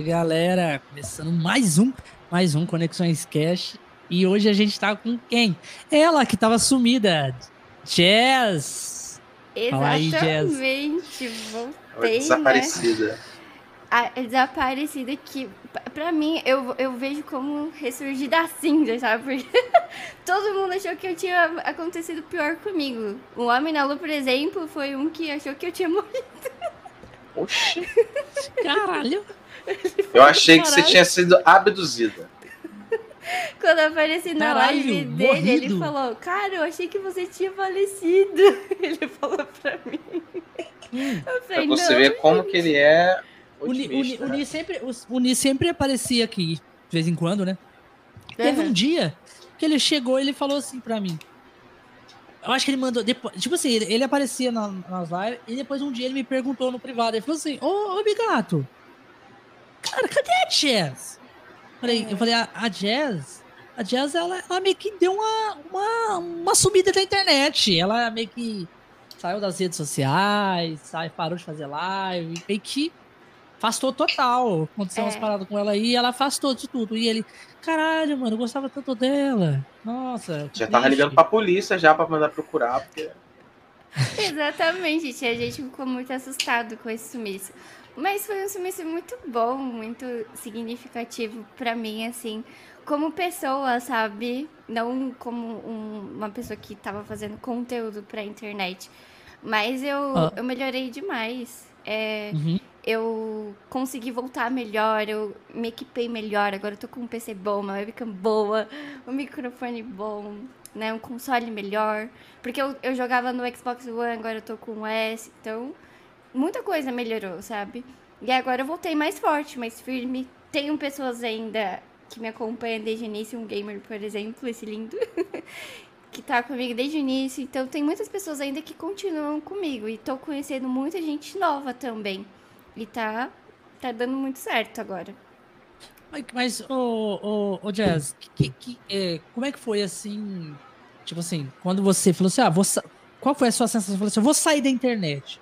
Galera! Começando mais um, mais um Conexões Cash. E hoje a gente tá com quem? Ela que tava sumida, Jazz! Exatamente, aí, voltei, Desaparecida. Né? A desaparecida que, pra mim, eu, eu vejo como ressurgir da cinza, sabe? Porque todo mundo achou que eu tinha acontecido pior comigo. O Homem na Lua, por exemplo, foi um que achou que eu tinha morrido. Oxi. Caralho. Eu achei que você tinha sido abduzida. Quando eu apareci na Caralho, live dele, morrido. ele falou: Cara, eu achei que você tinha falecido. Ele falou pra mim. Hum. Eu falei, pra você ver como que ele é. O Ni, o, Ni sempre, o Ni sempre aparecia aqui, de vez em quando, né? Uhum. Teve um dia que ele chegou e ele falou assim pra mim: eu acho que ele mandou. Depois, tipo assim, ele, ele aparecia na, nas lives e depois um dia ele me perguntou no privado. Ele falou assim: Ô, ô Bigato, cara, cadê a Jazz? Falei, Eu falei: a, a Jazz, a Jazz, ela, ela, meio que deu uma, uma, uma subida da internet. Ela meio que saiu das redes sociais, sai, parou de fazer live, meio que afastou total. Aconteceu é. umas paradas com ela aí, ela afastou de tudo. E ele, caralho, mano, eu gostava tanto dela. Nossa. Já tava ligando pra polícia já pra mandar procurar, porque. Exatamente, gente. A gente ficou muito assustado com esse sumiço. Mas foi um sumiço muito bom, muito significativo para mim, assim, como pessoa, sabe? Não como um, uma pessoa que tava fazendo conteúdo pra internet. Mas eu, ah. eu melhorei demais. É, uhum eu consegui voltar melhor, eu me equipei melhor, agora eu tô com um PC bom, uma webcam boa, um microfone bom, né, um console melhor, porque eu, eu jogava no Xbox One, agora eu tô com o S, então muita coisa melhorou, sabe? E agora eu voltei mais forte, mais firme. Tenho pessoas ainda que me acompanham desde o início, um gamer, por exemplo, esse lindo, que tá comigo desde o início. Então tem muitas pessoas ainda que continuam comigo e tô conhecendo muita gente nova também. E tá, tá dando muito certo agora. Mas, ô, ô, ô Jazz, que, que, é, como é que foi assim? Tipo assim, quando você falou assim, ah, vou qual foi a sua sensação? Você falou assim, eu vou sair da internet.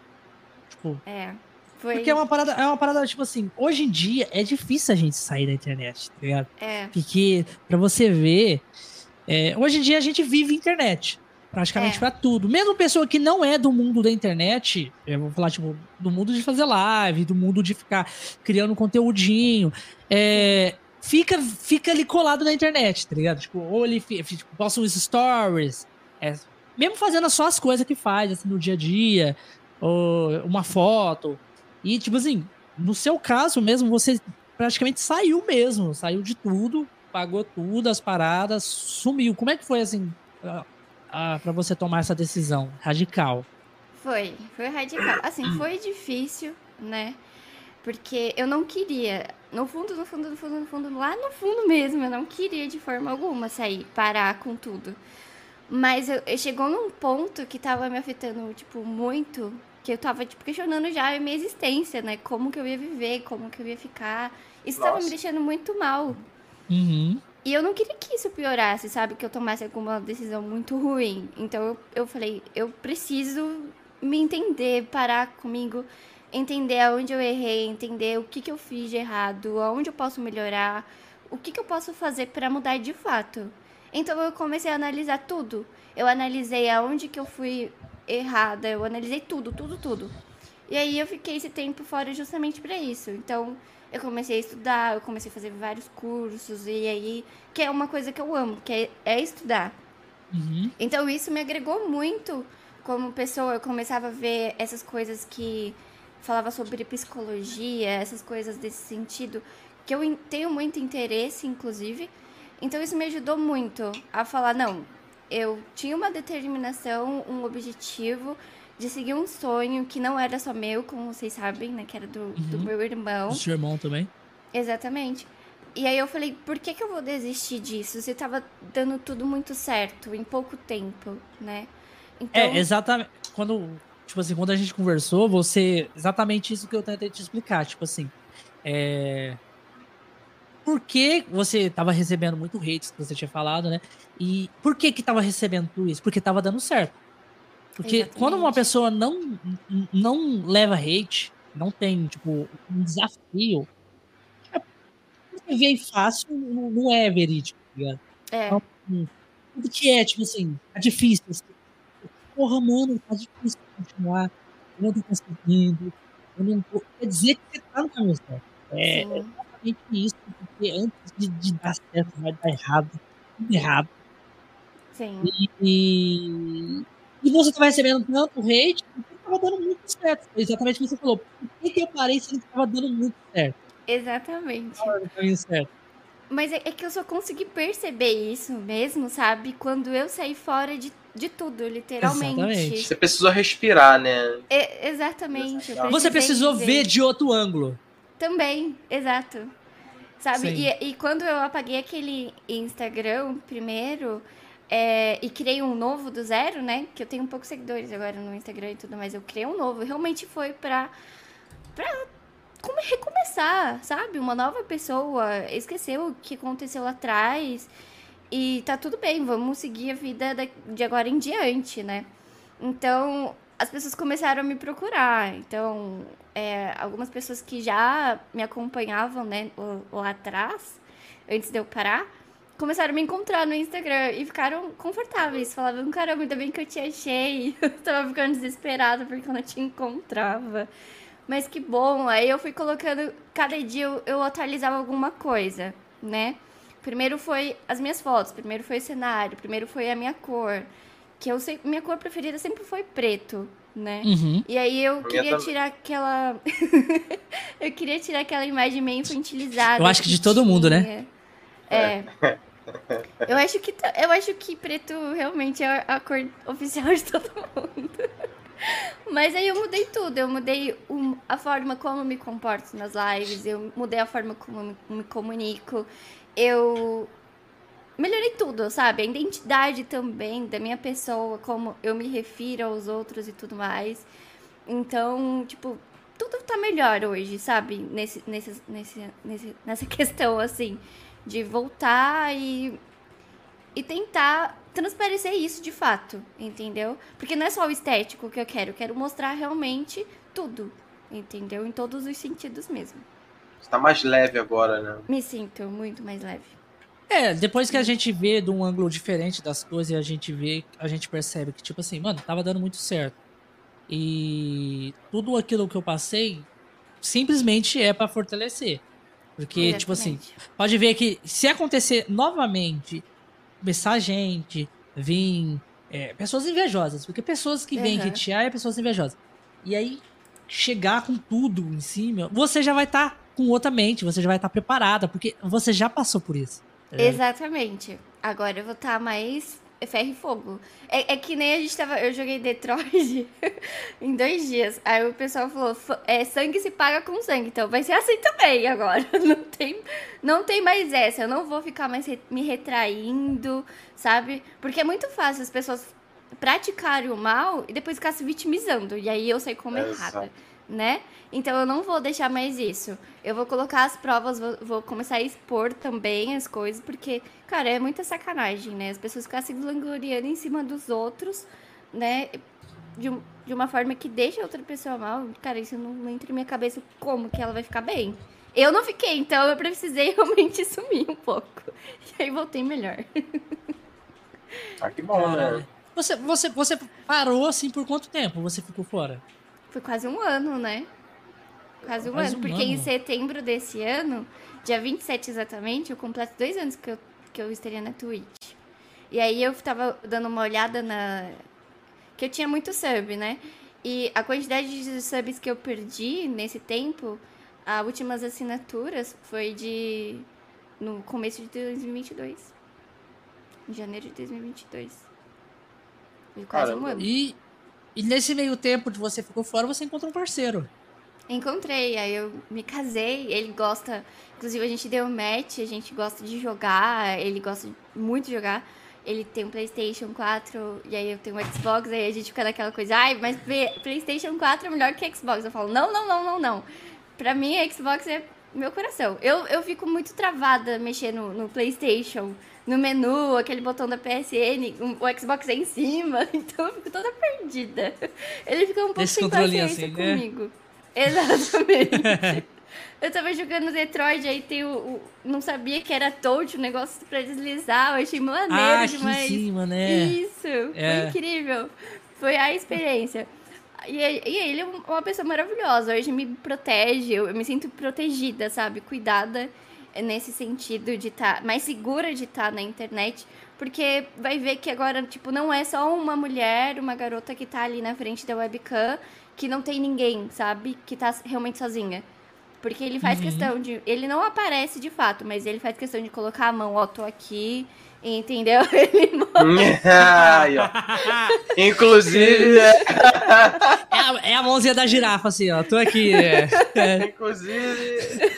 Tipo, é. Foi... Porque é uma parada, é uma parada, tipo assim, hoje em dia é difícil a gente sair da internet, tá ligado? É. Porque, pra você ver, é, hoje em dia a gente vive internet praticamente é. para tudo. Mesmo pessoa que não é do mundo da internet, eu vou falar, tipo, do mundo de fazer live, do mundo de ficar criando conteúdinho, é, fica, fica ali colado na internet, tá ligado? Tipo, ou ele tipo, posta uns stories, é, mesmo fazendo só as coisas que faz, assim, no dia a dia, ou uma foto. E, tipo assim, no seu caso mesmo, você praticamente saiu mesmo, saiu de tudo, pagou tudo, as paradas, sumiu. Como é que foi, assim, para você tomar essa decisão radical? Foi, foi radical. Assim, foi difícil, né? Porque eu não queria, no fundo, no fundo, no fundo, no fundo, lá no fundo mesmo, eu não queria de forma alguma sair, parar com tudo. Mas eu, eu chegou num ponto que tava me afetando, tipo, muito, que eu tava, tipo, questionando já a minha existência, né? Como que eu ia viver, como que eu ia ficar. Isso Nossa. tava me deixando muito mal. Uhum. E eu não queria que isso piorasse, sabe? Que eu tomasse alguma decisão muito ruim. Então eu, eu falei, eu preciso me entender, parar comigo, entender aonde eu errei, entender o que, que eu fiz de errado, aonde eu posso melhorar, o que, que eu posso fazer para mudar de fato. Então eu comecei a analisar tudo. Eu analisei aonde que eu fui errada, eu analisei tudo, tudo, tudo. E aí eu fiquei esse tempo fora justamente para isso. Então eu comecei a estudar, eu comecei a fazer vários cursos, e aí, que é uma coisa que eu amo, que é, é estudar. Uhum. Então isso me agregou muito como pessoa, eu começava a ver essas coisas que falava sobre psicologia, essas coisas desse sentido, que eu tenho muito interesse, inclusive. Então isso me ajudou muito a falar, não, eu tinha uma determinação, um objetivo, de seguir um sonho que não era só meu, como vocês sabem, né? Que era do, uhum. do meu irmão. Do seu irmão também? Exatamente. E aí eu falei, por que, que eu vou desistir disso? Você tava dando tudo muito certo em pouco tempo, né? Então... É, exatamente. Quando, tipo assim, quando a gente conversou, você. Exatamente isso que eu tentei te explicar. Tipo assim. É. Por que você tava recebendo muito hate, que você tinha falado, né? E por que que tava recebendo tudo isso? Porque tava dando certo. Porque Exatamente. quando uma pessoa não, não leva hate, não tem, tipo, um desafio. Você vê fácil, não é verídico, tá ligado? É. Então, tudo que é, tipo assim, é difícil. Assim. Porra, mano, tá difícil continuar. Eu não tô conseguindo. Eu não tô... Quer dizer que você tá no caminho certo. É Sim. Isso, porque antes de, de, dar certo, vai dar errado. Tudo errado. Sim. E, e você tá recebendo tanto hate, porque tava dando muito certo. Exatamente o que você falou. Por que, que eu parei se ele tava dando muito certo? Exatamente. Caminho certo. Mas é, é, que eu só consegui perceber isso mesmo, sabe? Quando eu saí fora de, de tudo, literalmente. Exatamente. Você precisou respirar, né? É, exatamente. Você precisou dizer. ver de outro ângulo. Também, exato. Sabe? E, e, quando eu apaguei aquele Instagram primeiro é, e criei um novo do zero, né? Que eu tenho poucos seguidores agora no Instagram e tudo mais. Eu criei um novo. Realmente foi pra, pra como recomeçar, sabe? Uma nova pessoa, esqueceu o que aconteceu lá atrás e tá tudo bem, vamos seguir a vida de agora em diante, né? Então, as pessoas começaram a me procurar. Então, é, algumas pessoas que já me acompanhavam, né, lá atrás, antes de eu parar, começaram a me encontrar no Instagram e ficaram confortáveis. Falavam, caramba, ainda bem que eu te achei. Eu tava ficando desesperada porque eu não te encontrava. Mas que bom. Aí eu fui colocando. Cada dia eu, eu atualizava alguma coisa, né? Primeiro foi as minhas fotos, primeiro foi o cenário, primeiro foi a minha cor. Que eu sei, minha cor preferida sempre foi preto, né? Uhum. E aí eu queria tirar aquela. eu queria tirar aquela imagem meio infantilizada. Eu acho que de todo tinha. mundo, né? É. Eu acho que eu acho que preto realmente é a cor oficial de todo mundo. Mas aí eu mudei tudo. Eu mudei a forma como eu me comporto nas lives, eu mudei a forma como eu me, me comunico. Eu melhorei tudo, sabe? A identidade também da minha pessoa, como eu me refiro aos outros e tudo mais. Então, tipo, tudo tá melhor hoje, sabe? Nesse, nesse, nesse, nesse, nessa questão, assim, de voltar e, e tentar transparecer isso de fato, entendeu? Porque não é só o estético que eu quero, eu quero mostrar realmente tudo, entendeu? Em todos os sentidos mesmo. Você tá mais leve agora, né? Me sinto muito mais leve. É, depois que a gente vê de um ângulo diferente das coisas e a gente vê, a gente percebe que, tipo assim, mano, tava dando muito certo. E tudo aquilo que eu passei simplesmente é para fortalecer. Porque, Exatamente. tipo assim, pode ver que se acontecer novamente começar a gente, vir é, pessoas invejosas, porque pessoas que vêm uhum. hatear é pessoas invejosas. E aí, chegar com tudo em cima, você já vai estar tá com outra mente, você já vai estar tá preparada, porque você já passou por isso. É. Exatamente. Agora eu vou estar tá mais ferro e fogo. É, é, que nem a gente tava. Eu joguei Detroit em dois dias. Aí o pessoal falou: é, sangue se paga com sangue. Então vai ser assim também agora. Não tem, não tem mais essa. Eu não vou ficar mais re, me retraindo, sabe? Porque é muito fácil as pessoas praticarem o mal e depois ficar se vitimizando. E aí eu sei como é errada né? Então eu não vou deixar mais isso. Eu vou colocar as provas, vou, vou, começar a expor também as coisas, porque, cara, é muita sacanagem, né? As pessoas ficam se vangloriando em cima dos outros, né? De, de uma forma que deixa a outra pessoa mal. Cara, isso não, não entra em minha cabeça como que ela vai ficar bem. Eu não fiquei, então eu precisei realmente sumir um pouco. E aí voltei melhor. Ah, que bom, né? Você, você, você parou assim por quanto tempo você ficou fora? Foi quase um ano, né? Quase um quase ano. Um porque ano. em setembro desse ano, dia 27 exatamente, eu completo dois anos que eu, que eu estaria na Twitch. E aí eu tava dando uma olhada na. Que eu tinha muito sub, né? E a quantidade de subs que eu perdi nesse tempo, as últimas assinaturas foi de. no começo de 2022. Em janeiro de 2022. Foi quase Caramba. um ano. E e nesse meio tempo de você ficou fora, você encontrou um parceiro. Encontrei, aí eu me casei, ele gosta, inclusive a gente deu match, a gente gosta de jogar, ele gosta muito de jogar. Ele tem um PlayStation 4 e aí eu tenho um Xbox, aí a gente fica naquela coisa, ai, mas PlayStation 4 é melhor que Xbox. Eu falo, não, não, não, não, não. Pra mim, Xbox é meu coração. Eu, eu fico muito travada mexendo no, PlayStation no menu, aquele botão da PSN, o Xbox é em cima, então eu fico toda perdida. Ele fica um pouco Esse sem paciência assim, né? comigo. Exatamente. eu tava jogando Detroit, aí tem o, o, Não sabia que era touch, o negócio pra deslizar. Eu achei maneiro ah, demais. Em cima, né? Isso, é. foi incrível. Foi a experiência. E, e ele é uma pessoa maravilhosa. Hoje me protege, eu, eu me sinto protegida, sabe? Cuidada nesse sentido de estar tá, mais segura de estar tá na internet, porque vai ver que agora, tipo, não é só uma mulher, uma garota que tá ali na frente da webcam, que não tem ninguém, sabe? Que tá realmente sozinha. Porque ele faz uhum. questão de. Ele não aparece de fato, mas ele faz questão de colocar a mão, ó, tô aqui, entendeu? Ele Aí, ó. Inclusive. É... É, a, é a mãozinha da girafa, assim, ó. Tô aqui. É. é. Inclusive.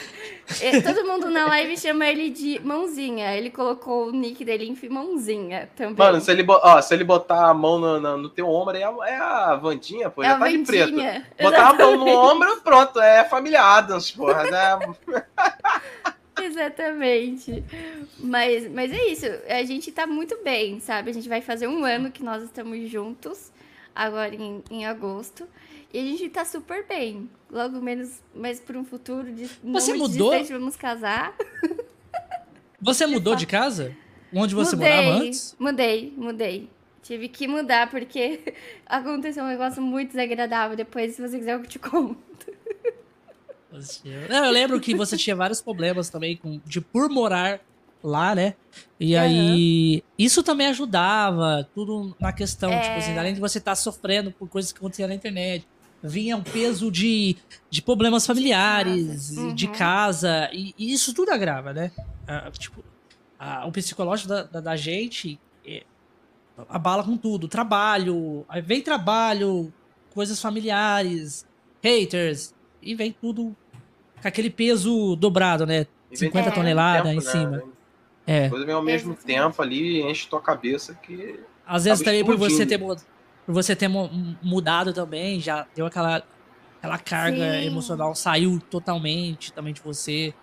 É, todo mundo na live chama ele de mãozinha. Ele colocou o nick dele em mãozinha também. Mano, se ele, ó, se ele botar a mão no, no, no teu ombro, é a, é a Vandinha, pô, é já tá Vandinha. de preto. Botar Exatamente. a mão no ombro, pronto, é família Adams, porra. Né? Exatamente. Mas, mas é isso, a gente tá muito bem, sabe? A gente vai fazer um ano que nós estamos juntos, agora em, em agosto. E a gente tá super bem. Logo menos, mas por um futuro de Você mudou? Distante, vamos casar. Você mudou de casa? Onde você mudei, morava antes? Mudei, mudei. Tive que mudar porque aconteceu um negócio muito desagradável. Depois, se você quiser, eu te conto. Não, eu lembro que você tinha vários problemas também com, de por morar lá, né? E uhum. aí, isso também ajudava, tudo na questão, é... tipo assim, além de você estar tá sofrendo por coisas que aconteciam na internet, vinha um peso de, de problemas familiares, de casa, uhum. de casa e, e, isso tudo agrava, né? Ah, tipo, ah, o psicológico da, da, da gente é, abala com tudo. Trabalho, aí vem trabalho, coisas familiares, haters, e vem tudo com aquele peso dobrado, né? 50 toneladas em né? cima. Né? É. Coisa vem ao mesmo tempo ali enche tua cabeça que. Às vezes também por você ter mudado por você ter mudado também, já deu aquela, aquela carga Sim. emocional, saiu totalmente também de você.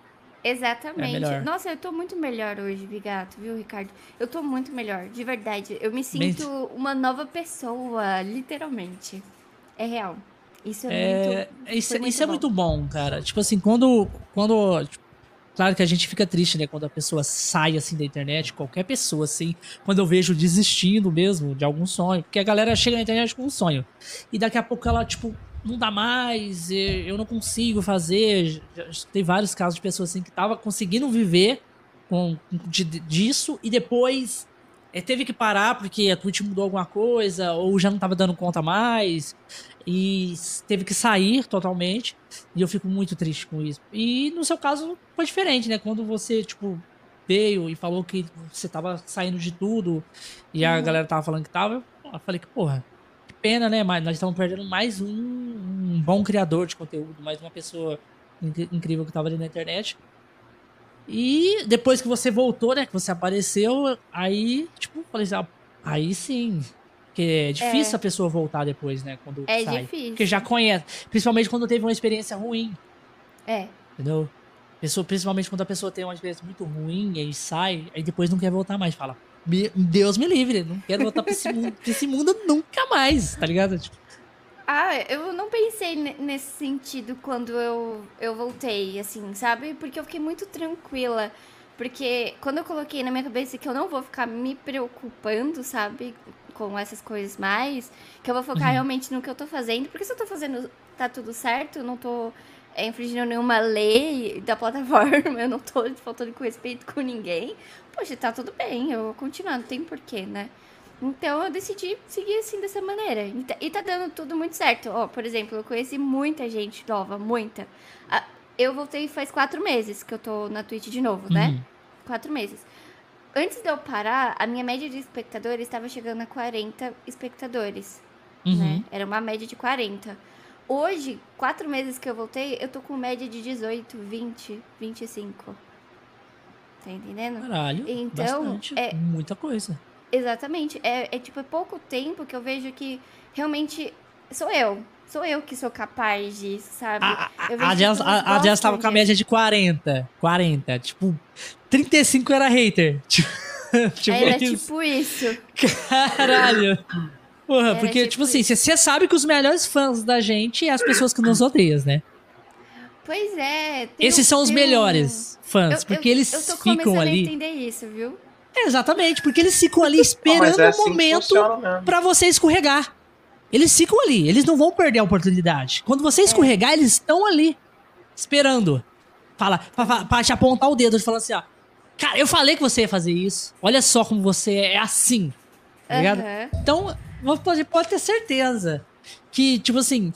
Exatamente. É Nossa, eu tô muito melhor hoje, Bigato, viu, Ricardo? Eu tô muito melhor, de verdade. Eu me sinto Bem... uma nova pessoa, literalmente. É real. Isso é, é muito. Isso, muito isso é muito bom, cara. Tipo assim, quando. quando tipo, Claro que a gente fica triste, né, quando a pessoa sai assim da internet, qualquer pessoa assim, quando eu vejo desistindo mesmo de algum sonho, porque a galera chega na internet com um sonho e daqui a pouco ela tipo não dá mais, eu não consigo fazer. Tem vários casos de pessoas assim que tava conseguindo viver com de, disso e depois teve que parar porque a Twitch mudou alguma coisa ou já não tava dando conta mais e teve que sair totalmente. E eu fico muito triste com isso. E no seu caso foi diferente, né? Quando você, tipo, veio e falou que você tava saindo de tudo e a uhum. galera tava falando que tava, eu falei que, porra, que pena, né? Mas nós estamos perdendo mais um, um, bom criador de conteúdo, mais uma pessoa incrível que tava ali na internet. E depois que você voltou, né? Que você apareceu, aí, tipo, falei assim, ah, aí sim, porque é difícil é. a pessoa voltar depois, né? Quando é sai. difícil. Porque já conhece. Principalmente quando teve uma experiência ruim. É. Entendeu? Pessoa, principalmente quando a pessoa tem uma experiência muito ruim e aí sai, aí depois não quer voltar mais. Fala, Deus me livre, não quero voltar pra esse mundo, pra esse mundo nunca mais, tá ligado? Tipo, ah, eu não pensei nesse sentido quando eu, eu voltei, assim, sabe? Porque eu fiquei muito tranquila. Porque quando eu coloquei na minha cabeça que eu não vou ficar me preocupando, sabe? com essas coisas mais, que eu vou focar uhum. realmente no que eu tô fazendo, porque se eu tô fazendo, tá tudo certo, eu não tô é, infringindo nenhuma lei da plataforma, eu não tô faltando com respeito com ninguém, poxa, tá tudo bem, eu vou continuar, não tem porquê, né? Então eu decidi seguir assim dessa maneira. E tá, e tá dando tudo muito certo. Ó, por exemplo, eu conheci muita gente nova, muita. Eu voltei faz quatro meses que eu tô na Twitch de novo, né? Uhum. Quatro meses. Antes de eu parar, a minha média de espectadores estava chegando a 40 espectadores. Uhum. Né? Era uma média de 40. Hoje, quatro meses que eu voltei, eu tô com média de 18, 20, 25. Tá entendendo? Caralho. Então, bastante, é muita coisa. Exatamente. É, é tipo é pouco tempo que eu vejo que realmente sou eu. Sou eu que sou capaz disso, sabe? A, a, a Jess, a, a Jess tava com a média de 40. 40. Tipo, 35 era hater. Tipo, tipo era isso. tipo isso. Caralho. Porra, porque, tipo, tipo assim, você sabe que os melhores fãs da gente é as pessoas que nos odeiam, né? Pois é. Esses são os melhores um... fãs, eu, porque eu, eles eu ficam ali. Eu entender isso, viu? Exatamente, porque eles ficam ali esperando é assim o momento para você escorregar. Eles ficam ali, eles não vão perder a oportunidade. Quando você é. escorregar, é. eles estão ali, esperando. Fala, pra, pra, pra te apontar o dedo, falando assim, ó. Cara, eu falei que você ia fazer isso. Olha só como você é assim. Tá ligado? Uhum. Então, você pode ter certeza que, tipo assim,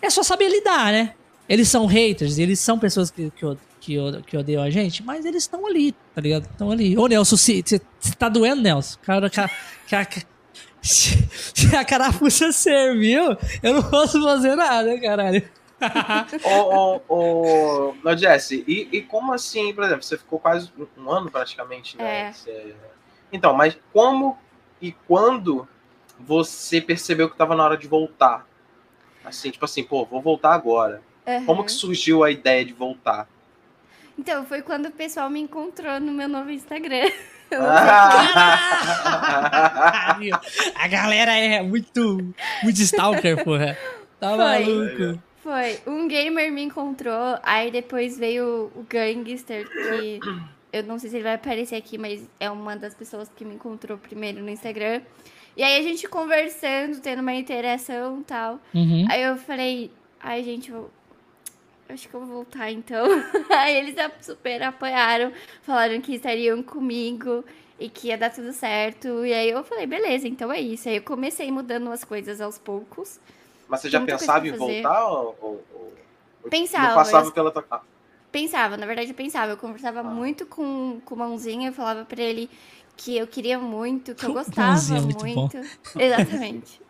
é só saber lidar, né? Eles são haters, eles são pessoas que, que, que, que odeiam a gente, mas eles estão ali, tá ligado? Estão ali. Ô, Nelson, você tá doendo, Nelson? Cara, cara, cara, se a carapuça serviu, eu não posso fazer nada, caralho. ô, ô, ô, Jesse, e, e como assim, por exemplo, você ficou quase um ano praticamente, né? É. Você... Então, mas como e quando você percebeu que estava na hora de voltar? Assim, tipo assim, pô, vou voltar agora. Uhum. Como que surgiu a ideia de voltar? Então, foi quando o pessoal me encontrou no meu novo Instagram. Ah! a galera é muito, muito stalker, porra. Tá foi, maluco. Foi. Um gamer me encontrou, aí depois veio o Gangster, que eu não sei se ele vai aparecer aqui, mas é uma das pessoas que me encontrou primeiro no Instagram. E aí a gente conversando, tendo uma interação e tal. Uhum. Aí eu falei, ai gente, eu acho que eu vou voltar então. aí eles super apoiaram, falaram que estariam comigo e que ia dar tudo certo. E aí eu falei, beleza, então é isso. Aí eu comecei mudando as coisas aos poucos. Mas você já pensava em voltar ou, ou, Pensava. Não passava eu... pela tua Pensava, na verdade eu pensava. Eu conversava ah. muito com, com o Mãozinha, eu falava pra ele que eu queria muito, que eu gostava é muito. muito. Exatamente.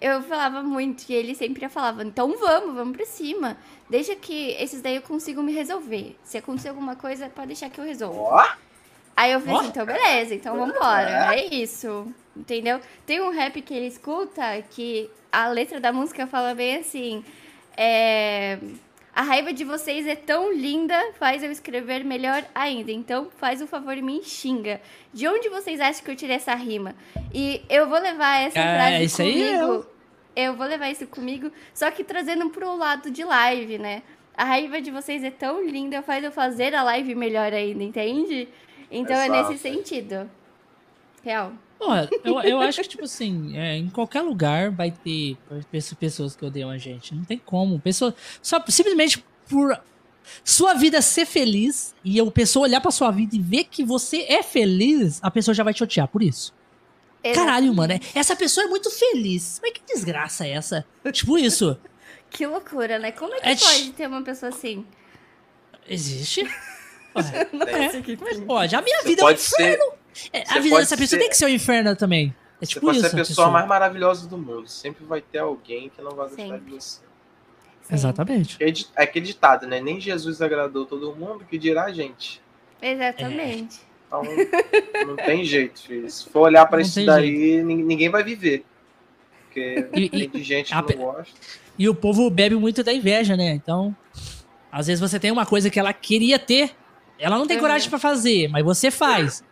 Eu falava muito e ele sempre falava, então vamos, vamos pra cima. Deixa que esses daí eu consigo me resolver. Se acontecer alguma coisa, pode deixar que eu resolvo. Oh. Aí eu falei assim, então beleza, então vambora. É isso. Entendeu? Tem um rap que ele escuta que a letra da música fala bem assim. É a raiva de vocês é tão linda, faz eu escrever melhor ainda. Então, faz o um favor e me xinga. De onde vocês acham que eu tirei essa rima? E eu vou levar essa ah, frase isso comigo. Aí é eu. eu vou levar isso comigo, só que trazendo pro lado de live, né? A raiva de vocês é tão linda, faz eu fazer a live melhor ainda, entende? Então Exato. é nesse sentido. Real. Porra, eu, eu acho que, tipo assim, é, em qualquer lugar vai ter pessoas que odeiam a gente. Não tem como. Pessoa, só simplesmente por sua vida ser feliz e a pessoa olhar pra sua vida e ver que você é feliz, a pessoa já vai te odiar por isso. Caralho, mano, é, essa pessoa é muito feliz. Mas que desgraça é essa? Tipo isso. que loucura, né? Como é que é pode ter uma pessoa assim? Existe. Ué, é, mas pode. A minha vida é um inferno. É, a vida dessa pessoa ser... tem que ser o um inferno também. É tipo você pode ser a pessoa, pessoa, mais maravilhosa do mundo. Sempre vai ter alguém que não vai gostar Sempre. de você. Sim. Exatamente. É, é aquele ditado, né? Nem Jesus agradou todo mundo, que dirá a gente. Exatamente. É. Então, não tem jeito, filho. Se for olhar para isso daí, jeito. ninguém vai viver. Porque e, tem e, gente que a, não gosta. E o povo bebe muito da inveja, né? Então, às vezes você tem uma coisa que ela queria ter, ela não tem uhum. coragem para fazer, mas você faz.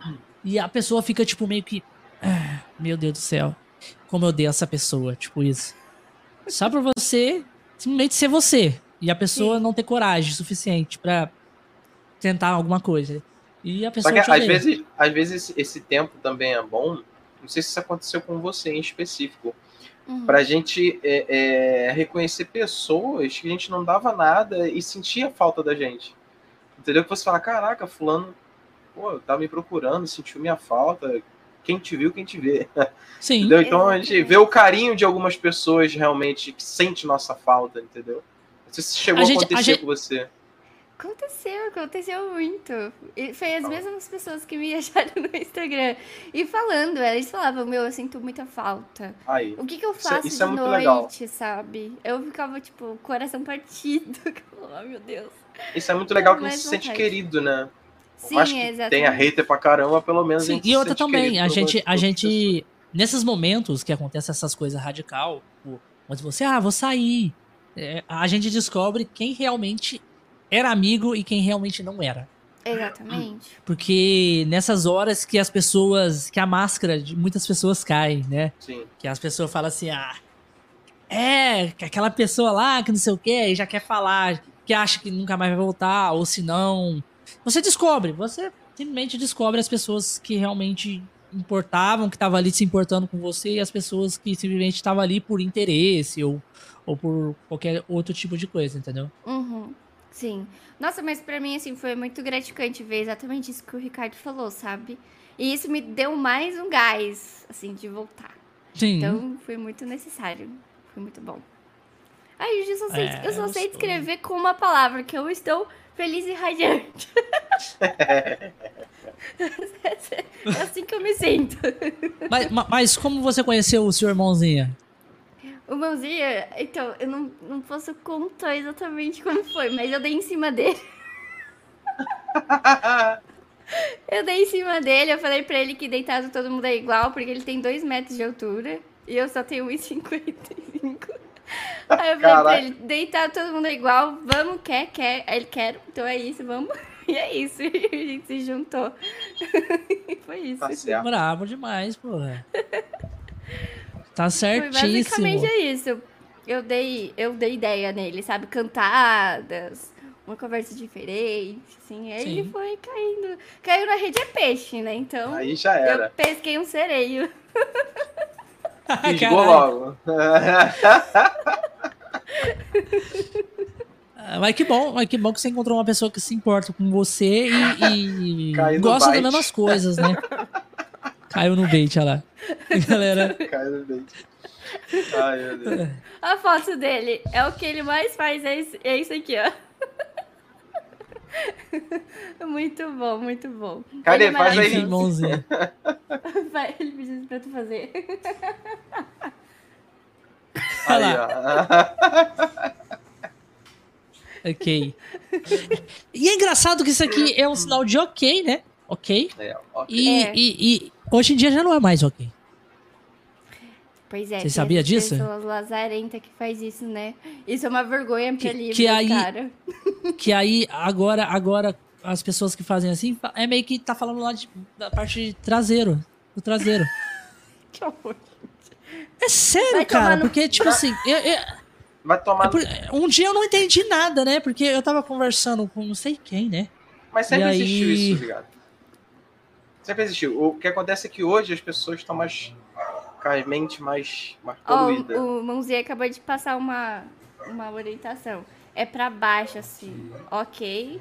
E a pessoa fica, tipo, meio que. Ah, meu Deus do céu. Como eu odeio essa pessoa. Tipo isso. Só pra você simplesmente ser você. E a pessoa Sim. não ter coragem suficiente para tentar alguma coisa. E a pessoa. Só que às vezes, às vezes esse tempo também é bom. Não sei se isso aconteceu com você em específico. Uhum. Pra gente é, é, reconhecer pessoas que a gente não dava nada e sentia falta da gente. Entendeu? Que você fala, caraca, fulano pô, tá me procurando, sentiu minha falta. Quem te viu, quem te vê. Sim. Entendeu? Então a gente vê o carinho de algumas pessoas realmente que sente nossa falta, entendeu? Não sei se chegou a, a acontecer gente... com você. Aconteceu, aconteceu muito. E foi as mesmas pessoas que me acharam no Instagram. E falando, eles falavam, meu, eu sinto muita falta. Aí. O que, que eu faço isso, isso de é noite, legal. sabe? Eu ficava, tipo, coração partido. oh, meu Deus. Isso é muito legal que você se sente querido, né? Sim, Por que exatamente. tenha hater pra caramba, pelo menos Sim, a gente E outra também, a gente, a gente, nesses momentos que acontecem essas coisas radical, onde você, ah, vou sair, é, a gente descobre quem realmente era amigo e quem realmente não era. Exatamente. Porque nessas horas que as pessoas, que a máscara de muitas pessoas cai, né? Sim. Que as pessoas falam assim, ah, é, que aquela pessoa lá que não sei o que, e já quer falar, que acha que nunca mais vai voltar, ou se não. Você descobre, você simplesmente descobre as pessoas que realmente importavam, que estavam ali se importando com você, e as pessoas que simplesmente estavam ali por interesse ou, ou por qualquer outro tipo de coisa, entendeu? Uhum. Sim. Nossa, mas para mim, assim, foi muito gratificante ver exatamente isso que o Ricardo falou, sabe? E isso me deu mais um gás, assim, de voltar. Sim. Então, foi muito necessário. Foi muito bom. Ai, eu só sei, é, eu só sei descrever com uma palavra, que eu estou feliz e radiante. é assim que eu me sinto. Mas, mas como você conheceu o seu irmãozinho? O Mãozinha, então, eu não, não posso contar exatamente como foi, mas eu dei em cima dele. eu dei em cima dele, eu falei pra ele que deitado todo mundo é igual, porque ele tem 2 metros de altura e eu só tenho 1,55. Aí eu falei Caraca. pra ele, deitado todo mundo é igual, vamos, quer, quer. Aí ele quer, então é isso, vamos. E é isso, a gente se juntou. Foi isso. Tá Bravo demais, porra. Tá certíssimo. Foi basicamente é isso. Eu dei, eu dei ideia nele, sabe? Cantadas, uma conversa diferente, assim. Aí Sim. ele foi caindo. Caiu na rede é peixe, né? Então. Aí já era. Eu pesquei um sereio. Fisgou logo. Ah, mas que bom, mas que bom que você encontrou uma pessoa que se importa com você e, e gosta das mesmas coisas, né? Caiu no bait, olha lá. Galera. Caiu no bait. Ai, meu Deus. A foto dele é o que ele mais faz, é isso, é isso aqui, ó. Muito bom, muito bom. Cadê? Ele é faz aí. Mãozinha. Vai, ele precisa pra tu fazer. Aí, ó. ok. E é engraçado que isso aqui é um sinal de ok, né? Ok. É, okay. E, é. e, e, hoje em dia já não é mais ok. Pois é. Você sabia disso? pessoas lazarenta que faz isso, né? Isso é uma vergonha pra livro, que aí, cara. Que aí, agora, agora, as pessoas que fazem assim, é meio que tá falando lá de, da parte de traseiro. Do traseiro. que horror. É sério, Vai cara, no... porque, tipo assim, eu, eu, Vai tomar. É um dia eu não entendi nada, né? Porque eu tava conversando com não sei quem, né? Mas sempre e existiu aí... isso, ligado? Sempre existiu. O que acontece é que hoje as pessoas estão mais. Com a mente mais, mais poluída. Oh, o Mãozinha acabou de passar uma, uma orientação. É pra baixo, assim. Ok.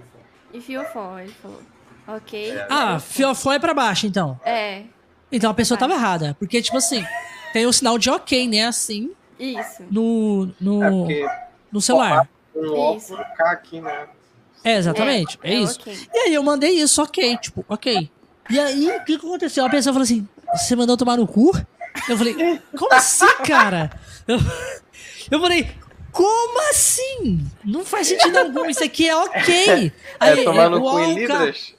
E fiofó, ele falou. Ok. É. Ah, fiofó é pra baixo, então. É. Então a pessoa tava errada. Porque, tipo assim, tem o sinal de ok, né? Assim. Isso. No, no, É no celular. um óculos cá aqui, né? É, exatamente. É, É, é isso. ok. E aí eu mandei isso, ok. Tipo, ok. E aí, o que que aconteceu? A pessoa falou assim: você mandou tomar no cu? Eu falei, como assim, cara? Eu, eu falei, como assim? Não faz sentido algum, isso aqui é ok. Aí, é tomar no o cu em libras?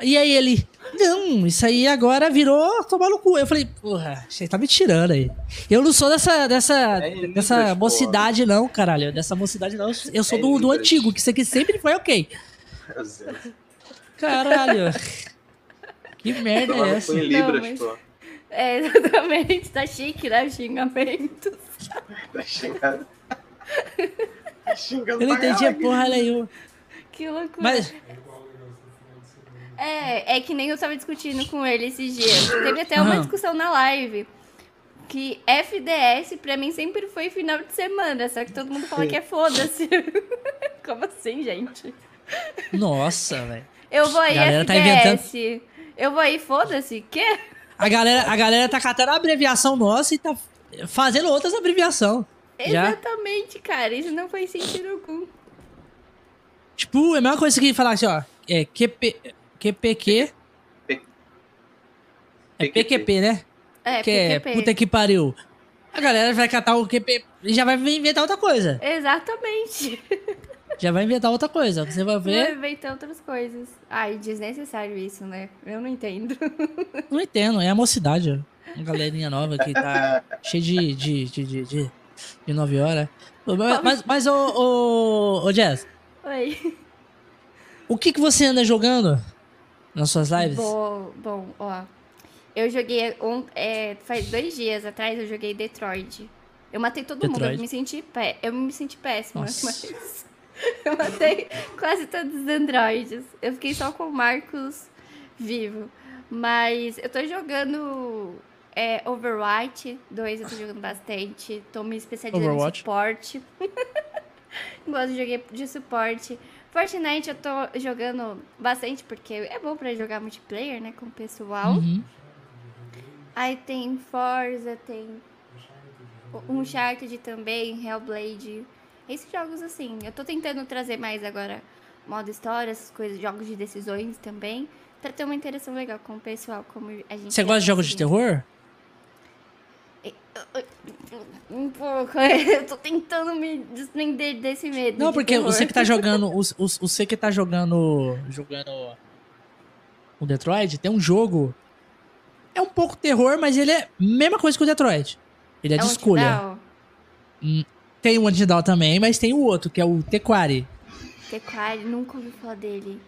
E aí ele, não, isso aí agora virou tomar no cu. Eu falei, porra, você tá me tirando aí. Eu não sou dessa, dessa, É libras, dessa porra. mocidade, não, caralho. Dessa mocidade, não. Eu sou É do, do antigo, que isso aqui sempre foi ok. Meu Deus. Caralho. que merda Tomar é essa? em libras, mas- pô. É, exatamente. Tá chique, né? Xingamentos. Tá xingando. Tá xingando Eu não entendi a porra nenhuma. Que loucura. Mas, É, é que nem eu tava discutindo com ele esses dias. Teve até uma discussão na live. Que FDS pra mim sempre foi final de semana, só que todo mundo fala que é foda-se. Como assim, gente? nossa, velho. Eu vou aí, Galera tá FDS. Eu vou aí, foda-se. Quê? A galera, a galera tá catando a abreviação nossa e tá fazendo outras abreviação. Já? Exatamente, cara. Isso não faz sentido algum. Tipo, é a mesma coisa que falar assim, ó. É QP, QPQ. É PQP, né? É, que é PQP. puta que pariu. A galera vai catar o QP e já vai inventar outra coisa. Exatamente. Já vai inventar outra coisa. Você vai ver. inventar outras coisas. Ai, desnecessário isso, né? Eu não entendo. Não entendo, é a mocidade. Uma galerinha nova que tá cheia de, de, de, de, de, 9 horas. Mas, mas ô, ô, ô, Jazz, Oi. O que, que você anda jogando nas suas lives? Bom, bom ó. Eu joguei. Um, é, faz dois dias atrás eu joguei Detroit. Eu matei todo Detroit. mundo, eu me senti, pé, eu me senti péssima, Nossa. mas. Eu matei quase todos os androides. Eu fiquei só com o Marcos vivo. Mas eu tô jogando é, Overwatch 2, eu tô jogando bastante. Tô me especializando Overwatch. em suporte. Gosto de jogar de suporte. Fortnite eu tô jogando bastante porque é bom pra jogar multiplayer, né? Com o pessoal. Uhum. Aí tem Forza, tem Uncharted também, Hellblade. Esses jogos assim, eu tô tentando trazer mais agora modo história, essas coisas, jogos de decisões também, pra ter uma interação legal com o pessoal, como a gente Você gosta de jogos de terror? Um pouco, eu tô tentando me desprender desse medo. Não, porque terror. você que tá jogando, você que tá jogando, jogando o Detroit, tem um jogo é um pouco terror, mas ele é a mesma coisa que o Detroit. Ele é, é de escolha. Tem o Antidown também, mas tem o outro, que é o Tequari. Tequari, nunca ouvi falar dele.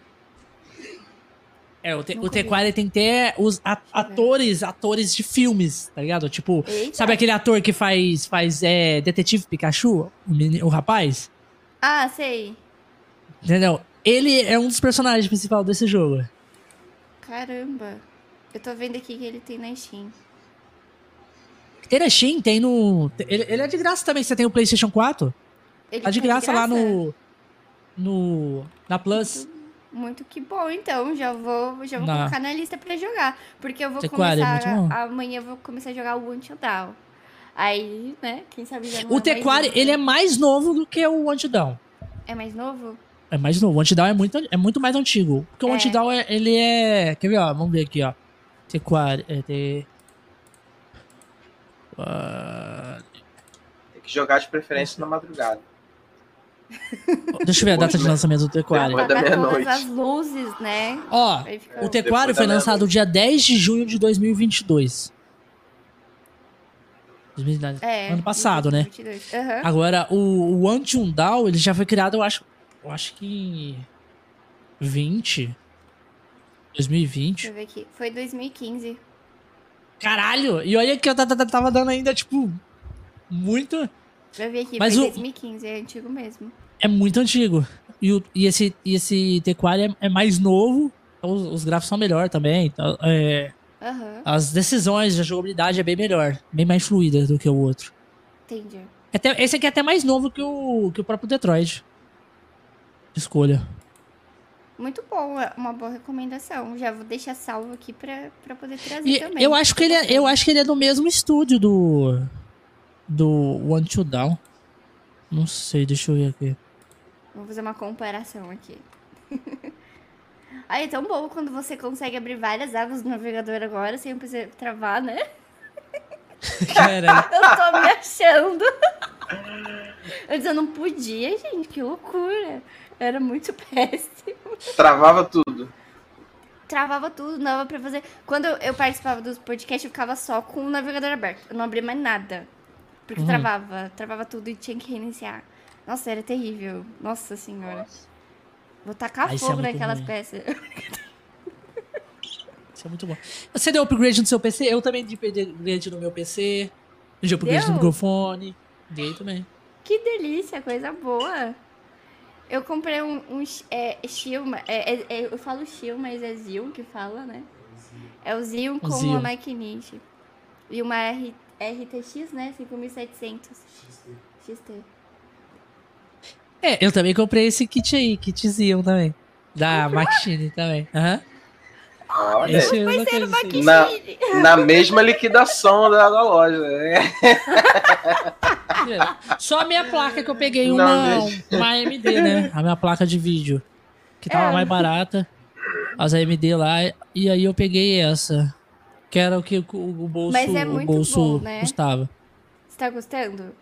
É, o, te, o Tequari tem que ter os atores, atores de filmes, tá ligado? Tipo, Eita. sabe aquele ator que faz, faz é, Detetive Pikachu? O, menino, o rapaz? Ah, sei. Entendeu? Ele é um dos personagens principais desse jogo. Caramba. Eu tô vendo aqui que ele tem na Steam. Tem na Steam, tem no. Ele, ele é de graça também. Você tem o PlayStation 4? Ele tá de graça, de graça, lá no. No. Na Plus. Muito, muito que bom, então. Já vou, já vou colocar na lista pra jogar. Porque eu vou Você começar. É amanhã eu vou começar a jogar o Until Down. Aí, né? Quem sabe já O Tequari, ele é mais novo do que o Until É mais novo? É mais novo. O Until é muito, é muito mais antigo. Porque o é. Until é, ele é. Quer ver, ó? Vamos ver aqui, ó. T4. É, T... Tem que jogar de preferência na madrugada. Deixa eu ver a data de lançamento do Tequário. Depois da meia-noite. as luzes, né? Ó, o Tequário foi lançado dia 10 de junho de 2022. É, ano passado, 2022. né? Uhum. Agora, o, o Antiundal, ele já foi criado, eu acho, eu acho que 20. 2020? Deixa eu ver aqui. Foi 2015. Caralho! E olha que eu tava dando ainda, tipo, muito. Eu vi aqui, Mas foi o... 2015, é antigo mesmo. É muito antigo. E, o, e esse, e esse T4 é, é mais novo, então os, os, gráficos são melhor também. Então, é, uhum. As decisões, a jogabilidade é bem melhor, bem mais fluida do que o outro. Entendi. Até, esse aqui é até mais novo que o, que o próprio Detroit. Escolha. Muito bom, é uma boa recomendação. Já vou deixar salvo aqui pra, pra poder trazer e também. Eu acho, que ele é, eu acho que ele é do mesmo estúdio do. Do One to Down. Não sei, deixa eu ver aqui. Vou fazer uma comparação aqui. Aí é tão bom quando você consegue abrir várias abas do navegador agora sem precisar travar, né? Caramba. eu tô me achando. Antes eu não podia, gente, que loucura. Era muito péssimo. Travava tudo. Travava tudo, não dava pra fazer. Quando eu participava dos podcasts, eu ficava só com o navegador aberto. Eu não abria mais nada. Porque uhum. travava. Travava tudo e tinha que reiniciar. Nossa, era terrível. Nossa senhora. Nossa. Vou tacar é fogo é naquelas ruim. peças. Isso é muito bom. Você deu upgrade no seu PC? Eu também dei upgrade no meu PC. Eu dei upgrade deu? no microfone. Dei também. Que delícia, coisa boa. Eu comprei um, um é, Shilma, é, é, é, eu falo Shil, mas é Zil que fala, né? É o Zil com Zil. uma Macinite. E uma R, RTX, né? 5700 XT. XT. É, eu também comprei esse kit aí, kit Zil também. Da Machine também. Aham. Uhum. Olha, Esse vai ser na, na mesma liquidação da, da loja. Né? Só a minha placa que eu peguei uma, uma AMD, né? A minha placa de vídeo. Que tava é. mais barata. As AMD lá. E aí eu peguei essa. Que era o que o, o bolso, Mas é muito o bolso bom, né? custava. Você tá gostando?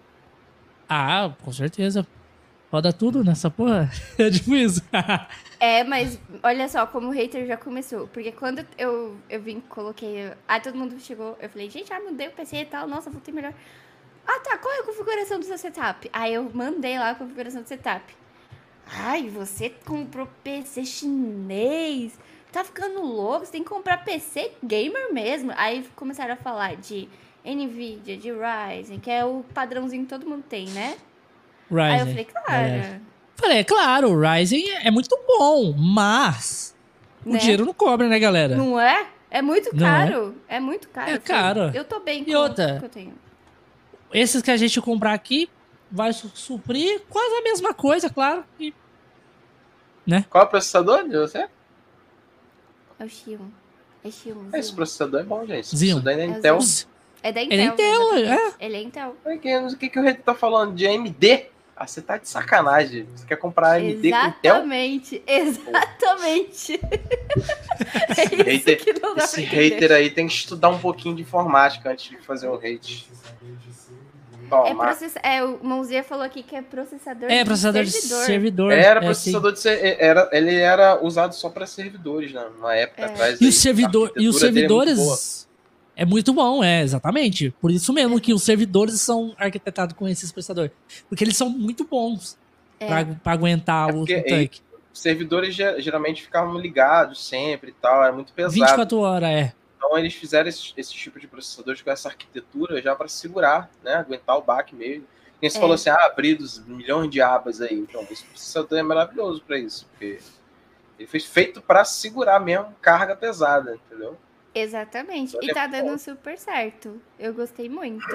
Ah, com certeza. Roda tudo nessa porra. É tipo isso. é, mas olha só como o hater já começou. Porque quando eu, eu vim, coloquei. Aí todo mundo chegou. Eu falei, gente, ah, mudei o PC e tal. Nossa, vou ter melhor. Ah, tá. Qual é a configuração do seu setup? Aí eu mandei lá a configuração do setup. Ai, você comprou PC chinês? Tá ficando louco? Você tem que comprar PC gamer mesmo. Aí começaram a falar de Nvidia, de Ryzen, que é o padrãozinho que todo mundo tem, né? Ryzen. Aí eu falei, claro. É. Falei, é claro, o Ryzen é muito bom, mas né? o dinheiro não cobra, né, galera? Não é? É muito caro. É? é? muito caro. É caro. Eu tô bem com e outra, que eu tenho. Esses que a gente comprar aqui vai suprir quase a mesma coisa, claro. E, né? Qual é o processador de você? É o Xeon. É Xeon. Esse processador é bom, gente. Isso daí é Intel. É da Intel. Ele é Intel, é. Ele é Intel. O que, que o Rei tá falando de AMD? Ah, você tá de sacanagem. Você quer comprar AMD exatamente, com Intel? Exatamente, Esse, é hater, esse hater aí tem que estudar um pouquinho de informática antes de fazer um hate. É, process... é, o Mãozinha falou aqui que é processador é, de processador servidor. de servidor. Era é, processador de ser... era, ele era usado só para servidores, né? Numa época é. atrás. E, aí, o servidor... e os servidores é muito bom, é, exatamente. Por isso mesmo que os servidores são arquitetados com esses processadores. Porque eles são muito bons é. para aguentar é o, tanque. servidores geralmente ficavam ligados sempre e tal, era muito pesado. 24 horas, é. Então eles fizeram esse, esse tipo de processadores com essa arquitetura já para segurar, né? Aguentar o baque mesmo. Quem você é. falou assim, ah, abridos milhões de abas aí. Então, esse processador é maravilhoso para isso, porque ele foi feito para segurar mesmo carga pesada, entendeu? Exatamente. E tá dando super certo. Eu gostei muito.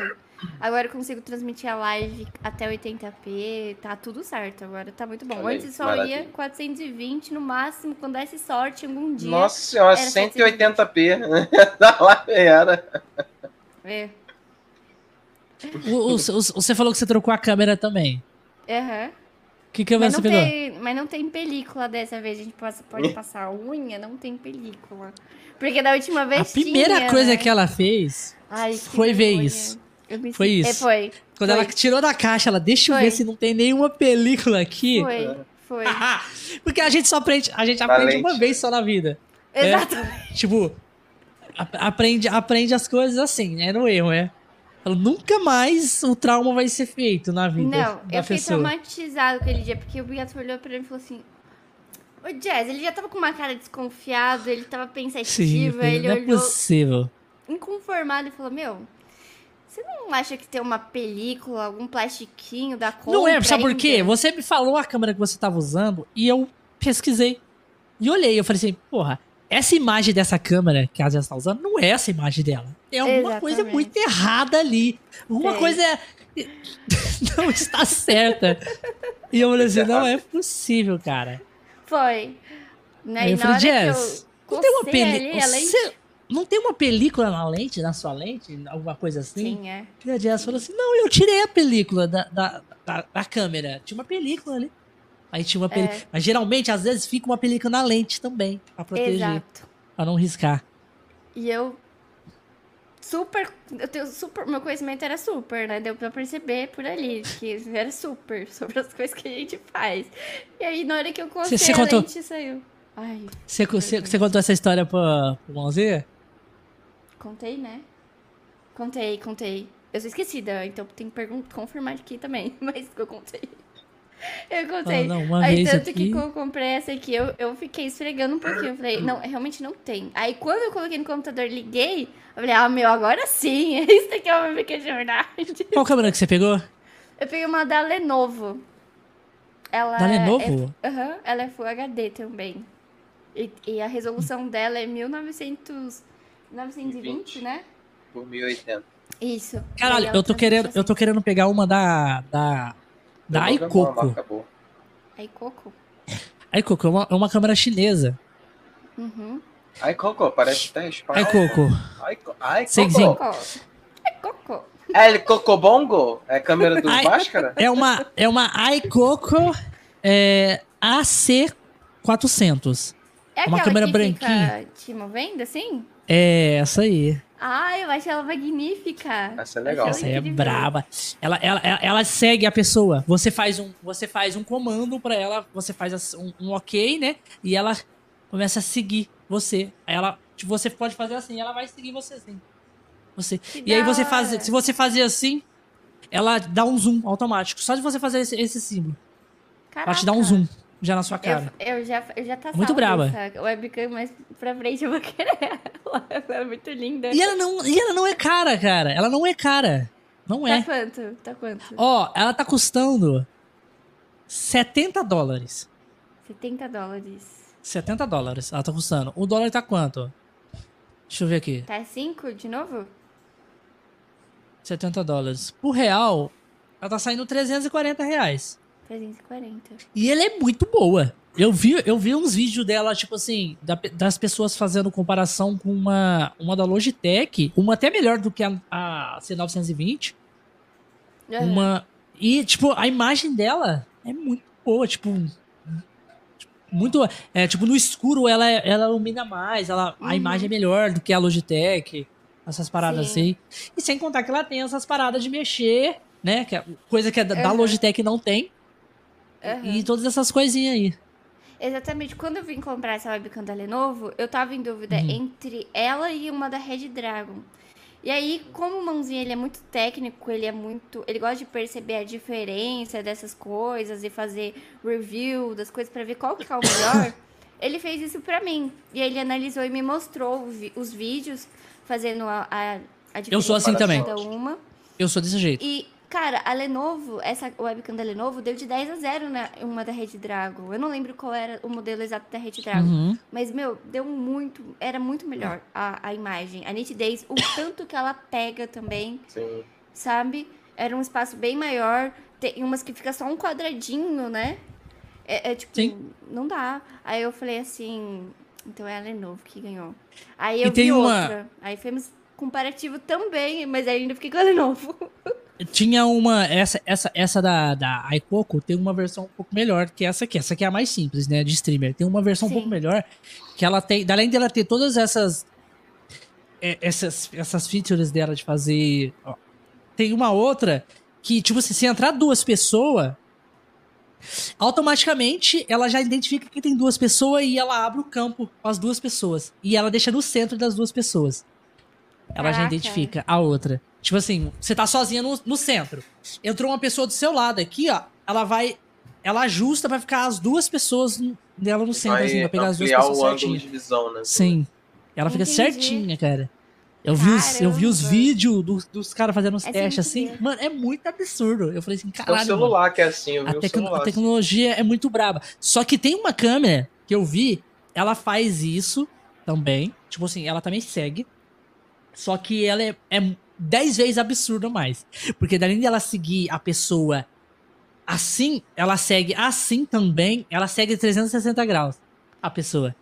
Agora eu consigo transmitir a live até 80p, tá tudo certo agora, tá muito bom. Antes só maravilha. ia 420 no máximo, quando desse sorte algum dia. Nossa senhora, 180p. da live era. É. O, o, o, você falou que você trocou a câmera também. Aham. Uhum. Que câmera você pegou? Tem, mas não tem película dessa vez. A gente pode, pode passar a unha, não tem película. Porque da última vez. A primeira tinha, coisa né? que ela fez Ai, foi ver isso. Foi isso. É, foi. Quando foi. ela tirou da caixa, ela deixa eu ver se não tem nenhuma película aqui. Foi, foi. Porque a gente só aprende, a gente aprende Valente. uma vez só na vida. Né? Exatamente. É, tipo, aprende, aprende as coisas assim, é no erro, é. Nunca mais o trauma vai ser feito na vida. Não, eu fiquei pessoa. traumatizado aquele dia, porque o Beato olhou pra mim e falou assim: o Jazz, ele já tava com uma cara desconfiado, ele tava pensativo, Sim, ele não é olhou. possível. Inconformado e falou: Meu, você não acha que tem uma película, algum plastiquinho da cor? Não é, sabe por quê? Você me falou a câmera que você tava usando e eu pesquisei. E olhei, eu falei assim, porra, essa imagem dessa câmera que a Jazz tá usando não é essa imagem dela. É alguma Exatamente. coisa muito errada ali. Alguma Sim. coisa não está certa. E eu falei assim, não é possível, cara. Foi. Né? eu falei, Jess, não tem uma película. Você... Não tem uma película na lente, na sua lente? Alguma coisa assim? Tinha. E a Jess falou assim: não, eu tirei a película da, da, da, da câmera. Tinha uma película ali. Aí tinha uma película. É. Mas geralmente, às vezes, fica uma película na lente também. Pra proteger. Exato. Pra não riscar. E eu super. Eu tenho super. Meu conhecimento era super, né? Deu pra perceber por ali que era super sobre as coisas que a gente faz. E aí, na hora que eu contei, a contou... saiu. Ai. Você, você, você contou essa história pro, pro Mãozinha? Contei, né? Contei, contei. Eu sou esquecida, então tem que confirmar aqui também, mas eu contei. Eu contei. Ah, não, Aí tanto aqui... que eu comprei essa aqui, eu, eu fiquei esfregando um pouquinho. Eu falei, não, realmente não tem. Aí quando eu coloquei no computador liguei, eu falei, ah, meu, agora sim. Isso aqui é uma pequena de verdade. Qual câmera que você pegou? Eu peguei uma da Lenovo. Ela da Lenovo? É, uhum, ela é Full HD também. E, e, a resolução dela é 1900, 1920, né? Por 1080. Isso. Caralho, eu tô, querendo, eu tô querendo pegar uma da, da da Icoco. Icoco? Icoco é uma, é uma câmera chinesa. Uhum. Icoco, parece espanhol. Icoco. Icoco. Sim, sim. Icoco. É ele Cocobongo? É a câmera do Bhaskara? É uma, é uma Icoco é, AC400. É uma câmera branquinha. te movendo assim? É, essa aí. Ah, eu acho ela magnífica. Essa é legal. Essa é braba. Ela, ela, ela, ela, segue a pessoa. Você faz um, você faz um comando para ela, você faz um, um, ok, né? E ela começa a seguir você. Aí ela, tipo, você pode fazer assim, ela vai seguir você assim. Você. Que e aí você faz, se você fazer assim, ela dá um zoom automático. Só de você fazer esse, esse símbolo. Caraca. Ela te dá um zoom já na sua cara. Eu, eu já, eu já tá Muito brava. Essa webcam mais pra frente eu vou querer ela. Ela é muito linda. E ela, não, e ela não é cara, cara. Ela não é cara. Não tá é. Tá quanto? Tá quanto? Ó, ela tá custando 70 dólares. 70 dólares. 70 dólares ela tá custando. O dólar tá quanto? Deixa eu ver aqui. Tá 5 de novo? 70 dólares. Por real, ela tá saindo 340 reais. 340. E ela é muito boa. Eu vi, eu vi uns vídeos dela, tipo assim, da, das pessoas fazendo comparação com uma, uma da Logitech, uma até melhor do que a, a C920. Uhum. Uma. E, tipo, a imagem dela é muito boa, tipo. Muito. É, tipo, no escuro ela, ela ilumina mais, ela, uhum. a imagem é melhor do que a Logitech. Essas paradas Sim. assim. E sem contar que ela tem essas paradas de mexer, né? Que é coisa que a, da Logitech não tem. E todas essas coisinhas aí. Exatamente. Quando eu vim comprar essa webcam da Lenovo, eu tava em dúvida uhum. entre ela e uma da Red Dragon. E aí, como o Mãozinho ele é muito técnico, ele é muito. Ele gosta de perceber a diferença dessas coisas e fazer review das coisas para ver qual que é o melhor. ele fez isso para mim. E ele analisou e me mostrou os vídeos fazendo a, a, a diferença. Eu sou assim também. Uma. Eu sou desse jeito. E Cara, a Lenovo, essa webcam da Lenovo deu de 10 a 0 na uma da Rede Dragon. Eu não lembro qual era o modelo exato da Rede Dragon. Uhum. Mas, meu, deu muito. Era muito melhor a, a imagem. A nitidez, o tanto que ela pega também. Sim. Sabe? Era um espaço bem maior. Tem umas que fica só um quadradinho, né? É, é tipo, Sim. não dá. Aí eu falei assim. Então é a Lenovo que ganhou. Aí eu e vi outra. Uma... Aí fomos comparativo também, mas ainda fiquei com a Lenovo. Tinha uma. Essa, essa, essa da, da iCoco tem uma versão um pouco melhor que essa aqui. Essa aqui é a mais simples, né? De streamer. Tem uma versão Sim. um pouco melhor. Que ela tem. Além dela ter todas essas. É, essas, essas features dela de fazer. Ó, tem uma outra que, tipo assim, se entrar duas pessoas. Automaticamente ela já identifica que tem duas pessoas e ela abre o campo com as duas pessoas. E ela deixa no centro das duas pessoas. Ela Caraca. já identifica a outra. Tipo assim, você tá sozinha no, no centro. Entrou uma pessoa do seu lado aqui, ó. Ela vai. Ela ajusta pra ficar as duas pessoas dela no centro, vai assim, pra pegar as duas pessoas certinho. De visão, né? Sim. Ela fica Entendi. certinha, cara. Eu vi, os, eu vi os vídeos do, dos caras fazendo os é testes assim. Mano, é muito absurdo. Eu falei assim, caralho. É o celular mano, que é assim, eu vi a, tec celular, a tecnologia assim. é muito braba. Só que tem uma câmera que eu vi, ela faz isso também. Tipo assim, ela também segue. Só que ela é, é 10 vezes absurdo mais. Porque além de ela seguir a pessoa assim, ela segue assim também, ela segue 360 graus a pessoa.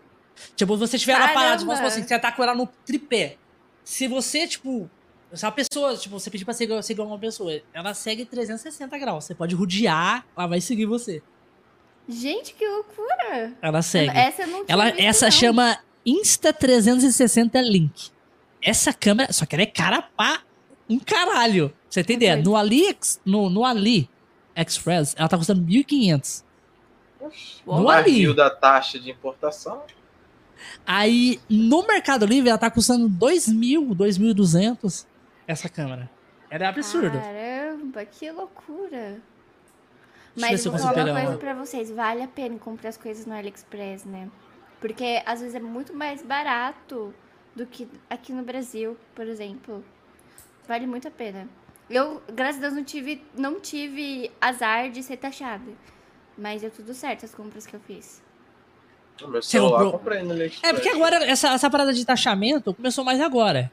Tipo, você tiver ela parada, vamos supor assim, você tá com ela no tripé. Se você, tipo, se a pessoa, tipo, você pedir pra seguir, seguir uma pessoa, ela segue 360 graus. Você pode rodear, ela vai seguir você. Gente, que loucura! Ela segue. Essa não ela, Essa não. chama Insta360 Link. Essa câmera, só que ela é cara pra um caralho. Você tem ideia? No Ali, no, no Ali Express, ela tá custando 1.500. No Ali. da taxa de importação. Aí, no Mercado Livre, ela tá custando 2.000, 2.200 essa câmera. Ela é absurda. Caramba, que loucura. Mas vou falar uma coisa pra vocês. Vale a pena comprar as coisas no AliExpress, né? Porque às vezes é muito mais barato do que aqui no Brasil, por exemplo. Vale muito a pena. Eu, graças a Deus, não tive, não tive azar de ser taxada. Mas deu tudo certo as compras que eu fiz. O meu celular eu comprei no É porque agora essa, essa parada de taxamento começou mais agora.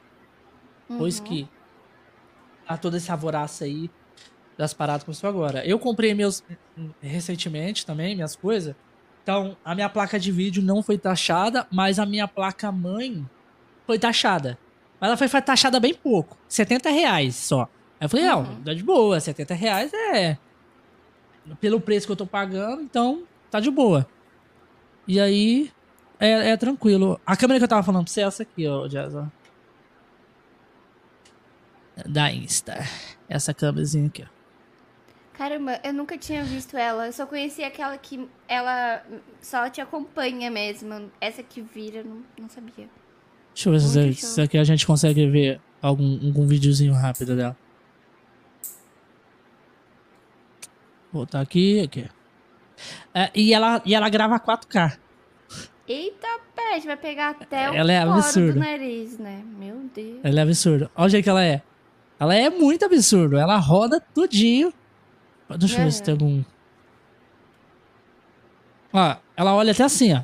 Uhum. Pois que a toda esse alvoraço aí das paradas começou agora. Eu comprei meus recentemente também, minhas coisas. Então, a minha placa de vídeo não foi taxada, mas a minha placa mãe foi taxada. Mas ela foi taxada bem pouco. 70 reais só. Aí eu falei, não, uhum. dá de boa. 70 reais é. Pelo preço que eu tô pagando, então tá de boa. E aí. É, é tranquilo. A câmera que eu tava falando pra você é essa aqui, ó, Jazz. Ó. Da Insta. Essa câmerazinha aqui, ó. Caramba, eu nunca tinha visto ela. Eu só conhecia aquela que ela só te acompanha mesmo. Essa que vira, não, não sabia. Deixa eu ver se, se aqui a gente consegue ver algum, algum videozinho rápido dela. Vou botar aqui, aqui. É, e, ela, e ela grava 4K. Eita, peste, vai pegar até o Ela é foro absurda. do nariz, né? Meu Deus. Ela é absurda. Olha o jeito que ela é. Ela é muito absurda. Ela roda tudinho. Deixa eu ver se tem algum. Ó, ela olha até assim, ó.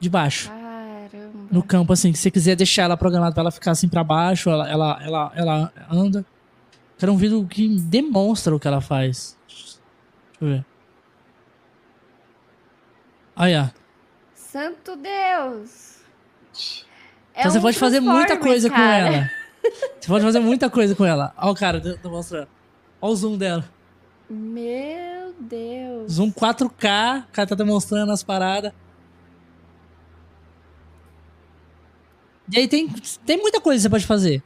De baixo. Caramba. No campo, assim. Que você quiser deixar ela programada pra ela ficar assim pra baixo, ela, ela, ela, ela anda. Quero um vídeo que demonstra o que ela faz. Deixa eu ver. Aí, ó. Santo Deus! É Então você um pode fazer muita coisa com cara. ela. Você pode fazer muita coisa com ela. Ó, o cara, tô, tô mostrando. Ó o zoom dela. Meu Deus. Zoom 4K, o cara tá demonstrando as paradas. E aí tem, tem muita coisa que você pode fazer.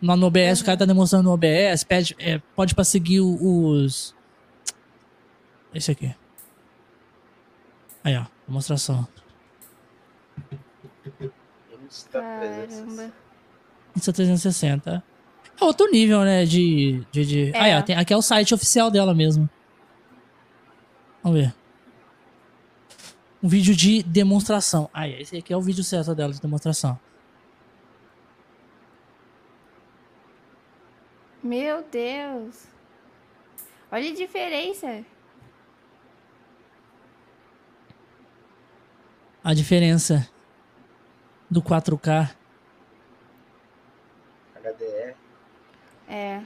No, no OBS, o cara tá demonstrando no OBS, pede, é, pode pra seguir os. Esse aqui. Aí, ó, demonstração. Insta Caramba. Isso é 360. É outro nível, né? De. de, de... É. Aí, ó, tem, aqui é o site oficial dela mesmo. Vamos ver. Um vídeo de demonstração. Ah, esse aqui é o vídeo certo dela de demonstração. Meu Deus. Olha a diferença. A diferença do 4K. HDR. É.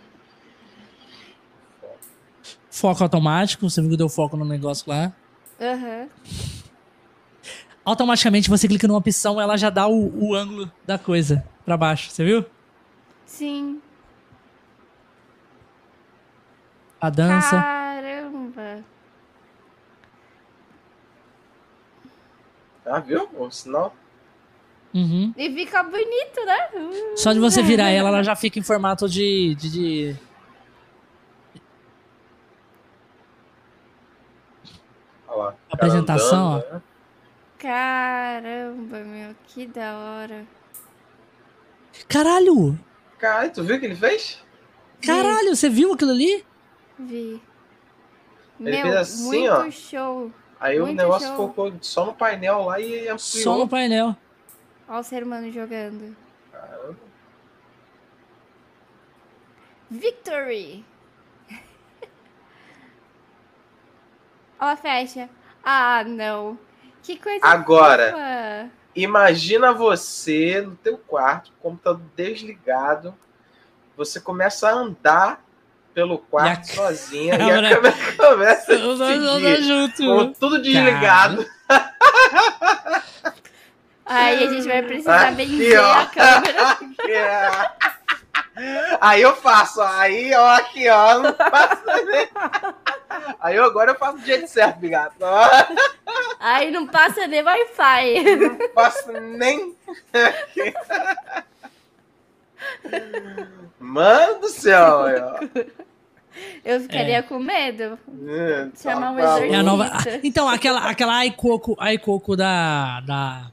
Foco automático. Você viu que deu foco no negócio lá. Aham. Automaticamente você clica numa opção, ela já dá o, o ângulo da coisa pra baixo. Você viu? Sim. A dança. Caramba. Ah, viu? O sinal? Uhum. E fica bonito, né? Só de você virar ela, ela já fica em formato de. de, de- Olha lá. Apresentação, andando, né? Caramba, meu, que da hora. Caralho! Caralho, tu viu o que ele fez? Caralho, você viu aquilo ali? Vi. Ele Meu, fez assim, muito ó. show. Aí o negócio show. focou só no painel lá e ampliou. Só no painel. Olha o ser humano jogando. Caramba. Victory! Ó a fecha. Ah, não. Que coisa Agora. fofa. Imagina você no teu quarto, computador desligado, você começa a andar pelo quarto a sozinha e a câmera começa a seguir, junto. com tudo desligado. Aí a gente vai precisar Aqui, benzer ó. a câmera. Aí eu faço, aí ó, aqui ó, não faço nem. Aí eu, agora eu faço do jeito certo, bigato. Ó, Aí não passa nem Wi-Fi. Não faço nem. Mano do céu, ó. Eu ficaria com medo. Tá Chamar um maluco. É a nova. Eita. Então, aquela, aquela iCoco, a iCoco da, da.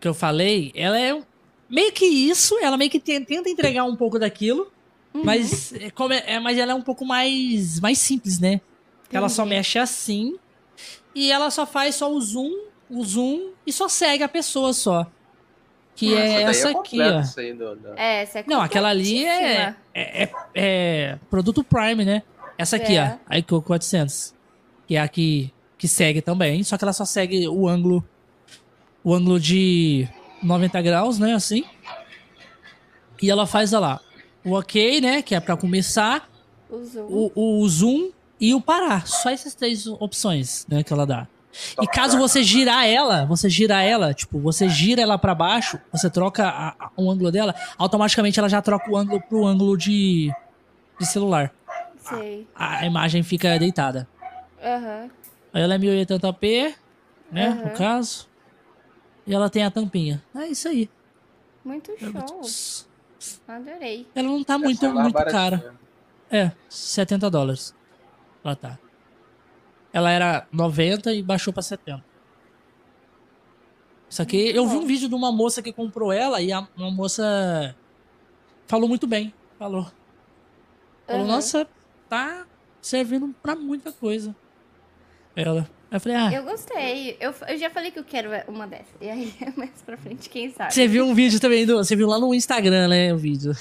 Que eu falei, ela é meio que isso, ela meio que te- tenta entregar um pouco daquilo, Uhum. mas, é, como é, é- mas ela é um pouco mais, mais simples, né? Ela só Entendi. mexe assim e ela só faz só o zoom, o zoom e só segue a pessoa só. Que Essa é daí essa é aqui, ó. essa aí do- do- É, essa é Não, aquela ali é, é, é- é produto Prime, né? Essa aqui, É. ó, a iCoco 400. Que é a que, que segue também, só que ela só segue o ângulo o ângulo de 90 graus, né, assim. E ela faz, ó lá, o ok, né, que é pra começar, O zoom. o, o zoom e o parar. Só essas três opções, né, que ela dá. E Top caso você girar ela, você girar ela, tipo, você gira ela pra baixo, você troca a- a- o ângulo dela, automaticamente ela já troca o ângulo pro ângulo de, de celular. Sei. A imagem fica deitada. Aham. Aí ela é 1080p, né, no Aham. caso. E ela tem a tampinha. É isso aí. Muito show. Adorei. Ela não tá muito, muito baratinha. cara. É, 70 dólares. Ela tá. Ela era 90 e baixou pra 70. Isso aqui, eu vi um vídeo de uma moça que comprou ela e a, uma moça falou muito bem. Falou. Falou, Aham. nossa, tá servindo pra muita coisa. Ela. Eu falei, ah. Eu gostei. Eu, eu já falei que eu quero uma dessas. E aí, mais pra frente, quem sabe? Você viu um vídeo também do. Você viu lá no Instagram, né? O vídeo.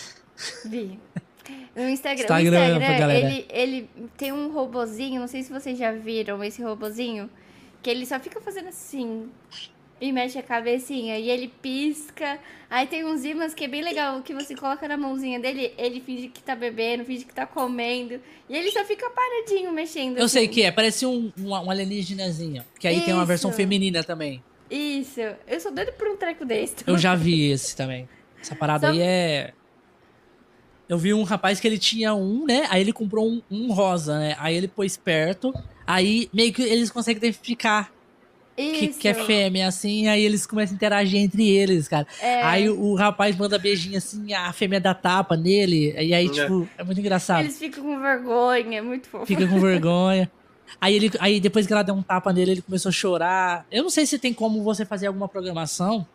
Vi. No Instagram. Instagram, Instagram ele, ele tem um robozinho, não sei se vocês já viram esse robozinho, que ele só fica fazendo assim e mexe a cabecinha. E ele pisca. Aí tem uns imãs que é bem legal, que você coloca na mãozinha dele, ele finge que tá bebendo, finge que tá comendo. E ele só fica paradinho mexendo. Eu assim. sei que é, parece um, um, um alienígenazinho. Que aí Isso. tem uma versão feminina também. Isso. Eu sou doido por um treco desse. Eu já vi esse também. Essa parada só... aí é. Eu vi um rapaz que ele tinha um, né? Aí ele comprou um, um rosa, né? Aí ele pôs perto. Aí meio que eles conseguem identificar que, que, é fêmea, assim, aí eles começam a interagir entre eles, cara. É. Aí o, o, rapaz manda beijinho assim, a fêmea dá tapa nele, e aí, é. tipo, é muito engraçado. Eles ficam com vergonha, é muito fofo. Fica com vergonha. Aí, ele, aí depois que ela deu um tapa nele, ele começou a chorar. Eu não sei se tem como você fazer alguma programação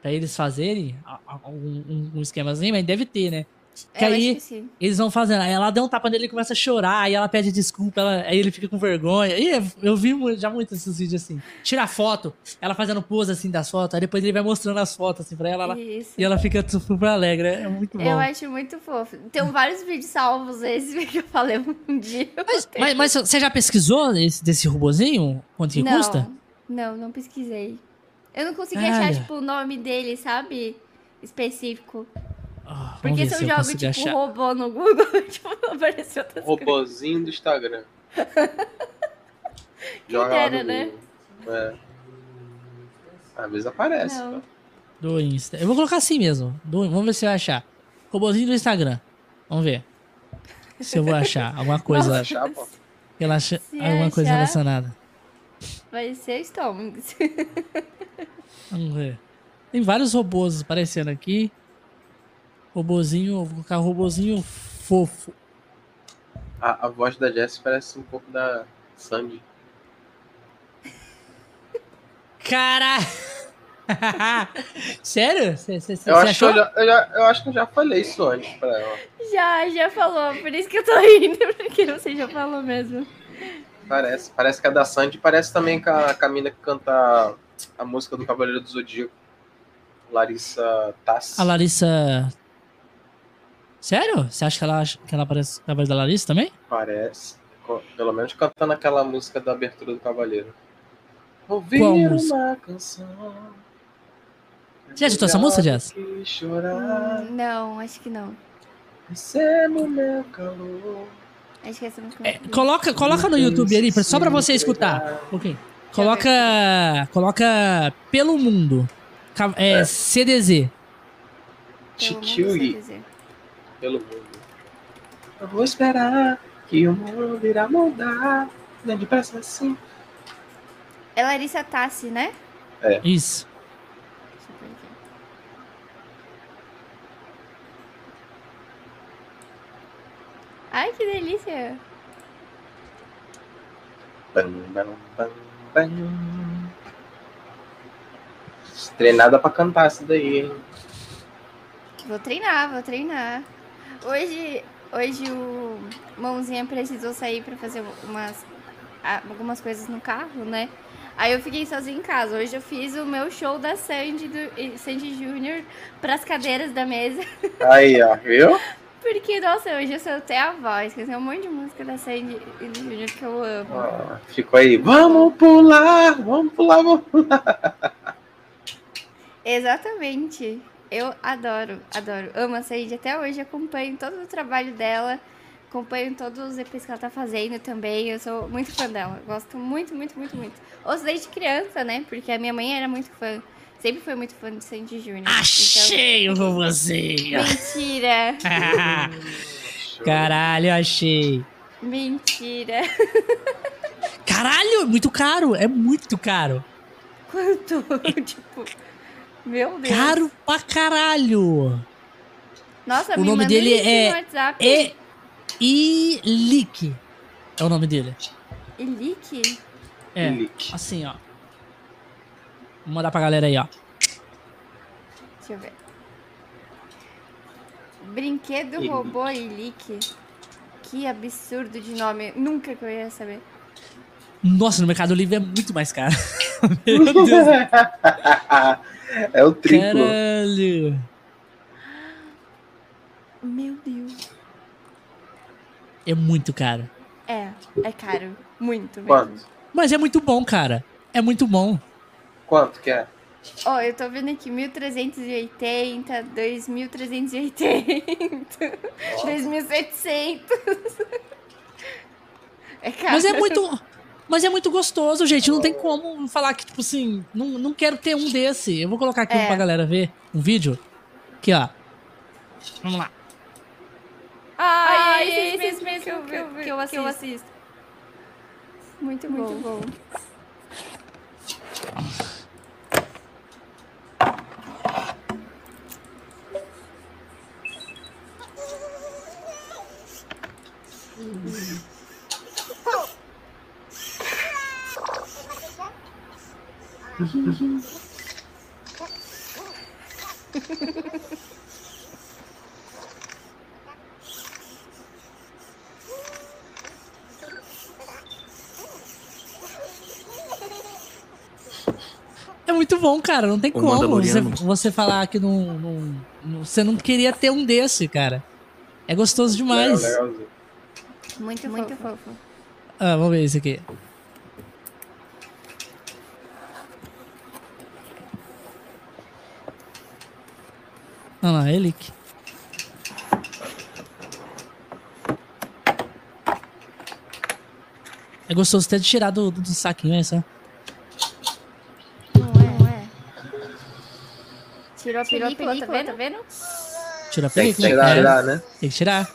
pra eles fazerem um, um, um esquemazinho, mas deve ter, né? Que é, aí que eles vão fazendo. Aí ela dá um tapa nele e começa a chorar. Aí ela pede desculpa. Ela, aí ele fica com vergonha. E eu vi já muito esses vídeos assim. Tira foto, ela fazendo pose assim das fotos. Aí depois ele vai mostrando as fotos assim pra ela. ela e ela fica super alegre. É muito bom. Eu acho muito fofo. Tem vários vídeos salvos esses que eu falei um dia. Mas, mas, mas, você já pesquisou esse, desse robozinho? Quanto que não, custa? Não, não pesquisei. Eu não consegui achar, tipo, o nome dele, sabe? Específico. Oh, Porque se eu, jogo, tipo, achar. robô no Google, tipo, apareceu outras Robozinho do Instagram. Joga era, né? É. Às vezes aparece. Do Insta. Eu vou colocar assim mesmo. Do, vamos ver se vai achar. Robozinho do Instagram. Vamos ver. Se eu vou achar alguma coisa. Achar, Relaxa, alguma achar, coisa relacionada. Vai ser estômago. Vamos ver. Tem vários robôs aparecendo aqui. Robozinho, vou colocar robozinho fofo. A, a voz da Jess parece um pouco da Sandy. Cara! Sério? Cê, cê, cê eu, acho eu, já, eu, já, eu, acho que eu já falei isso antes pra ela. Já, já falou. Por isso que eu tô rindo, porque você já falou mesmo. Parece, parece que a da Sandy parece também com a, com a mina que canta a música do Cavaleiro do Zodíaco. Larissa Tassi. A Larissa Sério? Você acha que ela, que ela parece a voz da Larissa também? Parece. Pelo menos cantando aquela música da abertura do Cavaleiro. Ouvir Qual música? uma canção. Você já escutou essa música, Jess? Hum, não, acho que não. Recebo meu calor. Acho que essa música é, coloca, coloca no YouTube ali, só pra você escutar. Ok. Coloca. Coloca Pelo Mundo. É, é. CDZ. Pelo mundo. Eu vou esperar que o mundo irá mudar. Nem é depressa assim. É Larissa Tassi, né? É. Isso. Ai, que delícia! Bam, bam, bam, bam. Treinada pra cantar isso daí, hein? Vou treinar, vou treinar. Hoje, hoje o Mãozinha precisou sair para fazer umas, algumas coisas no carro, né? Aí eu fiquei sozinha em casa. Hoje eu fiz o meu show da Sandy, do, Sandy Júnior pras cadeiras da mesa. Aí, ó, viu? Porque, nossa, hoje eu soltei a voz, que um monte de música da Sandy Júnior que eu amo. Ficou aí, vamos pular, vamos pular, vamos pular. Exatamente. Eu adoro, adoro. Amo a Said até hoje, acompanho todo o trabalho dela, acompanho todos os episódios que ela tá fazendo também. Eu sou muito fã dela. Gosto muito, muito, muito, muito. Ouço desde criança, né? Porque a minha mãe era muito fã. Sempre foi muito fã de Sandy Júnior. Achei então... você! Mentira! Caralho, achei! Mentira! Caralho, muito caro! É muito caro! Quanto? tipo. Meu Deus. Caro pra caralho. Nossa, o nome dele é E Ilick. É o nome dele. Ilick? É. Assim, ó. Vou mandar pra galera aí, ó. Deixa eu ver. Brinquedo robô Ilick. Que absurdo de nome. Nunca que eu ia saber. Nossa, no Mercado Livre é muito mais caro. Meu Deus. é o triplo. Caralho. Meu Deus. É muito caro. É, é caro. Muito mesmo. Quanto? Mas é muito bom, cara. É muito bom. Quanto que é? Ó, oh, eu tô vendo aqui 1380, 2380, 2700. É caro. Mas é muito. Mas é muito gostoso, gente. Não tem como falar que, tipo assim, não, não quero ter um desse. Eu vou colocar aqui É. um pra galera ver um vídeo. Aqui, ó. Vamos lá. Ah, Ai, esse, esse mesmo que eu, que, eu, que eu assisto. assisto. Muito bom. Muito bom. É muito bom, cara. Não tem O como você, você falar que não, não- não- você não queria ter um desse, cara. É gostoso demais. Muito, muito fofo. Ah, vamos ver esse aqui. Olha lá, ele aqui. É gostoso até de tirar do, do, do saquinho, é só. Não é? Não é? Tirou a Tirou a película, película, tá vendo? tá vendo? Tira a Tem que película. tirar, é, tirar, né? Tem que tirar.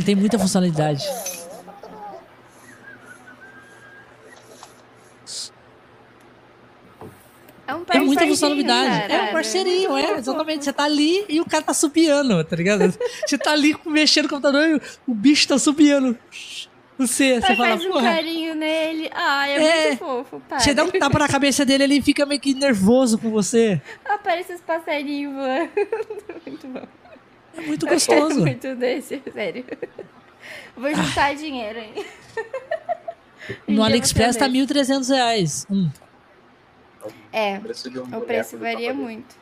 Mano, tem muita funcionalidade. É um Tem muita funcionalidade. cara. É um parceirinho, é, exatamente. Você tá ali e o cara tá subiando, tá ligado? Você tá ali mexendo no computador e o- bicho tá subiando. Você, você fala, faz um carinho nele. Ai, é, É. muito fofo, para. Você dá um tapa na cabeça dele, ele fica meio que nervoso com você. Aparece os passarinhos voando. muito bom. É muito Eu quero gostoso. muito desse, sério. Vou juntar dinheiro aí. Um dia No eu AliExpress tá um 1.300 reais. Um. desse. É, Preço um o preço varia muito.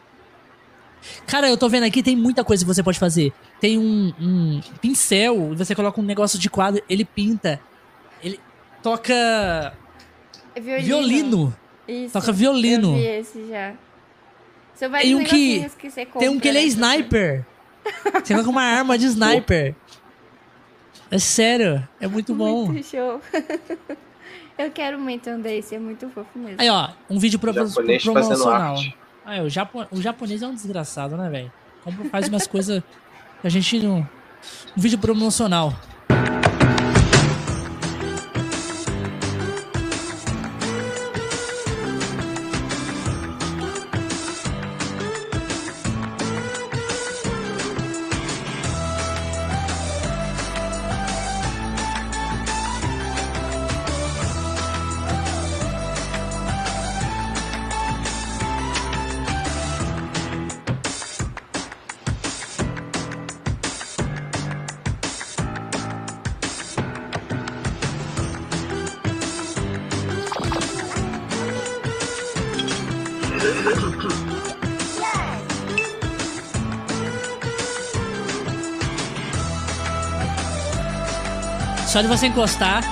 Cara, eu tô vendo aqui, tem muita coisa que você pode fazer. Tem um, um pincel, você coloca um negócio de quadro, ele pinta. Ele toca É Violino. violino. Isso. Toca violino. Eu vi esse já. São vários Tem um que- que você compra. Tem um que ele é né? sniper. Você coloca uma arma de sniper. É sério, é muito bom. Muito show. Eu quero muito um desse, é muito fofo mesmo. Aí, ó, um vídeo pro, Japonês pro- promocional. Aí, o, japo, o japonês é um desgraçado, né, velho? Compra- Faz umas coisas que a gente não. Um vídeo promocional. Só de você encostar.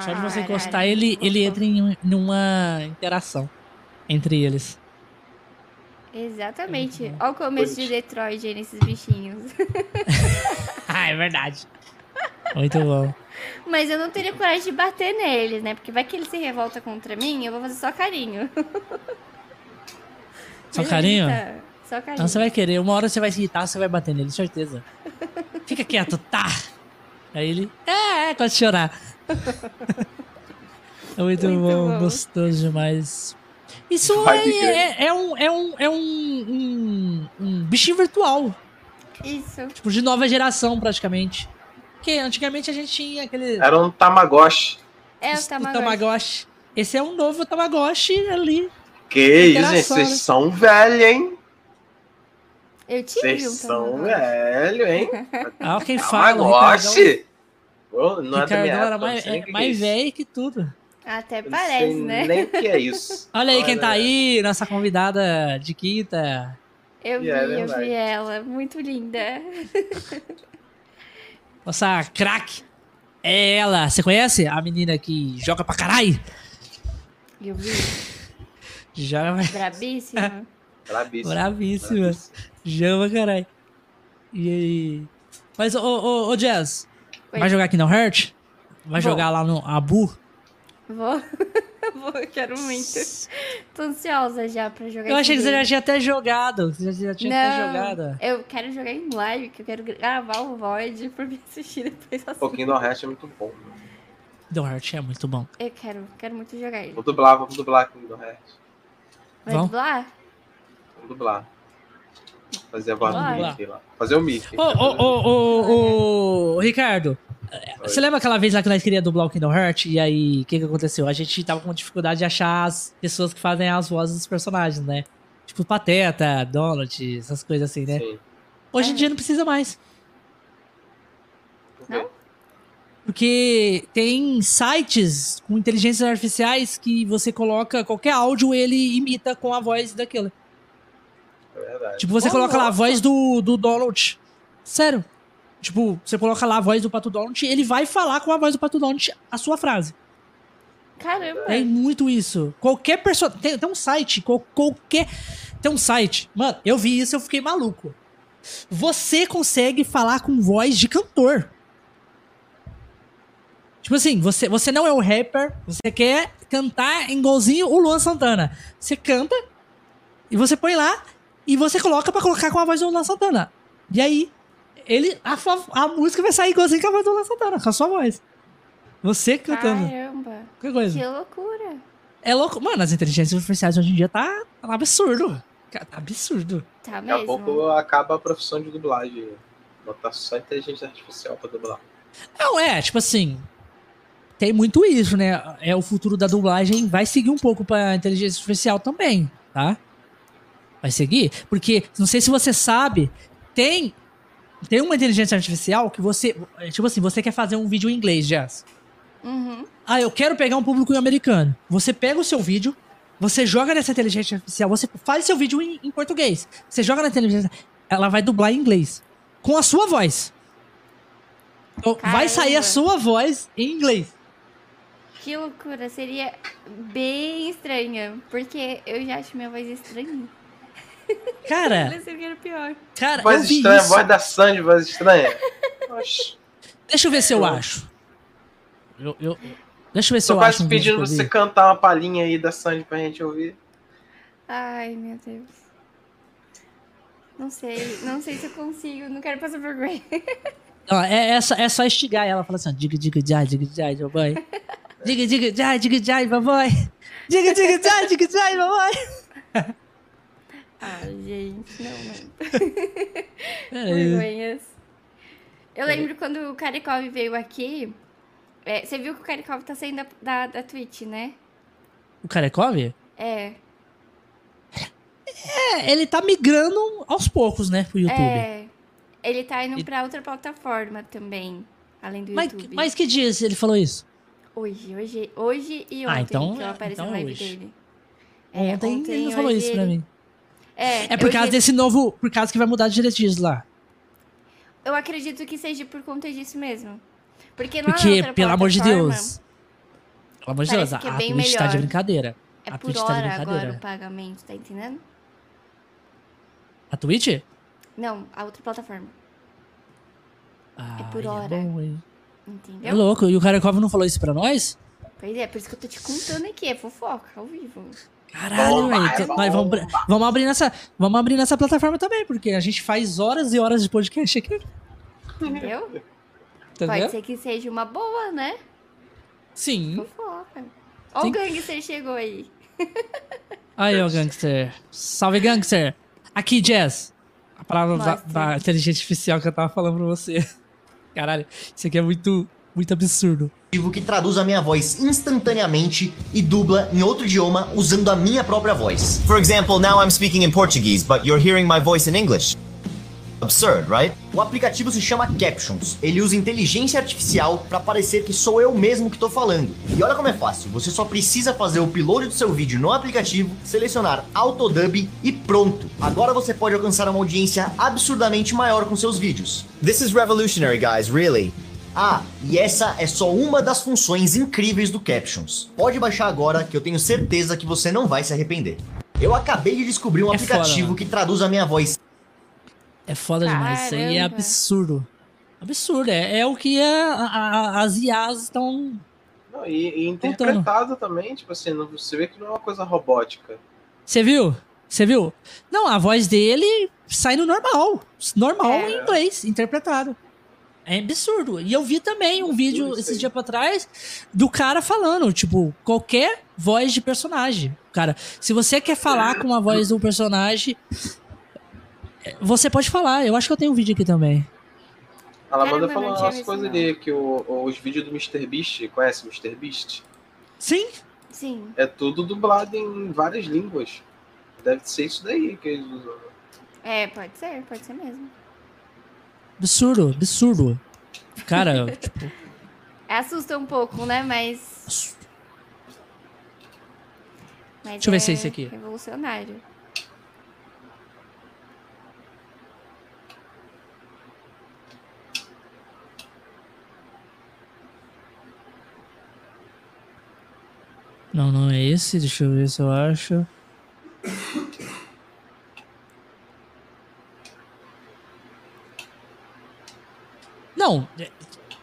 Só de você Ah, encostar, ele, ele entra em um- numa interação entre eles. Exatamente. É Olha o começo de. Detroit aí nesses bichinhos. ah, é verdade. Muito bom. Mas eu não teria coragem de bater neles, né? Porque vai que ele se revolta contra mim, eu vou fazer só carinho. Só carinho? Só carinho. Então você vai querer, uma hora você vai se irritar, você vai bater nele, certeza. Fica quieto, tá? Aí ele, é, é, pode chorar. é muito, muito bom, bom, gostoso demais. Isso é, é, é, um, é, um, é um, um, um bichinho virtual. Isso. Tipo, de nova geração, praticamente. Porque antigamente a gente tinha aquele. Era um Tamagotchi. É, o Tamagotchi. O Tamagotchi. Esse é um novo Tamagotchi ali. Que isso, gente? Vocês são velhos, hein? Eu tive Vocês um são velhos, hein? Ah, quem fala. Tamagotchi? Oh, não Ricardão é da minha era mais, é, mais é velho que tudo. Até eu parece, né? Nem que é isso. Olha aí Olha. quem tá aí, nossa convidada de quinta. Eu vi, é eu vi ela. Muito linda. Nossa craque. É ela. Você conhece? A menina que joga pra caralho. Eu vi. Joga. Brabíssima. Brabíssima. Bravíssima. Joga pra caralho. E aí? Mas, ô, ô, ô Jazz, Oi. vai jogar aqui no Hurt? Vai Vou. jogar lá no Abu? Vou. Vou, quero muito. Tô ansiosa já pra jogar Eu achei que você já tinha até jogado. Você já tinha Não, até jogado. Eu quero jogar em live, que eu quero gravar o Void pra me assistir depois assim. Um pouquinho do Heart é muito bom. Do Heart é muito bom. Eu quero, quero muito jogar ele. Vou dublar, vamos dublar aqui do Heart. Vai Vamos? dublar? Vamos dublar. Fazer a voz do Mickey lá. Fazer o Mickey. Ô, ô, ô, ô, Ricardo. Você lembra aquela vez lá que nós queríamos dublar o Kingdom Hearts? E aí, o que que aconteceu? A gente tava com dificuldade de achar as pessoas que fazem as vozes dos personagens, né? Tipo Pateta, Donald, essas coisas assim, né? Sim. Hoje em dia não precisa mais. Não? Porque tem sites com inteligências artificiais que você coloca qualquer áudio, ele imita com a voz daquilo. É verdade. Tipo, você oh, coloca nossa. lá a voz do, do Donald. Sério. Tipo, você coloca lá a voz do Pato Donald, ele vai falar com a voz do Pato Donald a sua frase. Caramba. Tem muito isso. Qualquer pessoa. Tem, tem um site, qual, qualquer. Tem um site. Mano, eu vi isso e eu fiquei maluco. Você consegue falar com voz de cantor. Tipo assim, você, você não é um rapper, você quer cantar igualzinho o Luan Santana. Você canta e você põe lá e você coloca para colocar com a voz do Luan Santana. E aí, ele, a, a música vai sair igualzinho com a voz do Luan Santana, com a sua voz. Você cantando. Caramba. Que coisa. Que loucura. É louco. Mano, as inteligências artificiais hoje em dia tá, tá absurdo. Tá absurdo. Tá mesmo. Daqui a pouco acaba a profissão de dublagem. Botar só inteligência artificial pra dublar. Não, é, tipo assim. Tem muito isso, né? É o futuro da dublagem vai seguir um pouco pra inteligência artificial também, tá? Vai seguir? Porque, não sei se você sabe, tem tem uma inteligência artificial que você. Tipo assim, você quer fazer um vídeo em inglês, Jazz. Uhum. Ah, eu quero pegar um público americano. Você pega o seu vídeo, você joga nessa inteligência artificial, você faz seu vídeo em, em português. Você joga na inteligência. Ela vai dublar em inglês. Com a sua voz. Então, vai sair a sua voz em inglês. Que loucura, seria bem estranha, porque eu já acho minha voz estranha. Cara. pior. Cara, voz estranha, isso. voz da Sandy, voz estranha. Deixa eu ver se eu acho. Eu, eu, deixa eu ver se Tô eu quase acho. Um pedindo você cantar uma palhinha aí da Sandy pra gente ouvir. Ai, meu Deus. Não sei, não sei se eu consigo, não quero passar vergonha. Não, é, é, só, é só estigar ela, fala assim, diga, diga, jai, diga, jai, babai. Diga, diga, jai, diga, jai, babai. Diga, diga, jai, diga, jai, babai. Ai, gente, não, não. É Vergonhas. Eu lembro quando o Karikov veio aqui. É, você viu que o Karikov tá saindo da, da, da Twitch, né? O Karikov? É. É, ele tá migrando aos poucos, né, pro YouTube. É. Ele tá indo e... pra outra plataforma também, além do mas, YouTube. Mas que dias ele falou isso? Hoje, hoje, hoje e ah, ontem ah, então, que eu apareci então na live hoje. dele. É, ontem, ontem ele não falou isso ele... pra mim. É, é por causa desse novo. Por causa que vai mudar de diretrizes lá. Eu acredito que seja por conta disso mesmo. Porque, Porque pelo amor de Deus. Pelo amor de Deus, a, é a Twitch melhor. tá de brincadeira. É a por Twitch hora tá de brincadeira. agora o pagamento, tá entendendo? A Twitch? Não, a outra plataforma. Ah, é por hora. É bom, hein? Entendeu? É louco. E o Karakov não falou isso pra nós? Pois é, por isso que eu tô te contando aqui. É fofoca, ao vivo. Caralho, velho. Nós vamos, vamos, abrir nessa, vamos abrir nessa plataforma também, porque a gente faz horas e horas de podcast aqui. Entendeu? Pode ser que seja uma boa, né? Sim. Fofoca. Ó o gangster chegou aí. Aí, ó, gangster. Salve, gangster. Aqui, Jazz. A palavra da, da, inteligência artificial que eu tava falando pra você. Caralho, isso aqui é muito, muito absurdo. Que traduz a minha voz instantaneamente e dubla em outro idioma usando a minha própria voz. For example, now I'm speaking in Portuguese, but you're hearing my voice in English. Absurd, right? O aplicativo se chama Captions. Ele usa inteligência artificial para parecer que sou eu mesmo que estou falando. E olha como é fácil. Você só precisa fazer o upload do seu vídeo no aplicativo, selecionar Autodub e pronto. Agora você pode alcançar uma audiência absurdamente maior com seus vídeos. This is revolutionary, guys, really. Ah, e essa é só uma das funções incríveis do Captions. Pode baixar agora que eu tenho certeza que você não vai se arrepender. Eu acabei de descobrir um é aplicativo foda, que traduz a minha voz é foda Caramba. demais. Isso aí é absurdo. Absurdo. É, é o que a, a, as IAs estão. E, e interpretado também, tipo assim, você vê que não é uma coisa robótica. Você viu? Você viu? Não, a voz dele sai no normal. Normal é. em inglês, interpretado. É absurdo. E eu vi também um vídeo esses dias pra trás do cara falando, tipo, qualquer voz de personagem. Cara, se você quer falar com a voz do personagem, você pode falar, eu acho que eu tenho um vídeo aqui também. Ela manda falar umas coisas ali, que o, os vídeos do Mr. Beast, conhece o Mr. Beast? Sim. Sim. É tudo dublado em várias línguas. Deve ser isso daí que eles usam. É, pode ser, pode ser mesmo. Absurdo, absurdo. Cara, tipo. Assusta um pouco, né? Mas. Mas Deixa eu ver se é esse aqui. Revolucionário. Não, não é esse. Deixa eu ver se eu acho. Não, é,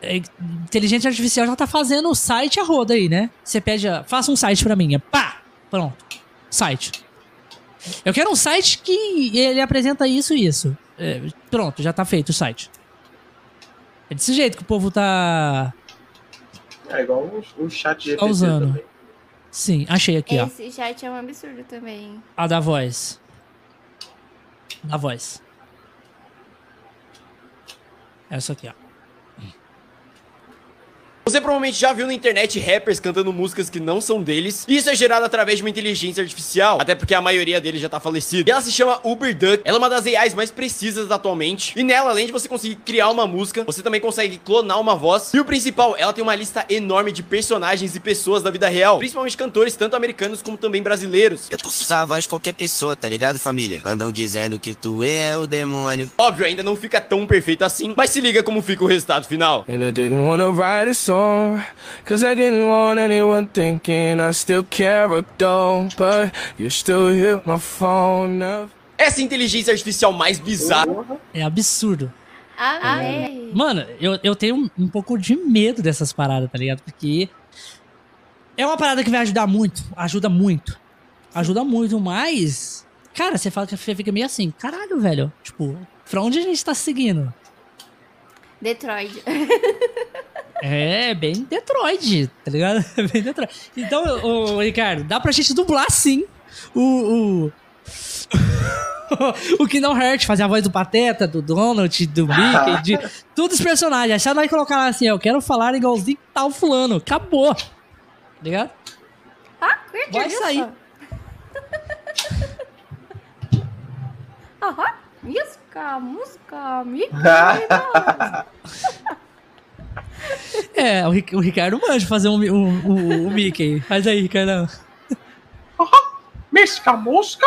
é, inteligência artificial já tá fazendo o site a roda aí, né? Você pede, a, faça um site pra mim. É pá! Pronto. Site. Eu quero um site que ele apresenta isso e isso. É, pronto, já tá feito o site. É desse jeito que o povo tá. É igual o, o chat GPT tá usando. Também. Sim, achei aqui, Esse ó. Esse chat é um absurdo também. A da voz. Da voz. Essa aqui, ó. Você provavelmente já viu na internet rappers cantando músicas que não são deles, e isso é gerado através de uma inteligência artificial, até porque a maioria deles já tá falecida. E ela se chama UberDuck, ela é uma das AIs mais precisas atualmente, e nela, além de você conseguir criar uma música, você também consegue clonar uma voz, e o principal, ela tem uma lista enorme de personagens e pessoas da vida real, principalmente cantores, tanto americanos como também brasileiros. Eu tô a voz de qualquer pessoa, tá ligado, família? Andam dizendo que tu é o demônio. Óbvio, ainda não fica tão perfeito assim, mas se liga como fica o resultado final. And I didn't wanna write a song Cause I didn't want anyone thinking I still care or don't. But you still hit my phone up. Essa inteligência artificial mais bizarra. É absurdo. Ah, é. Mano, eu, eu tenho um, um pouco de medo dessas paradas, tá ligado? Porque é uma parada que vai ajudar muito. Ajuda muito. Ajuda muito, mas. Cara, você fala que você fica meio assim, caralho, velho. Tipo, pra onde a gente tá seguindo? Detroit. É, bem Detroit, tá ligado? bem Detroit. Então, ô, Ricardo, dá pra gente dublar sim o. o... o Kingdom Hearts, fazer a voz do Pateta, do Donald, do Mickey, de todos os personagens. Aí só nós colocar lá assim, eu quero falar igualzinho tal fulano. Acabou. Tá ligado? Ah, Vai sair. Aham. Música, música, Mickey. É, o, o Ricardo manja fazer um, um, um, um Mickey. Faz aí, Ricardo. Misca Mosca,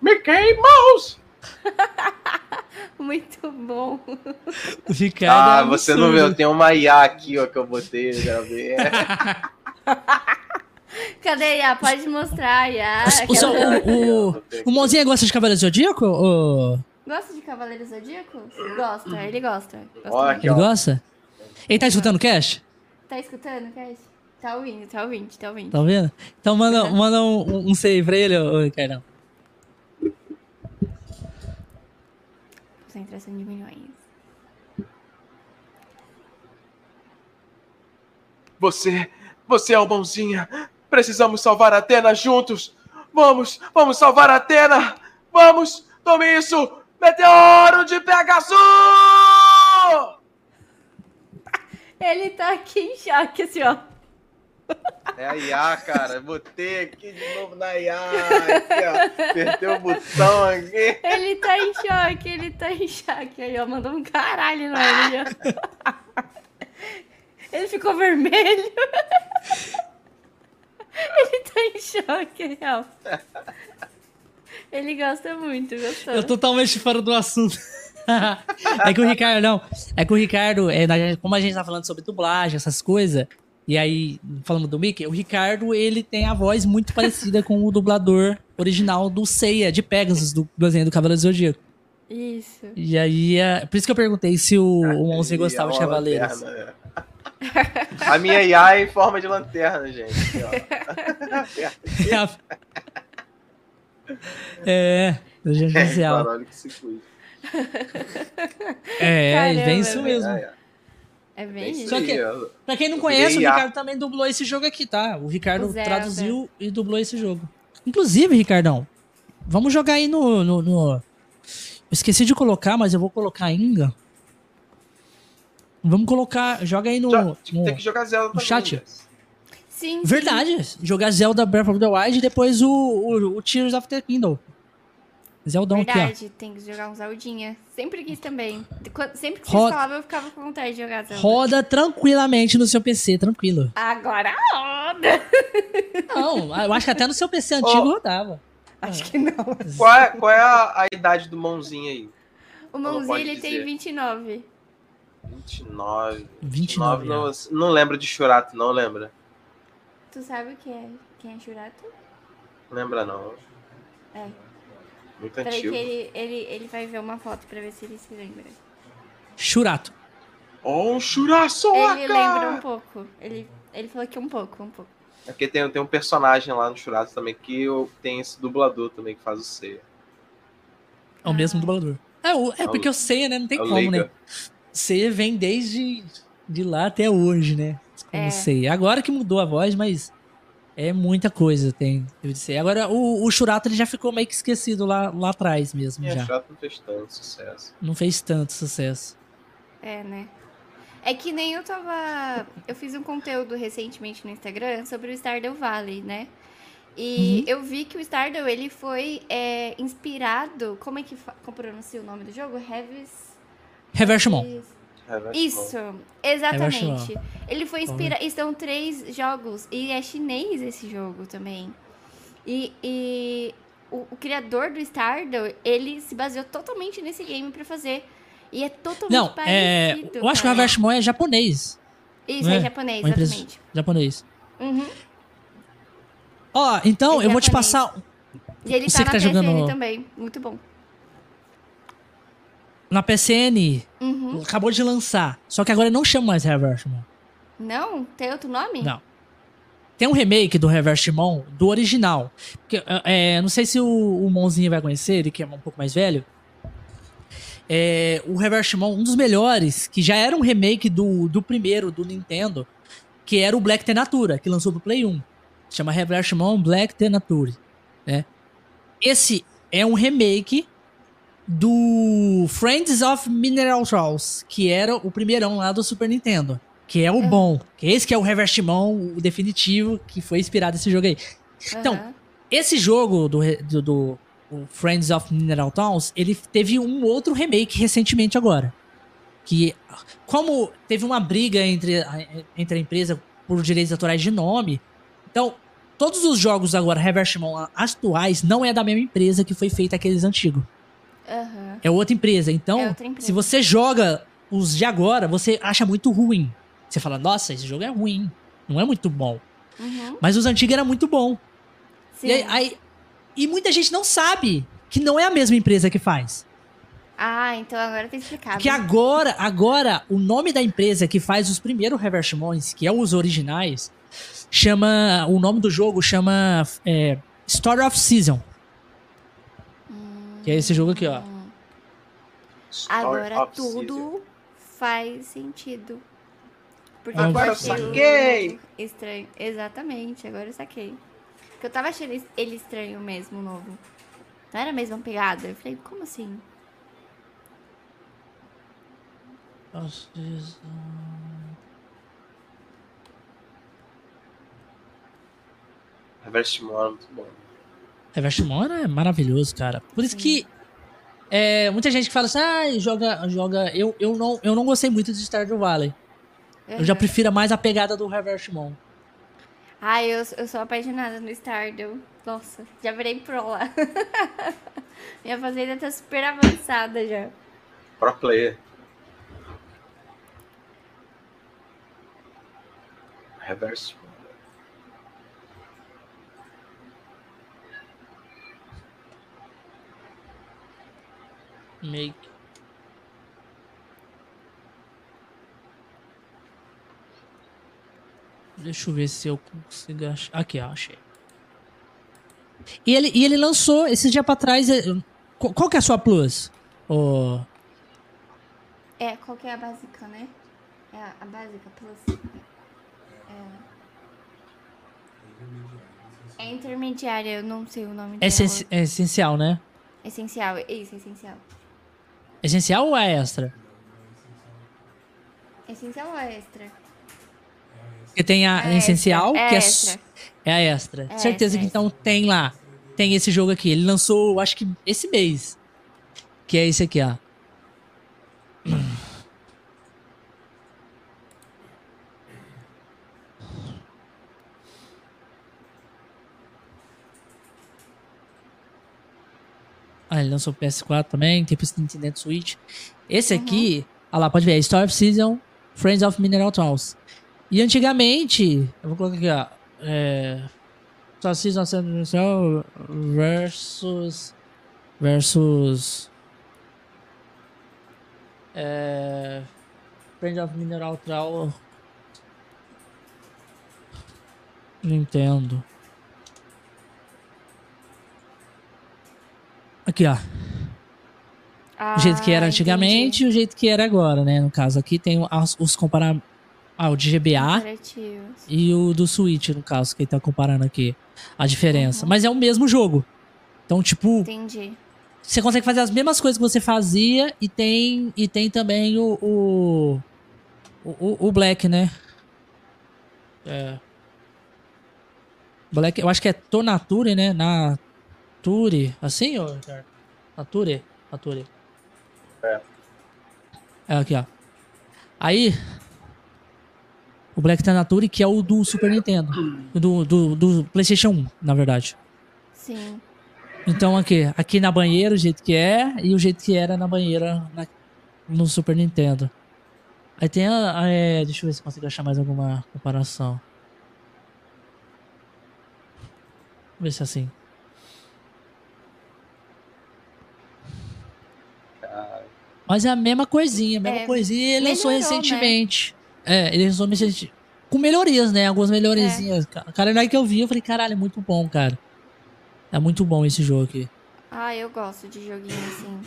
Mickey Mouse. Muito bom. O Ricardo ah, é você não viu? Tem uma IA aqui ó, que eu botei, já vi. Cadê a IA? Pode mostrar a IA. O, o, o, o Mozinha gosta de Cavaleiro Zodíaco? Ou... Gosta de Cavaleiro Zodíaco? Gosta, ele gosta. gosta Olha, ele gosta? Ele tá escutando o Cash? Tá escutando o? Tá ouvindo, tá ouvindo, tá ouvindo. Tá ouvindo? Então manda, manda um, um save pra ele, ô, Ricardão. Concentração de milhões. Você, você é o bonzinha. Precisamos salvar a Atena juntos. Vamos, vamos salvar a Atena. Vamos, tome isso. Meteoro de Pegasus! Ele tá aqui em choque, assim, ó. É a IA, cara. Botei aqui de novo na IA. Aqui, ó. Apertei o botão aqui. Ele tá em choque, ele tá em choque. Aí, ó, mandou um caralho ali, ó. Ele ficou vermelho. Ele tá em choque, real. Ele gosta muito, gostou. Eu totalmente fora do assunto. é que o Ricardo, não. É que o Ricardo, é, como a gente tá falando sobre dublagem, essas coisas, e aí, falando do Mickey, o Ricardo, ele tem a voz muito parecida com o dublador original do Seiya, de Pegasus, do desenho do Cavaleiro do Zodíaco. Isso. E aí, é, por isso que eu perguntei se o, o Monzinho Aí, gostava de Cavaleiros. lanterna, é. A minha IA é em forma de lanterna, gente. Aqui, é, do Gesiel. Barulho que se cuide. É, Caramba, bem isso é mesmo. É, é. É É bem isso isso. Só que-. Pra quem não conhece, o. Ricardo também dublou esse jogo aqui, tá? O Ricardo Zelda. traduziu e dublou esse jogo. Inclusive, Ricardão, vamos jogar aí no, no, no- Eu esqueci de colocar, mas eu vou colocar ainda. Vamos colocar. Joga aí no. Já- no- Tem que jogar Zelda também. chat. Jess. Sim, sim. Verdade. Jogar Zelda Breath of the Wild e depois o, o, o Tears of the Kingdom. Zeldão aqui, ó. Verdade, tem que jogar um Zeldinha. Sempre quis também. Sempre que vocês Roda- falavam, eu ficava com vontade de jogar Zelda. Roda tranquilamente no seu PC, tranquilo. Agora roda! Não, eu acho que até no seu PC antigo rodava. Acho que não. Qual é, qual é a, a idade do mãozinho aí? O Não Mãozinho, ele dizer. tem 29. 29. 29. não, ó. não lembra de Churato, não lembra? Tu sabe o que é? Quem é Churato? Lembra não. É. Muito Peraí que antigo. ele, ele, ele vai ver uma foto pra ver se ele se lembra. Churato. Oh, um churaço! Ele lembra um pouco. Ele, ele falou que um pouco, um pouco. É porque tem, tem um personagem lá no Churato também que tem esse dublador também que faz o Seiya. É o mesmo dublador. É, o- é É porque o Seiya, né? Não tem É como, né? Seiya vem desde de lá até hoje, né? Como É. Seiya. Agora que mudou a voz, mas é muita coisa tem de Seiya. Agora o, o Churato ele já ficou meio que esquecido lá, lá atrás mesmo, o já. Churato não fez tanto sucesso. Não fez tanto sucesso. É, né? É que nem eu tava. Eu fiz um conteúdo recentemente no Instagram sobre o Stardew Valley, né? E eu vi que o Stardew ele foi é, inspirado. Como é que fa- como pronuncia o nome do jogo? Heavis. Revertimon. Isso, exatamente. Revertimon. Ele foi inspirado. E são três jogos. E é chinês esse jogo também. E, e o, o criador do Stardew, ele se baseou totalmente nesse game pra fazer. E é totalmente Não, é, parecido. eu acho que o cara. Revertimon é japonês. Isso, é, é? japonês, Uma exatamente. japonês. Uhum. Ó, então É eu vou te japonês. passar E ele Você tá que na tá PSN jogando- também. Muito bom. Na PCN. Uhum. Acabou de lançar. Só que agora não chama mais Revertimon. Não? Tem outro nome? Não. Tem um remake do Revertimon do original. Porque, é, não sei se o, o Monzinho vai conhecer, ele que é um pouco mais velho. É, o Revertimon, um dos melhores, que já era um remake do, do primeiro, do Nintendo, que era o Black Tenatura, que lançou pro Play 1. Chama Revertimon Black Tenature. Né? Esse é um remake do Friends of Mineral Trolls, que era o primeirão lá do Super Nintendo. Que é o bom. Que esse que é o Revertimon, o definitivo, que foi inspirado nesse jogo aí. Então, Aham. esse jogo do, do, do- Friends of Mineral Towns, ele teve um outro remake recentemente agora. Que, como teve uma briga entre a, entre a empresa por direitos autorais de nome, então, todos os jogos agora, Revertimon atuais, não é da mesma empresa que foi feita aqueles antigos. Aham. É outra empresa. Então, É outra empresa. se você joga os de agora, você acha muito ruim. Você fala, nossa, esse jogo é ruim. Não é muito bom. Uhum. Mas os antigos era muito bom. Sim. E, aí- aí- e muita gente não sabe que não é a mesma empresa que faz. Ah, então agora tá explicado. Que agora, agora, o nome da empresa que faz os primeiros Revertimons, que é os originais, chama. O nome do jogo chama é, Story of Season. Que é esse jogo aqui, ó. Story Agora tudo faz sentido. Porque Agora eu saquei. estranho. Exatamente, agora eu saquei. Porque eu tava achando ele estranho mesmo, novo. Não era a mesma pegada. Eu falei, como assim? Nossa, Jesus. Reverse Moon é muito bom. Reverse Moon é maravilhoso, cara. Por isso que é, muita gente que fala assim, ah, joga, joga. Eu, eu, não, eu não gostei muito de Stardew Valley. Eu já prefiro mais a pegada do Reverse Moon. Ai, eu, eu sou apaixonada no Stardew. Nossa, já virei pro lá. Minha fazenda tá super avançada já. Pro player. Reverse Make. Deixa eu ver se eu consigo achar. Aqui, ó, achei. E ele, e ele lançou esse dia pra trás. eh, Qual, qual que é a sua plus? Ô, É, qual que é a básica, né? É a, a básica plus. É. É intermediária, eu não sei o nome é, dela. é essencial, né? Essencial, isso, essencial. Essencial ou é extra? Essencial ou extra? Porque tem a É essencial, é que é, extra. s- é a extra. É Certeza extra, que então tem lá. Tem esse jogo aqui. Ele lançou, acho que esse mês. Que é esse aqui, ó. Ah, ele lançou o PS4 também, tem pro Nintendo Switch. Esse aqui, olha lá, pode ver, é Story of Season, Friends of Mineral Towns. E antigamente, eu vou colocar aqui, ó, é, Story of Season Central versus, versus, é, Friends of Mineral Towns, Nintendo. Aqui, ó. O jeito que era Ah, antigamente e o jeito que era agora, né? No caso, aqui tem as- os comparar. Ah, o de GBA e o do Switch, no caso, que ele tá comparando aqui. A diferença. Mas é o mesmo jogo. Então, tipo, Entendi. você consegue fazer as mesmas coisas que você fazia e tem, e tem também o, o, o, o Black, né? É. Black, eu acho que é Tonature, né? Nature. Assim, ô, Ricardo? Nature? Nature. É. É aqui, ó. Aí. O Black Nature, que é o do Super Nintendo. Do, do, do PlayStation 1, na verdade. Sim. Então aqui, aqui na banheira o jeito que é e o jeito que era na banheira na- no Super Nintendo. Aí tem a, a- é, deixa eu ver se eu consigo achar mais alguma comparação. Vamos ver se é assim. Mas é a mesma coisinha, a mesma É, coisinha. Ele lançou né? recentemente. É, ele lançou recentemente. Com melhorias, né? Algumas melhoriazinhas. Cara, Cara, na hora que eu vi, eu falei, caralho, é muito bom, cara. É muito bom esse jogo aqui. Ah, eu gosto de joguinho assim.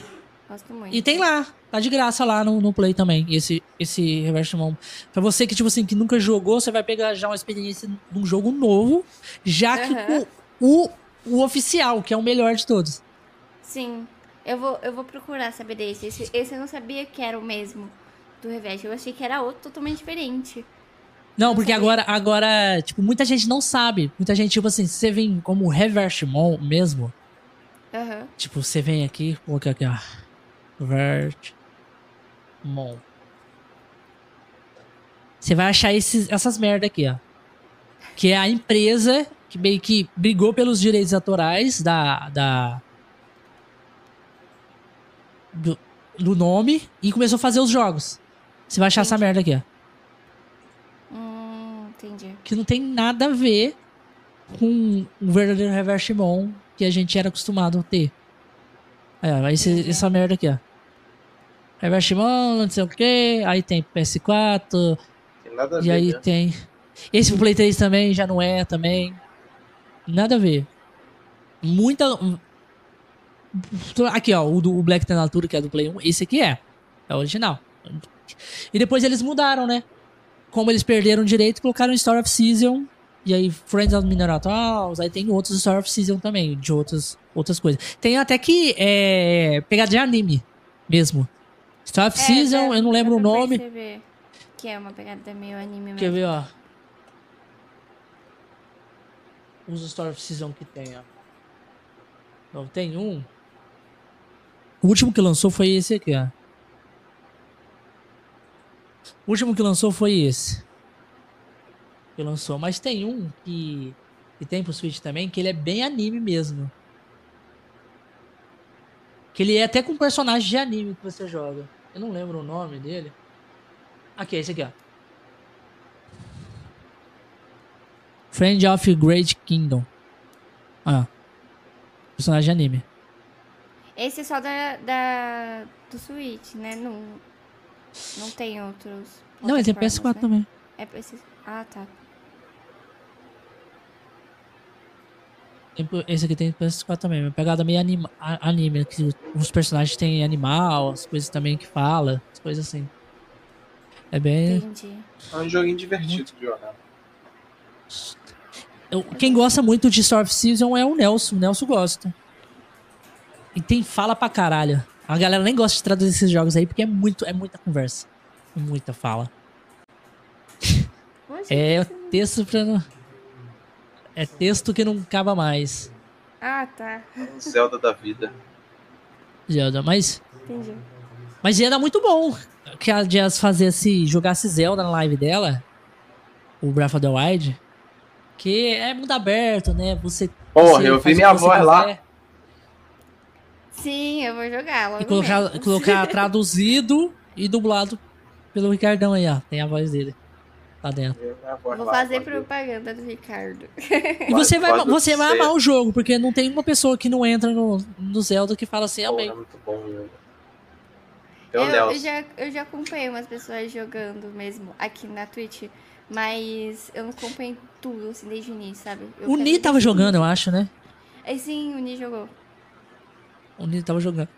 Gosto muito. E tem lá, tá de graça lá no, no Play também, esse, esse Reverse Moon. Pra você que, tipo assim, que nunca jogou, você vai pegar já uma experiência de um jogo novo, já que Aham. o, o, o oficial, que é o melhor de todos. Sim. Eu vou, eu vou procurar saber desse. Esse, esse eu não sabia que era o mesmo do Revés. Eu achei que era outro totalmente diferente. Não, porque agora, agora, tipo, muita gente não sabe. Muita gente, tipo assim, você vem como Reverse Moon mesmo, Aham. tipo, você vem aqui, colocar aqui, ó. Vert Mon. Você vai achar esses, essas merda aqui, ó. Que é a empresa que meio que brigou pelos direitos autorais da. da do, do nome e começou a fazer os jogos. Você vai achar essa merda aqui, ó. Hum, entendi. Que não tem nada a ver com o verdadeiro Reverse Mon que a gente era acostumado a ter. É, esse, essa merda aqui, ó. Reverse Mon, não sei o que. Aí tem PS4. Tem nada a E ver. aí né? tem. Esse pro Play 3 também já não é também. Nada a ver. Muita. Aqui, ó, o do o Black Tenatura, que é do Play 1. Esse aqui é. É o original. E depois eles mudaram, né? como eles perderam direito, colocaram Story of Season. E aí, Friends of Mineral Towns, aí tem outros Story of Season também, de outras, outras coisas. Tem até que é pegada de anime mesmo. Story of É, Season, eu não lembro o nome. perceber Que é uma pegada meio anime Quer mesmo. ver, ó. Os Story of Season que tem, ó. Não, tem um. O último que lançou foi esse aqui, ó. O último que lançou foi esse. Que lançou. Mas tem um que, que tem pro Switch também, que ele é bem anime mesmo. Que ele é até com personagem de anime que você joga. Eu não lembro o nome dele. Aqui, esse aqui, ó. Friend of Great Kingdom. Ah. Personagem de anime. Esse é só da, da, do Switch, né? Não, não tem outros. Não, ele tem plataformas, PS4 né? também. É PS... Ah, tá. Esse aqui tem PS4 também. Uma pegada meio anima, anime. Que os personagens têm animal, as coisas também que fala, as coisas assim. É bem. Entendi. É um joguinho divertido de jogar. Quem gosta muito de Story of Season é o Nelson. O Nelson gosta. E tem fala pra caralho. A galera nem gosta de traduzir esses jogos aí porque é, muito, é muita conversa. Muita fala. É texto pra. não- É texto que não acaba mais. Ah, tá. Um Zelda da vida. Zelda, mas. Entendi. Mas ia dar muito bom que a Jazz fazesse, jogasse Zelda na live dela, o Breath of the Wild, que é mundo aberto, né? Você. Porra, você eu vi minha voz lá. Sim, eu vou jogar logo E colocar, colocar traduzido e dublado pelo Ricardão aí, ó. Tem a voz dele lá dentro. Vou fazer propaganda do Ricardo. E você vai, você vai amar o jogo, porque não tem uma pessoa que não entra no, no Zelda que fala assim, amei. é muito bom, meu. Tem o Eu, eu já, eu já acompanhei umas pessoas jogando mesmo aqui na Twitch, mas eu não acompanhei tudo assim desde o início, sabe? Eu O Ni tava jogando, eu acho, né? É, sim, o Ni jogou. O Ni tava jogando.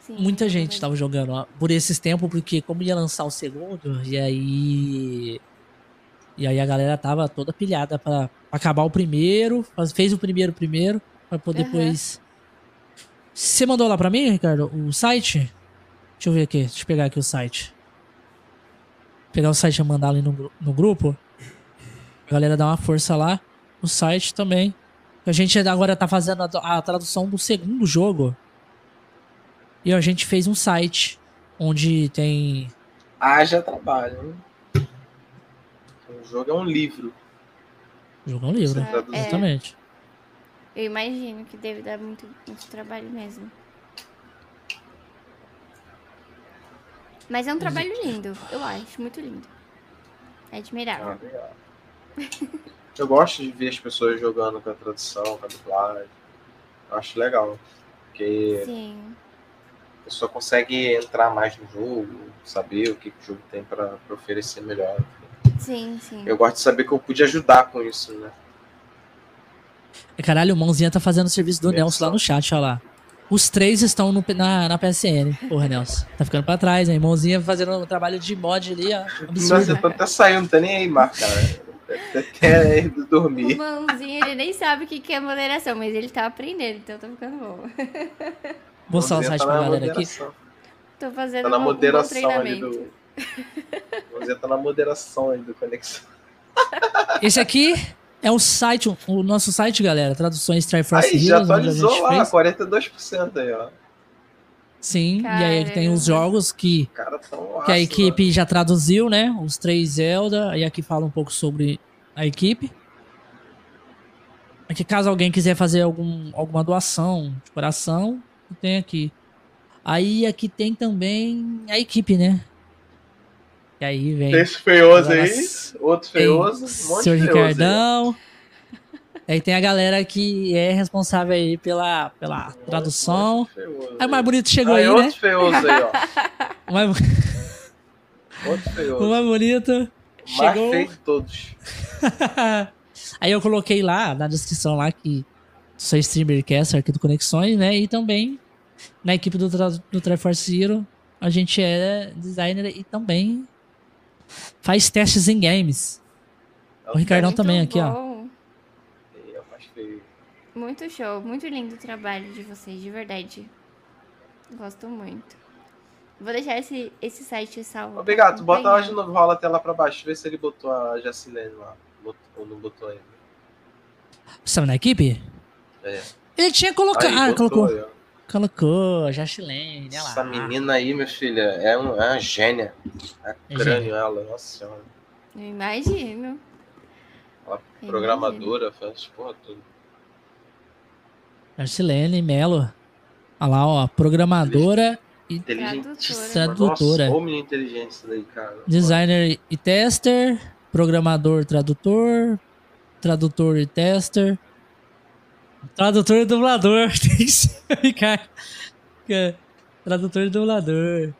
Sim, Muita gente verdade. tava jogando ó, por esses tempos, porque como ia lançar o segundo, e aí. E aí a galera tava toda pilhada pra acabar o primeiro, fez o primeiro primeiro, pra poder Aham. depois. Você mandou lá pra mim, Ricardo, o site? Deixa eu ver aqui, deixa eu pegar aqui o site. Pegar o site e mandar ali no, no grupo. A galera dá uma força lá. O site também. A gente agora tá fazendo a, a tradução do segundo jogo. E a gente fez um site onde tem. Haja trabalho, hein? O jogo é um livro. Jogo é um livro. Traduz. Exatamente. Eu imagino que deve dar muito, muito trabalho mesmo. Mas é um trabalho lindo, eu acho, muito lindo. É admirável. Ah. Eu gosto de ver as pessoas jogando com a tradução, com a dublagem. Eu acho legal. Porque Sim. a pessoa consegue entrar mais no jogo, saber o que, o jogo tem para oferecer melhor. Sim, sim. Eu gosto de saber que eu pude ajudar com isso, né? Caralho, o Mãozinha tá fazendo o serviço do. Nelson lá no chat, olha lá. Os três estão no, na, na PSN. Porra, Nelson. Tá ficando pra trás, hein? Mãozinha fazendo um trabalho de mod ali, ó. Nossa, Absurdo. eu tô até saindo, não tá nem aí, Marco, cara. Até indo O dormir. mãozinho, ele nem sabe o que que é moderação, mas ele tá aprendendo, então tá ficando bom. Vou mostrar o site tá pra galera aqui. moderação. Tô fazendo Tá na um, um bom moderação ali treinamento. do. Mãozinha tá na moderação aí do Conexão. Esse aqui é o site, o nosso site, galera. Traduções Triforce Aí, já Heroes, a atualizou lá, fez. 42% aí, ó. Sim, e aí tem os Caramba. jogos que cara que a equipe já traduziu, né? Os três Zelda. E aqui fala um pouco sobre a equipe. Aqui, caso alguém quiser fazer algum, alguma doação de coração, tem aqui. Aí aqui tem também a equipe, né? E aí vem. Tem esse feioso aí, outro feioso, um monte de feioso aí. Tem a galera que é responsável aí pela, pela tradução. Feioso Aí o mais bonito chegou Aí, aí, outro né? feioso aí, ó. O mais, Outro o feioso. mais bonito Mais chegou. feio de todos. Aí eu coloquei lá na descrição lá que sou streamercaster aqui do Conexões, né? E também na equipe do, Tra- do Triforce Zero a gente é designer e também Faz testes em games. O Ricardão também aqui, ó. bom. Eu acho que Muito show, muito lindo o trabalho de vocês, de verdade. Gosto muito. Vou deixar esse, esse site salvo. Obrigado, bota lá de novo, rola até lá pra baixo, vê se ele botou a Jacilene lá. Ou não botou ainda. Você tava na equipe? É. Ele tinha colocado. Aí, Ah, botou, colocou. aí, ó. Colocou, Jacilene, olha lá. Essa menina aí, minha filha, é, um, é uma gênia. É É crânio ela, nossa senhora. Eu imagino. Ela Eu programadora, faz porra tudo. Jacilene Melo. Olha lá, ó. Programadora, Inteligente. Tradutora. Nossa, inteligente isso daí, cara. designer e tester, programador, tradutor, tradutor e tester, tradutor e dublador. Tem que Tradutor e dublador.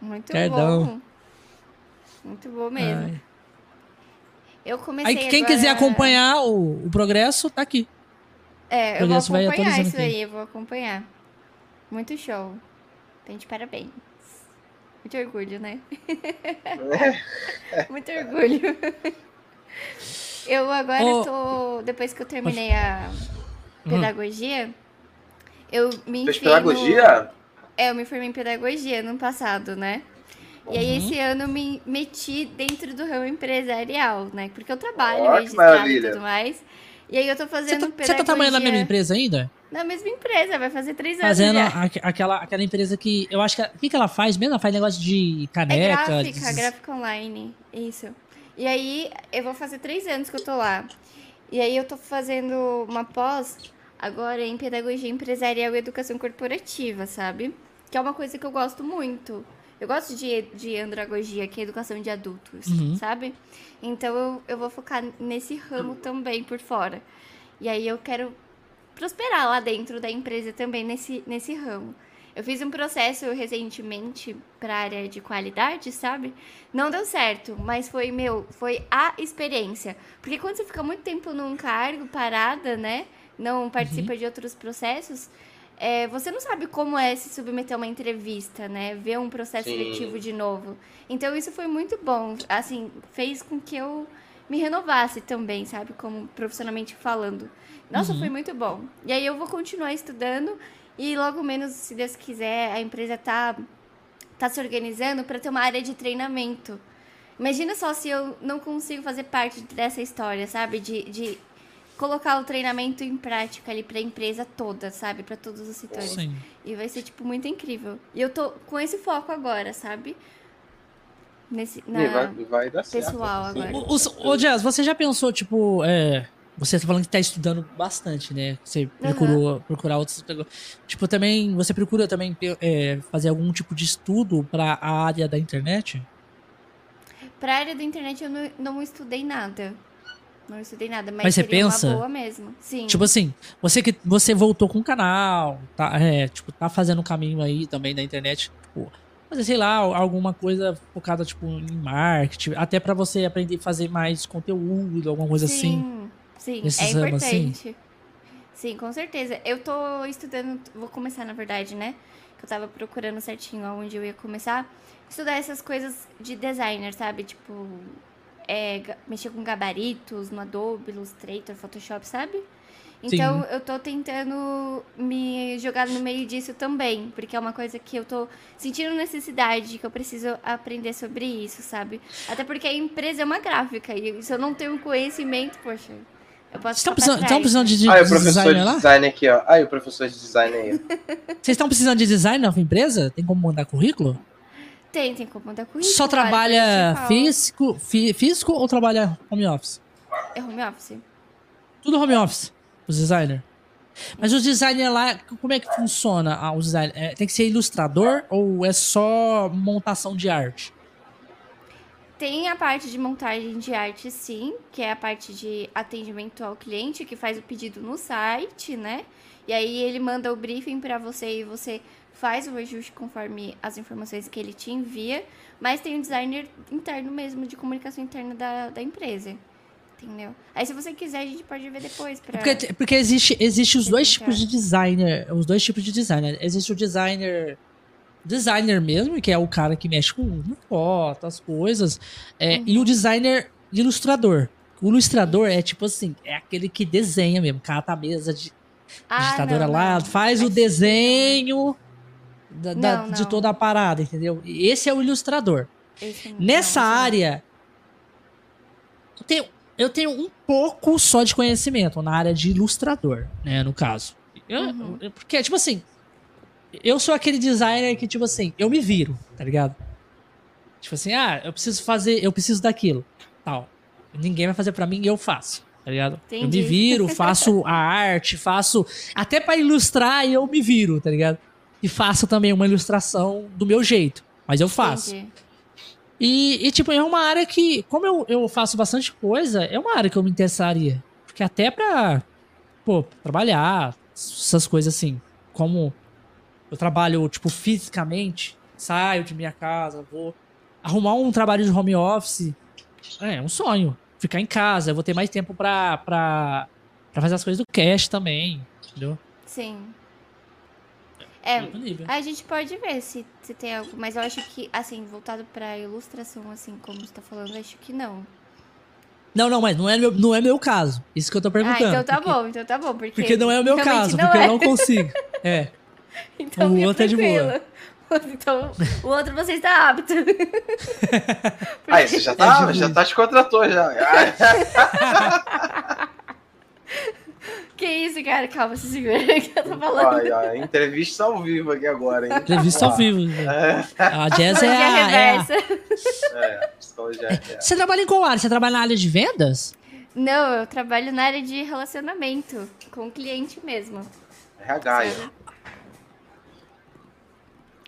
Muito Cardão. bom. Muito bom mesmo. Ai. Eu comecei Aí quem agora- quiser acompanhar o, o progresso, tá aqui. É, eu vou acompanhar isso aqui. aí, eu vou acompanhar. Muito show. Então, de parabéns. Muito orgulho, né? Muito orgulho. Eu agora Ô. tô. Depois que eu terminei a pedagogia, eu me Fez enfiei no- pedagogia? É, eu me formei em pedagogia no passado, né? E aí, Uhum. esse ano, eu me meti dentro do ramo empresarial, né? Porque eu trabalho que registrado e maravilha. tudo mais. E aí, eu tô Você fazendo tá, pedagogia... você tá trabalhando na mesma empresa ainda? Na mesma empresa, vai fazer três anos Fazendo já. aque- aquela, aquela empresa que. Eu acho que. O que, que ela faz mesmo? Ela faz negócio de É caneca. gráfica, de- gráfica online. Isso. E aí, eu vou fazer três anos que eu tô lá. E aí, eu tô fazendo uma pós agora em pedagogia empresarial e educação corporativa, sabe? Que é uma coisa que eu gosto muito. Eu gosto de, de andragogia, que é educação de adultos, Uhum. sabe? Então, eu, eu vou focar nesse ramo também por fora. E aí, eu quero prosperar lá dentro da empresa também nesse, nesse ramo. Eu fiz um processo recentemente para área de qualidade, sabe? Não deu certo, mas foi meu, foi a experiência. Porque quando você fica muito tempo num cargo parada, né? Não participa de outros processos, é, você não sabe como é se submeter a uma entrevista, né? Ver um processo Sim. seletivo de novo. Então isso foi muito bom. Assim, fez com que eu me renovasse também, sabe? Como profissionalmente falando. Nossa, Uhum. foi muito bom. E aí eu vou continuar estudando e logo menos, se Deus quiser, a empresa tá, tá se organizando para ter uma área de treinamento. Imagina só se eu não consigo fazer parte dessa história, sabe? De, de colocar o treinamento em prática ali pra empresa toda, sabe? Para todos os setores. Sim. E vai ser, tipo, muito incrível. E eu tô com esse foco agora, sabe? Nesse, na... E vai, vai dar certo. pessoal Sim. agora. O, o, ô, Jazz, você já pensou, tipo, é, você tá falando que tá estudando bastante, né? Você procurou procurar outros. Tipo, também. Você procura também é, fazer algum tipo de estudo pra a área da internet? Pra área da internet eu não, não estudei nada. Não estudei nada, mas, Mas você pensa? uma boa mesmo. Sim. Tipo assim, você que você voltou com o canal, tá, é, tipo, tá fazendo o caminho aí também da internet, tipo, fazer, sei lá, alguma coisa focada, tipo, em marketing, até pra você aprender a fazer mais conteúdo, alguma coisa assim. Sim, sim, Nesses é ramos, assim? importante. Sim, com certeza. Eu tô estudando, vou começar na verdade, né? Que eu tava procurando certinho aonde eu ia começar. Estudar essas coisas de designer, sabe? Tipo, é, mexer com gabaritos no Adobe, Illustrator, Photoshop, sabe? Então eu tô tentando me jogar no meio disso também, porque é uma coisa que eu tô sentindo necessidade, que eu preciso aprender sobre isso, sabe? Até porque a empresa é uma gráfica, e se eu não tenho conhecimento, poxa, eu posso Vocês estão precisando, trás, tão precisando de, de Aí o professor designer de lá? design aqui, ó. Aí o professor de design aí. Vocês estão precisando de design na empresa? Tem como mandar currículo? Tem, tem como mandar currículo. Só trabalha físico, físico ou trabalha home office? É home office. Tudo home office, os designers. Mas os designers lá, como é que funciona ah, o design? É, tem que ser ilustrador ou é só montação de arte? Tem a parte de montagem de arte, sim, que é a parte de atendimento ao cliente, que faz o pedido no site, né? E aí ele manda o briefing para você e você faz o ajuste conforme as informações que ele te envia. Mas tem o designer interno mesmo, de comunicação interna da, da empresa. Entendeu? Aí se você quiser, a gente pode ver depois. Pra... Porque, porque existe, existe os dois tipos de designer. Os dois tipos de designer. Existe o designer designer mesmo, que é o cara que mexe com foto, as coisas, é, e o designer ilustrador. O ilustrador é tipo assim, é aquele que desenha mesmo, cata a mesa de Ah, digitadora não, lá, não. faz o desenho da- da- Não, de não. toda a parada, entendeu? Esse é o ilustrador. Esse não, Nessa não. área, eu tenho, eu tenho um pouco só de conhecimento na área de ilustrador, né, no caso. Eu- Uhum. porque, tipo assim, eu sou aquele designer que, tipo assim, eu me viro, tá ligado? Tipo assim, ah, eu preciso fazer, eu preciso daquilo, tal. Ninguém vai fazer pra mim eu faço, tá ligado? Eu me Entendi. viro, faço a arte, faço até pra ilustrar eu me viro, tá ligado? E faço também uma ilustração do meu jeito, mas eu faço. Entendi. E, e, tipo, é uma área que, como eu, eu faço bastante coisa, é uma área que eu me interessaria. Porque até pra, pô, trabalhar, essas coisas assim. Como eu trabalho, tipo, fisicamente, saio de minha casa, vou arrumar um trabalho de home office. É, é um sonho. Ficar em casa, eu vou ter mais tempo pra, pra, pra fazer as coisas do cash também, entendeu? Sim. É, Outro nível. a gente pode ver se, se tem algo, mas eu acho que, assim, voltado pra ilustração, assim, como você tá falando, eu acho que não. Não, não, mas não é meu, não é meu caso. Isso que eu tô Ah, perguntando. então tá porque, bom, então tá bom, porque... Porque não é o meu caso, porque é. eu não consigo. É. Então O outro é de boa. Então, o outro você está apto. Aí, você já tá, É, já tá te contratou já. Que isso, cara? Calma, se segura que eu tô falando. Ai, ai, entrevista ao vivo aqui agora, hein? Entrevista ao vivo. velho. A Jazz é a, é a- reversa. É, psicologia é. Você trabalha em qual área? Você trabalha na área de vendas? Não, eu trabalho na área de relacionamento com o cliente mesmo. RH?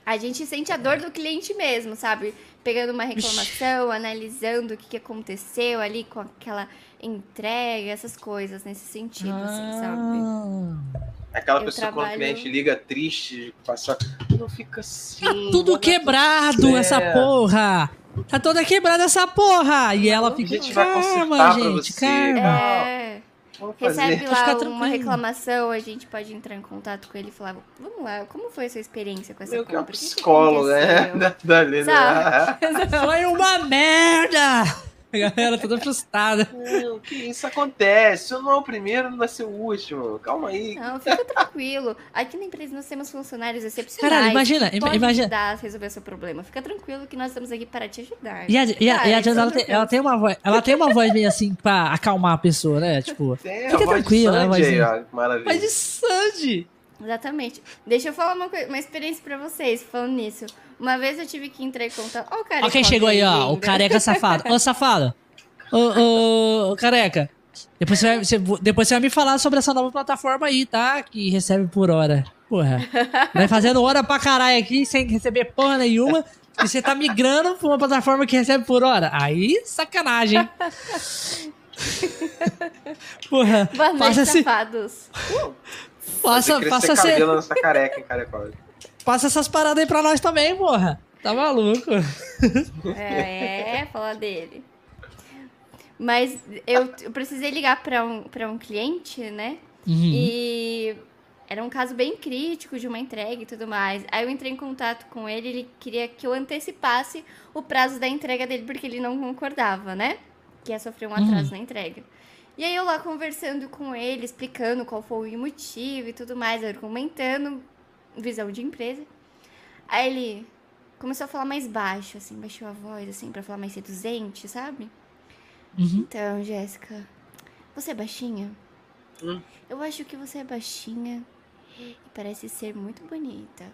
A gente sente a dor do cliente mesmo, sabe? Pegando uma reclamação, analisando o que aconteceu ali com aquela entrega, essas coisas nesse sentido, assim, sabe? Ah. Aquela Eu pessoa quando o trabalho- cliente liga triste, passa. Não fica assim. Tá tudo quebrado tudo essa certo." porra! Tá toda quebrada essa porra! E ela A fica, gente vai calma, consertar pra gente, você, calma. É, recebe lá uma tranquilo. reclamação, a gente pode entrar em contato com ele e falar, vamos lá, como foi a sua experiência com essa que é uma compra? O que que psicóloga, né? aconteceu?" Da- Dali, né? Sabe? Foi uma merda! A galera toda frustrada. Não, que isso acontece. Eu não é o primeiro, não vai ser o último. Calma aí. Não, fica tranquilo. Aqui na empresa nós temos funcionários excepcionais. Caralho, imagina, podem imagina. ajudar a resolver seu problema. Fica tranquilo que nós estamos aqui para te ajudar. E a, e a, e a Jazz, ela, tem, ela tem uma voz, ela tem uma voz meio assim pra acalmar a pessoa, né? Tipo, Tem Fica tranquilo, de Sandy ó. que Maravilha. mas de Sandy! Exatamente. Deixa eu falar uma, uma experiência pra vocês, falando nisso. Uma vez eu tive que entrar em contato. Ó, o cara. Ó quem chegou aí, ó, o careca safado. Ô, safado. Ô, ô, ô, careca. Depois você, vai, você- depois você vai me falar sobre essa nova plataforma aí, tá? Que recebe por hora. Porra. Vai fazendo hora pra caralho aqui, sem receber porra nenhuma. E você tá migrando pra uma plataforma que recebe por hora. Aí, sacanagem, hein? Porra. Boa noite, Faça, safados. faça, Crescer faça, esse- cabelo nessa careca, hein, careca. Passa essas paradas aí pra nós também, porra. Tá maluco? É, falar dele. Mas eu, eu precisei ligar pra um, pra um cliente, né? Uhum. E era um caso bem crítico de uma entrega e tudo mais. Aí eu entrei em contato com ele, ele queria que eu antecipasse o prazo da entrega dele, porque ele não concordava, né? Que ia sofrer um atraso na entrega. E aí eu lá conversando com ele, explicando qual foi o motivo e tudo mais, argumentando visão de empresa. Aí ele começou a falar mais baixo, assim, baixou a voz, assim, pra falar mais seduzente, sabe? Uhum. Então, Jéssica, você é baixinha? Hum. Eu acho que você é baixinha e parece ser muito bonita.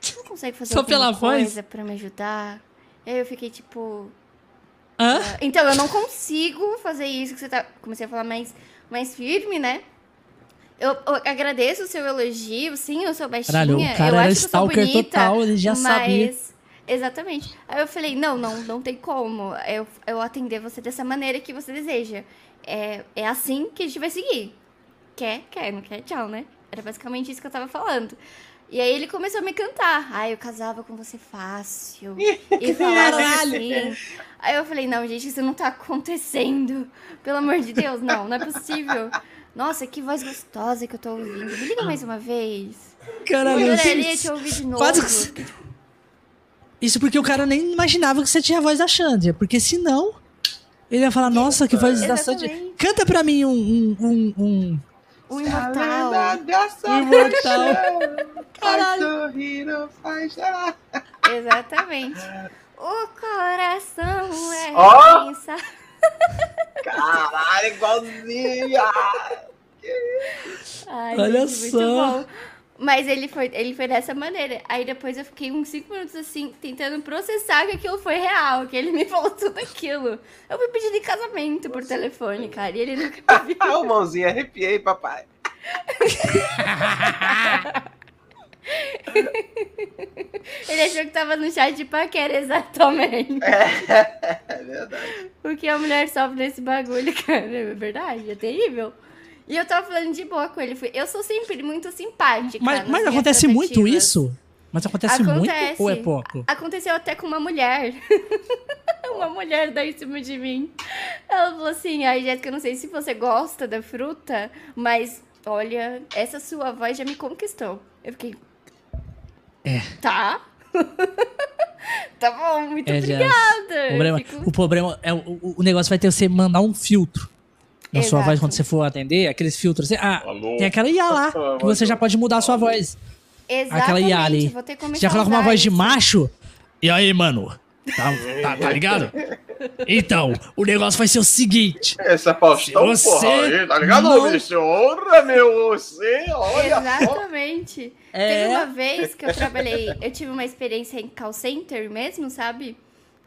Você não consegue fazer Só alguma pela voz? coisa pra me ajudar? E aí eu fiquei tipo... Hã? ah, então, eu não consigo fazer isso que você tá... Comecei a falar mais, mais firme, né? Eu, eu agradeço o seu elogio, sim, eu sou baixinha. Caralho, o eu cara era acho eu stalker bonita, total, ele já mas... sabia. Exatamente. Aí eu falei, não, não, não tem como eu, eu atender você dessa maneira que você deseja. É, é assim que a gente vai seguir. Quer, quer, não quer, tchau, né? Era basicamente isso que eu tava falando. E aí ele começou a me cantar. Ai, eu casava com você fácil. e falava assim. Aí eu falei, não, gente, isso não tá acontecendo. Pelo amor de Deus, não, não é possível. Nossa, que voz gostosa que eu tô ouvindo. Me liga mais uma vez. Caralho, Eu adoraria te ouvir de novo. Quase que- Isso porque o cara nem imaginava que você tinha a voz da Xandria. Porque senão, ele ia falar, nossa, que voz da Xandria. Canta pra mim um... um, um, um... O imortal. Um imortal. Faz sorrir, não faz chorar. Exatamente. O coração é pensa- Caralho, igualzinho. Ai, Olha gente, só. Mas ele foi, ele foi dessa maneira. Aí depois eu fiquei uns 5 minutos assim, tentando processar que aquilo foi real, que ele me falou tudo aquilo. Eu fui pedir em casamento por telefone, cara, e ele nunca me viu. Ah, mãozinha, arrepiei, papai. Ele achou que tava no chat de paquera, exatamente. É verdade. O que a mulher sofre nesse bagulho, cara, é verdade, é terrível. E eu tava falando de boa com ele. Eu sou sempre muito simpática. Mas, mas acontece muito isso? Mas acontece, Acontece. muito ou é pouco? Aconteceu até com uma mulher. uma mulher daí em cima de mim. Ela falou assim: Ai, Jéssica, eu não sei se você gosta da fruta, mas olha, essa sua voz já me conquistou. Eu fiquei. É. Tá. tá bom, muito É, obrigada. O problema, fico- o problema é o, o- negócio vai ter você mandar um filtro na sua Exato. voz quando você for atender, aqueles filtros. Ah, Alô? tem aquela IA lá, que você já pode mudar a sua voz. Aquela IA ali. Exatamente, vou ter que Você começar já coloca uma voz de isso. macho. E aí, mano? Tá, tá, tá ligado? Então, o negócio vai ser o seguinte. Essa Faustão, Se porra, você aí, tá ligado, não- bicho? Honra, meu, você, olha. Exatamente. É. Teve uma vez que eu trabalhei, eu tive uma experiência em call center mesmo, sabe?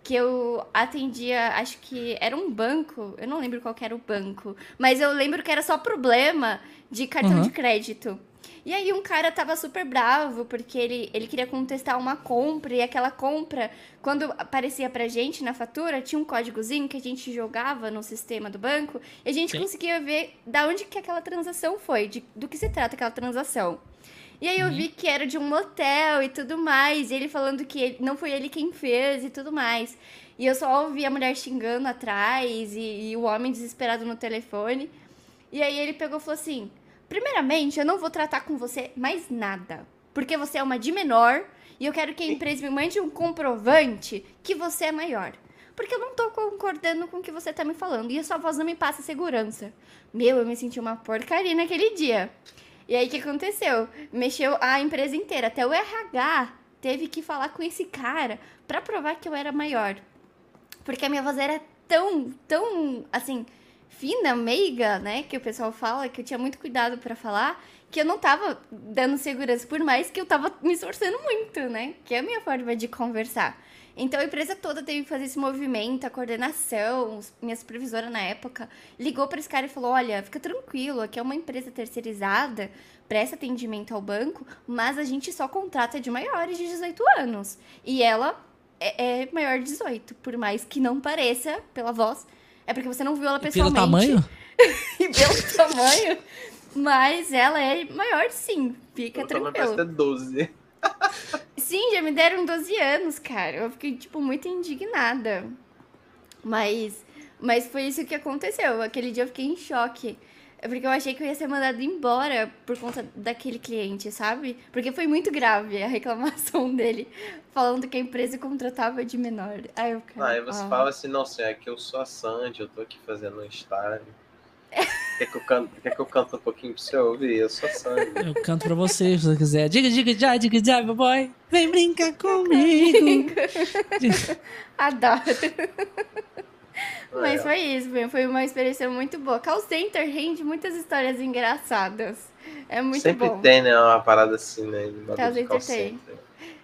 Que eu atendia, acho que era um banco, eu não lembro qual que era o banco, mas eu lembro que era só problema de cartão Uhum. de crédito. E aí um cara tava super bravo, porque ele, ele queria contestar uma compra, e aquela compra, quando aparecia pra gente na fatura, tinha um códigozinho que a gente jogava no sistema do banco, e a gente Sim. conseguia ver da onde que aquela transação foi, de, do que se trata aquela transação. E aí eu vi que era de um motel e tudo mais, e ele falando que ele- não foi ele quem fez e tudo mais. E eu só ouvi a mulher xingando atrás e, e o homem desesperado no telefone. E aí ele pegou e falou assim: Primeiramente, eu não vou tratar com você mais nada. Porque você é uma de menor e eu quero que a empresa me mande um comprovante que você é maior. Porque eu não tô concordando com o que você tá me falando. E a sua voz não me passa segurança. Meu, eu me senti uma porcaria naquele dia. E aí o que aconteceu? Mexeu a empresa inteira. Até o RH teve que falar com esse cara pra provar que eu era maior. Porque a minha voz era tão, tão, assim, fina, meiga, né? Que o pessoal fala, que eu tinha muito cuidado pra falar, que eu não tava dando segurança, por mais que eu tava me esforçando muito, né? Que é a minha forma de conversar. Então a empresa toda teve que fazer esse movimento, a coordenação, minha supervisora na época ligou pra esse cara e falou: Olha, fica tranquilo, aqui é uma empresa terceirizada, presta atendimento ao banco, mas a gente só contrata de maiores de 18 anos. E ela é, é maior de 18, por mais que não pareça pela voz. É porque você não viu ela Pelo pessoalmente. tamanho? e pelo tamanho. Mas ela é maior sim, fica também tranquilo. parece ter 12. Sim, já me deram 12 anos, cara. Eu fiquei, tipo, muito indignada. Mas, mas foi isso que aconteceu. Aquele dia eu fiquei em choque. É Porque eu achei que eu ia ser mandada embora por conta daquele cliente, sabe? Porque foi muito grave a reclamação dele, falando que a empresa contratava de menor. Aí eu, cara, Aí você ah. fala assim, não, senhor, é que eu sou a Sandy, eu tô aqui fazendo um estágio. Quer que eu canto, quer que eu canto um pouquinho pra você ouvir? Eu sou a Sandy. Eu canto pra você, se você quiser. Diga, diga, já, diga, já, meu boy. Vem brincar comigo. Adoro. É. Mas foi isso, foi- foi uma experiência muito boa. Call Center rende muitas histórias engraçadas. É muito Sempre bom. tem, né, uma parada assim, né? Call de call Center tem. center.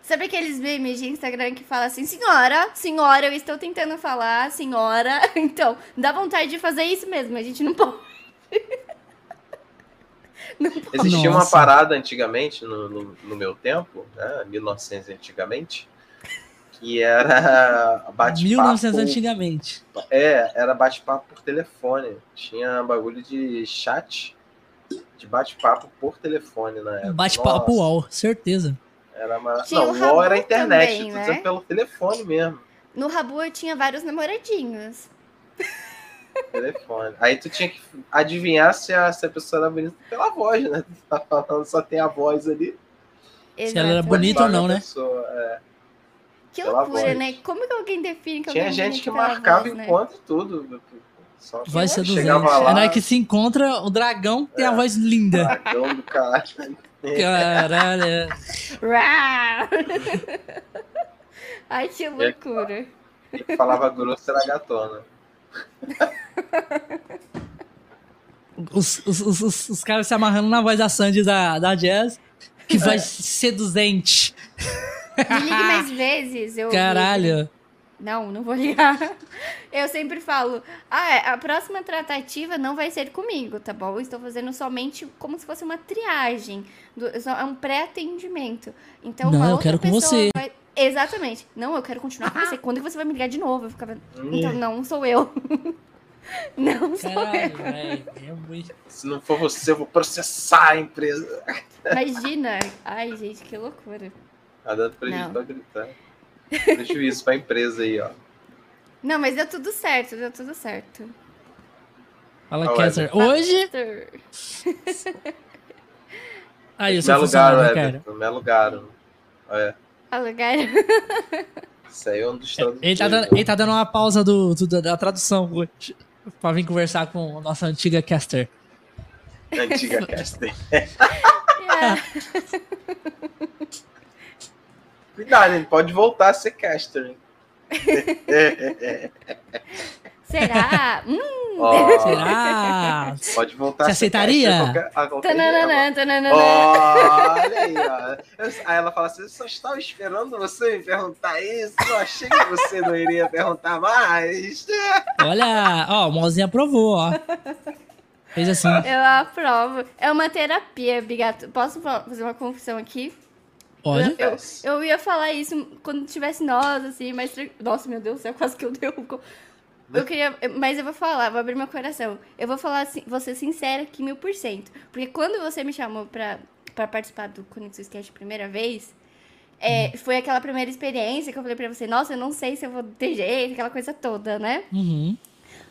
Sabe aqueles memes de Instagram que fala assim, senhora, senhora, eu estou tentando falar, senhora. Então, dá vontade de fazer isso mesmo, a gente não pode. não pode. Existia uma Nossa. parada antigamente, no, no, no meu tempo, né, 1900 antigamente, que era bate-papo. 1900 antigamente. É, era bate-papo por telefone. Tinha bagulho de chat, de bate-papo por telefone na época. Bate-papo UOL, certeza. Era. Tinha Não, o UOL era internet, também, tô né? dizendo pelo telefone mesmo. No Rabu eu tinha vários namoradinhos. Telefone. Aí tu tinha que adivinhar se a, se a pessoa era bonita pela voz, né? Tu tá falando, só tem a voz ali. Se ela era bonita ou não, né? pessoa, é. Que Pela loucura, voz. né? Como que alguém define que Tinha alguém é gente que marcava voz, né? encontro e tudo. Só que Voz seduzente. lá, É na hora que se encontra o dragão que tem a voz linda. dragão do caralho. Caralho. Ai, que loucura. E que falava grosso era gatona. Os, os, os, os, os caras se amarrando na voz da Sandy da, da Jazz. Que voz seduzente. Me ligue mais vezes. Eu Caralho. Não, não vou ligar. Eu sempre falo, ah, é, a próxima tratativa não vai ser comigo, tá bom? Eu estou fazendo somente como se fosse uma triagem. do- É um pré-atendimento. Então, Não, uma eu outra quero com pessoa você. vai- Exatamente. Não, eu quero continuar com você. Quando que você vai me ligar de novo? Eu ficava, então, não sou eu. Não sou Caralho, eu. velho. É muito- Se não for você, eu vou processar a empresa. Imagina. Ai, gente, que loucura. Tá dando prejuízo Não. pra gritar. Prejuízo pra empresa aí, ó. Não, mas deu tudo certo, deu tudo certo. Fala. Kessler. Hoje. Aí, o seu Me alugaram, né, cara. Me alugaram. Olha, Alugar. isso aí é um dos tradutores. Ele tá, dando, ele tá dando uma pausa do, do- da tradução hoje. Pra vir conversar com a nossa antiga caster. Antiga caster. Yeah. Cuidado, ele pode voltar a ser caster. hein? Será? Hum. Ó, Será? Pode voltar Você a ser aceitaria? a qualquer, a qualquer dia. Tananana, tananana. Olha aí, ó. Aí ela fala assim: eu só estava esperando você me perguntar isso. Eu achei que você não iria perguntar mais. Olha, ó, o Mozinho aprovou, ó. Fez assim. Eu aprovo. É uma terapia, Bigato. Posso fa- fazer uma confissão aqui? Pode. Eu, eu ia falar isso quando tivesse nós, assim, mas. Nossa, meu Deus do céu, quase que eu derrubo. Eu queria. Mas eu vou falar, vou abrir meu coração. Eu vou falar assim, vou ser sincera aqui, mil por cento. Porque quando você me chamou pra, pra participar do Conexão Sketch a primeira vez, é, foi aquela primeira experiência que eu falei pra você, nossa, eu não sei se eu vou ter jeito, aquela coisa toda, né? Uhum.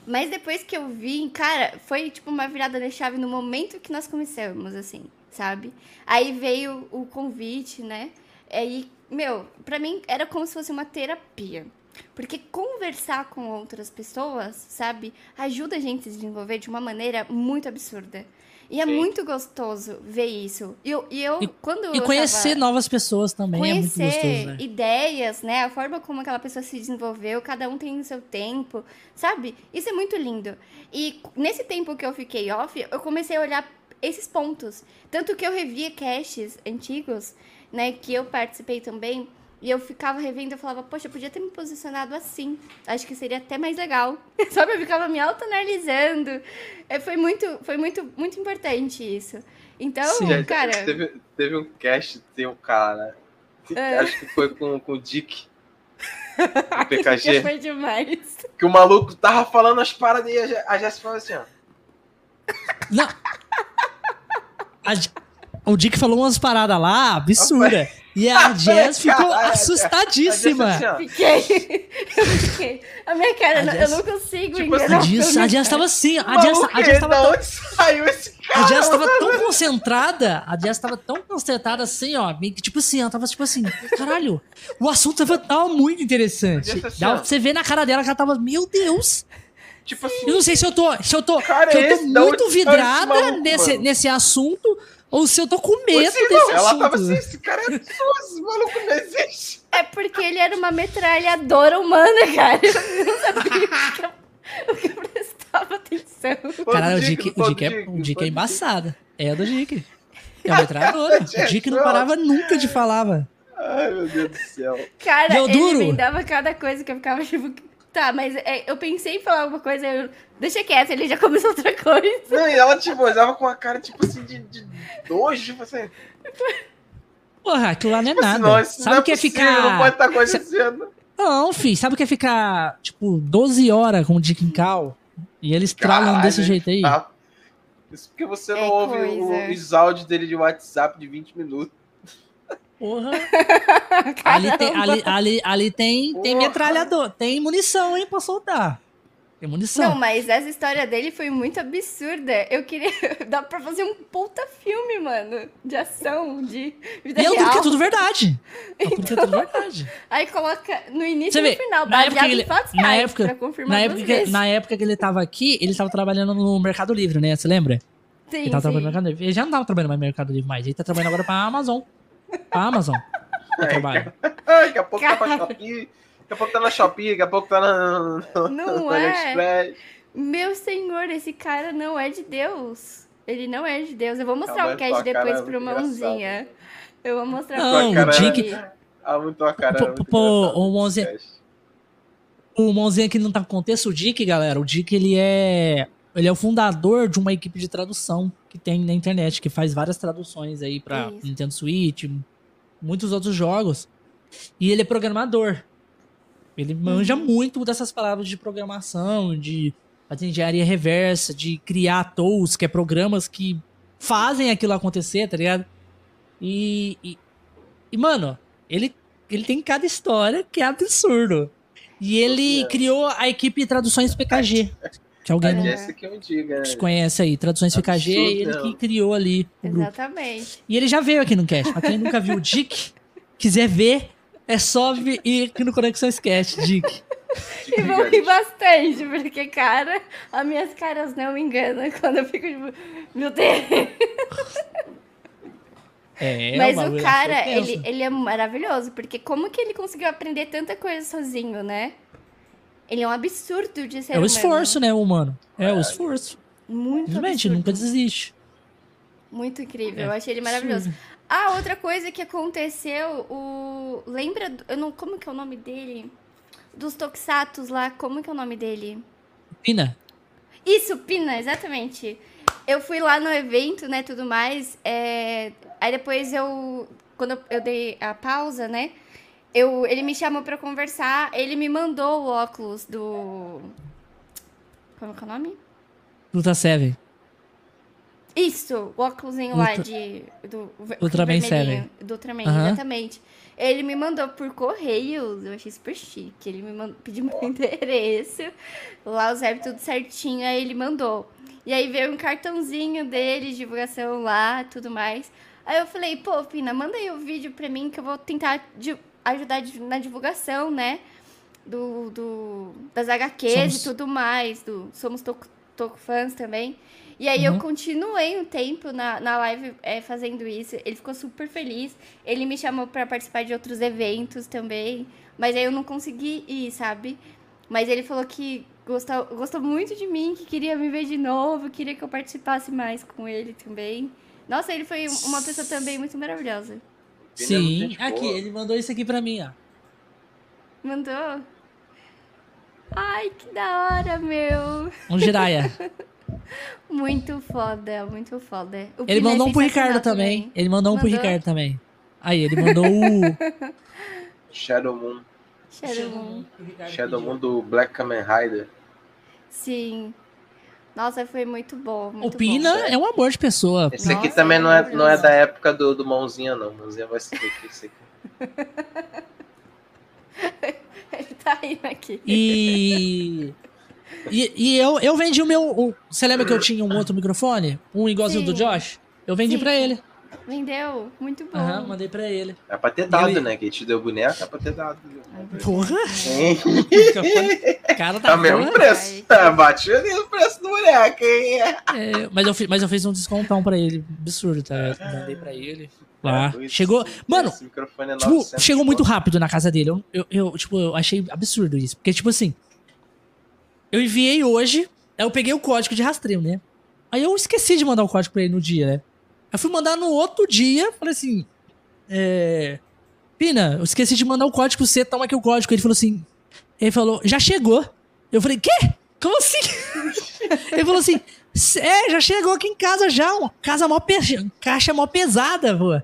Mas depois que eu vi, cara, foi tipo uma virada de chave no momento que nós começamos, assim, sabe? Aí veio o convite, né? Aí, meu, pra mim era como se fosse uma terapia. Porque conversar com outras pessoas, sabe, ajuda a gente a se desenvolver de uma maneira muito absurda. E é Sim. muito gostoso ver isso. E eu, e eu E- quando E eu conhecer tava novas pessoas também é muito conhecer gostoso, né? ideias, né? A forma como aquela pessoa se desenvolveu, cada um tem o seu tempo, sabe? Isso é muito lindo. E nesse tempo que eu fiquei off, eu comecei a olhar esses pontos. Tanto que eu revia casts antigos, né? Que eu participei também. E eu ficava revendo e falava, poxa, eu podia ter me posicionado assim. Acho que seria até mais legal. Sabe? Eu ficava me autoanalisando. É, foi muito, foi muito, muito importante isso. Então, Sim. Gente, cara. Teve, teve um cast, tem um cara. que É. Acho que foi com, com o Dick. Que PKG. foi demais. Que o maluco tava falando as paradas e a Jéssica falou assim, ó. Não. A o Dick falou umas paradas lá, absurda. E a Jazz ficou assustadíssima. A assim. Fiquei. Eu fiquei. A minha cara, A eu Jess- não consigo Tipo assim, enganar. A Jazz, a Jazz tava assim, a Maluco, a Jazz tava tão, onde saiu esse a cara? Jazz tava tão concentrada, a Jazz tava tão concentrada assim, ó, que tipo assim, ela tava tipo assim, caralho, o assunto tava, tava muito interessante. A Jess assim, Dá pra você ver na cara dela que ela tava, meu Deus, Tipo assim, eu não sei se eu tô, se eu tô, Cara, se eu tô esse da onde muito vidrada maluco, nesse, mano? nesse assunto, ou se eu tô com medo Assim, desse não, ela assunto. tava assim, esse cara é sus, esse maluco não existe. É porque ele era uma metralhadora humana, cara. Eu não sabia o que eu, prestava atenção. Caralho, o Dick, Dick, o Dick, é, o Dick é foi do embaçada. É do Dick. É uma metralhadora. O Dick não parava nunca de falar. Ai, meu Deus do céu. Cara, Deu ele duro? me dava cada coisa que eu ficava tipo. Tá, mas é, eu pensei em falar alguma coisa, eu. Deixa quieto, ele já começou outra coisa. Não, e ela, tipo, olhava com a cara, tipo assim, de, de nojo, tipo assim. Porra, aquilo lá não é Tipo assim, nada. não, isso Sabe não o que é possível, Não ficar. pode estar acontecendo. Não, filho, sabe o que é ficar, tipo, 12 horas com o Dick em cal? E eles tralam desse jeito aí. tá? Isso porque você não É ouve coisa. o- os áudios dele de WhatsApp de 20 minutos. Porra. ali tem, ali, ali, ali tem, tem metralhador, tem munição, hein, pra soltar. Tem munição. Não, mas essa história dele foi muito absurda. Eu queria. Dá pra fazer um puta filme, mano. De ação, de vida e real. tudo que é tudo verdade. Que é tudo verdade. Aí coloca no início e no final, na época ele- na época- pra confirmar Na época, que, na época que ele tava aqui, ele tava trabalhando no Mercado Livre, né? Você lembra? Sim, Ele tava sim. trabalhando no Mercado Livre. Ele já não tava trabalhando mais no Mercado Livre mais. Ele tá trabalhando agora pra Amazon. Pra Amazon. Ele trabalha. Ah, daqui a pouco tá pra Cara. Shopee, daqui a pouco tá na Shopee, daqui a pouco tá na, Não no é? Meu senhor, esse cara não é de Deus. Ele não é de Deus. Eu vou mostrar o aí, cast cara depois é pro mãozinha. Eu vou mostrar Não, pra o Ah, muito a cara. Pô, pô, o cast. O Monzinho aqui não tá com contexto, o Dick, galera. O Dick, ele é. Ele é o fundador de uma equipe de tradução que tem na internet, que faz várias traduções aí pra Isso. Nintendo Switch, muitos outros jogos. E ele é programador. Ele manja Uhum. muito dessas palavras de programação, de fazer engenharia reversa, de criar tools, que é programas que fazem aquilo acontecer, tá ligado? E, e, e, mano, ele, ele tem cada história que é absurdo. E ele É. criou a equipe de traduções PKG. Que alguém A não diga, né? conhece aí, traduções PKG, é ele que criou ali o grupo. Exatamente. E ele já veio aqui no cast. Pra quem nunca viu o Dick, quiser ver, é só vir ir aqui no Conexões Cast, Dick. E vão rir bastante, porque, cara, as minhas caras não me enganam quando eu fico tipo, meu Deus. É, Mas bagulho o cara, é tenso. ele, ele é maravilhoso, porque como que ele conseguiu aprender tanta coisa sozinho, né? Ele é um absurdo de ser É o humano. esforço, né, humano? É o esforço. Muito Simplesmente, absurdo. nunca desiste. Muito incrível, É eu achei ele maravilhoso. Ah, outra coisa que aconteceu, o... Lembra, do- eu não... como que é o nome dele? Dos Toxatos lá, como que é o nome dele? Pina, Isso, Pina, exatamente. Eu fui lá no evento, né, tudo mais. é, Aí depois eu, quando eu dei a pausa, né, eu... ele me chamou pra conversar, ele me mandou o óculos do... Como que é o nome? Luta Seven. Isso, o óculosinho lá de... Do, Ultraman vermelhinho, Do Ultraman, Aham. exatamente. Ele me mandou por correios, eu achei super chique. Ele me mandou, pediu meu endereço, lá o Zé tudo certinho, aí ele mandou. E aí veio um cartãozinho dele, divulgação lá, tudo mais. Aí eu falei, pô, Pina, manda aí o vídeo pra mim que eu vou tentar ajudar na divulgação, né? Do, do, das HQs Somos- e tudo mais. Do, somos Toco, Toco fãs também. E aí eu Uhum. continuei um tempo na, na live é, fazendo isso. Ele ficou super feliz. Ele me chamou pra participar de outros eventos também. Mas aí eu não consegui ir, sabe? Mas ele falou que gostou, gostou muito de mim, que queria me ver de novo, queria que eu participasse mais com ele também. Nossa, ele foi uma pessoa também muito maravilhosa. É Sim, gente aqui, boa. ele mandou isso aqui pra mim, ó. Mandou? Ai, que da hora, meu. Um Jiraya. Muito foda, muito foda. O Ele é mandou um pro Ricardo também. Ele mandou um pro Mandou? Ricardo também. Aí, ele mandou o. Shadow Moon. Shadow Moon. Shadow Moon do Black Kamen Rider. Sim. Nossa, foi muito bom. O Muito Pina bom. é um amor de pessoa. Esse aqui Nossa, também não é, não é da época do, do Mãozinha, não. Mãozinha vai ser aqui, esse aqui. Ele tá indo aqui. E. E, e eu, eu vendi o meu. o- você lembra que eu tinha um outro microfone? Um igualzinho do Sim. Josh? Eu vendi Sim, pra sim. ele. Vendeu? Muito bom. Aham, mandei pra ele. É pra ter dado, Ele- né? Que te deu boneca, é pra ter dado. Porra! O cara tá. Tá mesmo porra. preço. Tá, bati ali no preço do boneco, hein? É, mas, eu fiz, mas eu fiz um descontão pra ele. Absurdo, tá? Eu mandei pra ele. Lá. Putz, Chegou. Mano, é Tipo, 900 chegou muito rápido na casa dele. Eu, eu, eu, tipo, eu achei absurdo isso. Porque, tipo assim, eu enviei hoje, aí eu peguei o código de rastreio, né? Aí eu esqueci de mandar o código pra ele no dia, né? Aí fui mandar no outro dia, falei assim, é... Pina, eu esqueci de mandar o código você, toma aqui o código. Ele falou assim, ele falou, já chegou. Eu falei, quê? Como assim? ele falou assim, é, já chegou aqui em casa já, uma casa mó pe... caixa mó pesada, pô.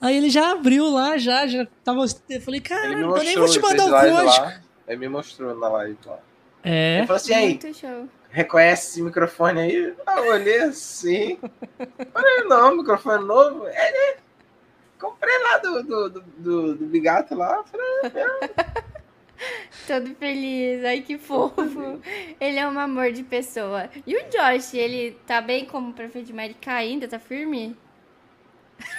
Aí ele já abriu lá, já, já tava. Eu falei, cara, eu nem vou te mandar o código. lá. Ele me mostrou na live lá. É. Ele falou assim, aí, Muito show. Reconhece esse microfone aí? Ah, eu olhei assim. Falei, não, microfone novo. É, né? Comprei lá do, do, do, do, do Bigato lá. Falei, Todo feliz. Ai, que fofo. Ele é um amor de pessoa. E o Josh, ele tá bem como prefeito de América ainda? Tá firme?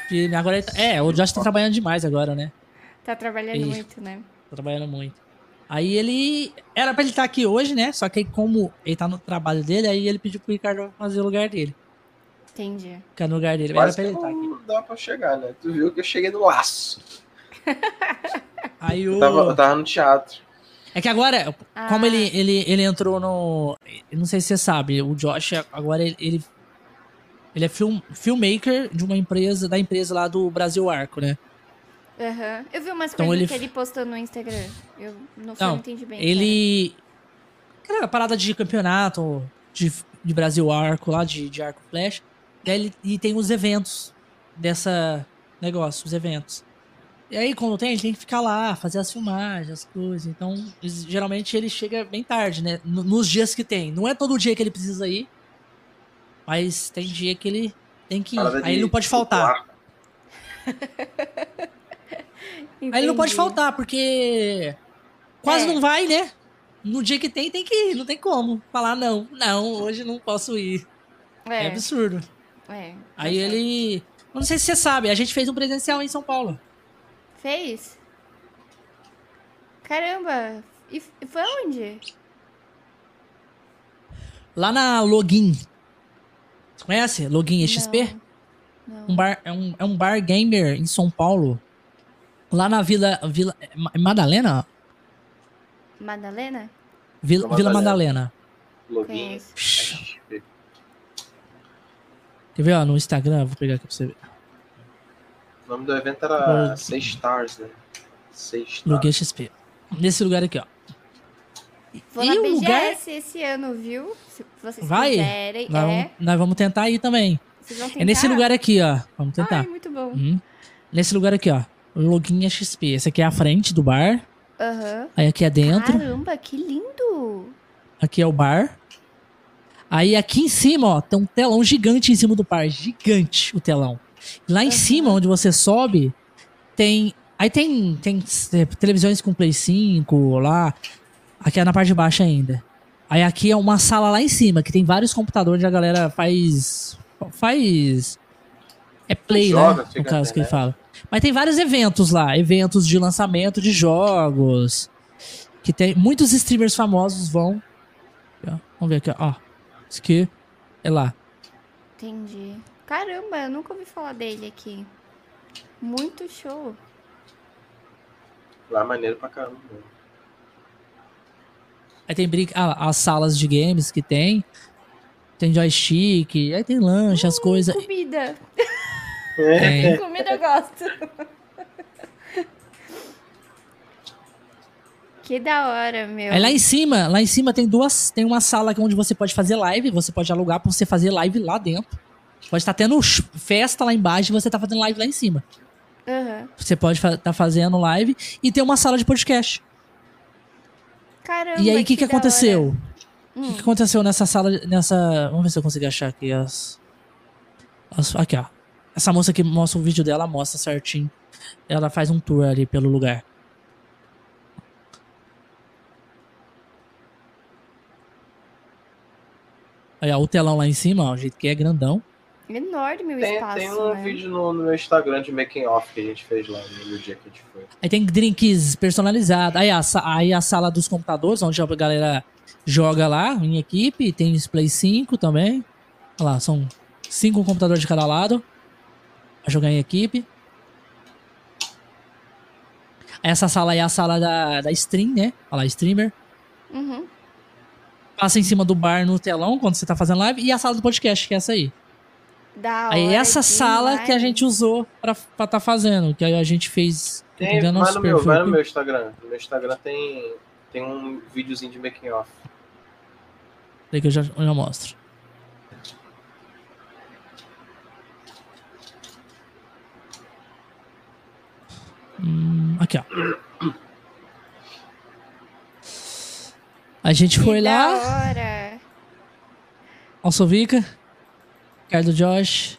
Que agora ele tá- É, o Josh tá trabalhando demais agora, né? Tá trabalhando muito, né? Tá trabalhando muito. Aí ele. Era pra ele estar aqui hoje, né? Só que aí, como ele tá no trabalho dele, aí ele pediu pro Ricardo fazer o lugar dele. Entendi. Ficar no lugar dele. Era Quase pra ele estar aqui. não dá pra chegar, né? Tu viu que eu cheguei no laço. Aí o. Eu tava, eu tava no teatro. É que agora, como Ah. ele, ele, ele entrou no. eu Não sei se você sabe, o Josh agora ele. Ele, ele é film, filmmaker de uma empresa, da empresa lá do Brasil Arco, né? Aham. Eu vi umas Então coisas ele- que ele postou no Instagram. Eu não, Não, não entendi bem. Ele. Aquela parada de campeonato de, de Brasil Arco, lá de, de arco flash. E, ele, e tem os eventos dessa negócio, os eventos. E aí, quando tem, ele tem que ficar lá, fazer as filmagens, as coisas. Então, eles- geralmente ele chega bem tarde, né? No- Nos dias que tem. Não é todo dia que ele precisa ir. Mas tem dia que ele tem que ir. Parada Aí ele não pode de faltar. quarto. Aí ele não pode Entendi. faltar, porque quase É. não vai, né? No dia que tem, tem que ir, não tem como. Falar, não, não, hoje não posso ir. É, É, absurdo. é. Aí certo. ele. Não sei se você sabe, a gente fez um presencial em São Paulo. Fez? Caramba! E foi onde? Lá na Login. Você conhece? Login XP? Não. Um bar, é, um, é um bar gamer em São Paulo. Lá na Vila. Vila Ma- Madalena? Madalena? Vila, Vila Vila Madalena. Madalena. Quer ver, ó, no Instagram? Vou pegar aqui pra você ver. O nome do evento era Login. 6 Stars, né? 6 Stars. Login XP. Nesse lugar aqui, ó. Vou E na o BGS lugar- esse ano, viu? Se vocês Vai? quiserem. Nós, é. vamos, nós vamos tentar ir também. Vocês vão É nesse lugar aqui, ó. Vamos tentar. Ai, muito bom. Hum. Nesse lugar aqui, ó. Login XP. Esse aqui é a frente do bar. Aham. Aí aqui é dentro. Caramba, que lindo! Aqui é o bar. Aí aqui em cima, ó, tem um telão gigante em cima do bar. Gigante o telão. Lá em cima, onde você sobe, tem. Aí tem, tem é, televisões com Play 5 lá. Aqui é na parte de baixo ainda. Aí aqui é uma sala lá em cima, que tem vários computadores onde a galera faz. Faz. É play, Joga, né? No caso que ele fala. Mas tem vários eventos lá. Eventos de lançamento de jogos. Que tem. Muitos streamers famosos vão. Vamos ver aqui, ó. Isso aqui é lá. Entendi. Caramba, eu nunca ouvi falar dele aqui. Muito show. Lá é maneiro pra caramba. Aí tem brinca... ah, as salas de games que tem. Tem joystick, aí tem lanche, as coisas. Comida. Tem. Comida eu gosto. que da hora, meu. Aí lá em cima, lá em cima tem duas, tem uma sala onde você pode fazer live, você pode alugar pra você fazer live lá dentro. Pode estar tendo sh- festa lá embaixo e você tá fazendo live lá em cima. Aham. Você pode estar tá fazendo live e tem uma sala de podcast. Caramba, e aí o que, que, hora. aconteceu? O Hum. que, que aconteceu nessa sala, nessa... Vamos ver se eu consigo achar aqui as... as- Aqui, ó. Essa moça que mostra o vídeo dela, mostra certinho. Ela faz um tour ali pelo lugar. Aí, ó, o telão lá em cima, ó, o jeito que é grandão. Enorme o Tem, espaço, tem um né? vídeo no, no meu Instagram de making off que a gente fez lá no dia que a gente foi. Aí tem drinks personalizados. Aí a, aí a sala dos computadores, onde a galera joga lá em equipe. Tem display 5 também. Olha lá, são cinco computadores de cada lado. Pra jogar em equipe. Essa sala aí é a sala da, da stream, né? Olha lá, streamer. Uhum. Passa em cima do bar no telão quando você tá fazendo live. E a sala do podcast, que é essa aí. Da Aí hora essa sala que a gente usou pra, pra tá fazendo. Que aí a gente fez. Tem, vai no meu, vai no meu Instagram. No meu Instagram tem, tem um videozinho de making off. Peraí que eu já, eu já mostro. Hum, aqui, ó. A gente Que foi lá, hora. Alsovica, Ricardo Josh.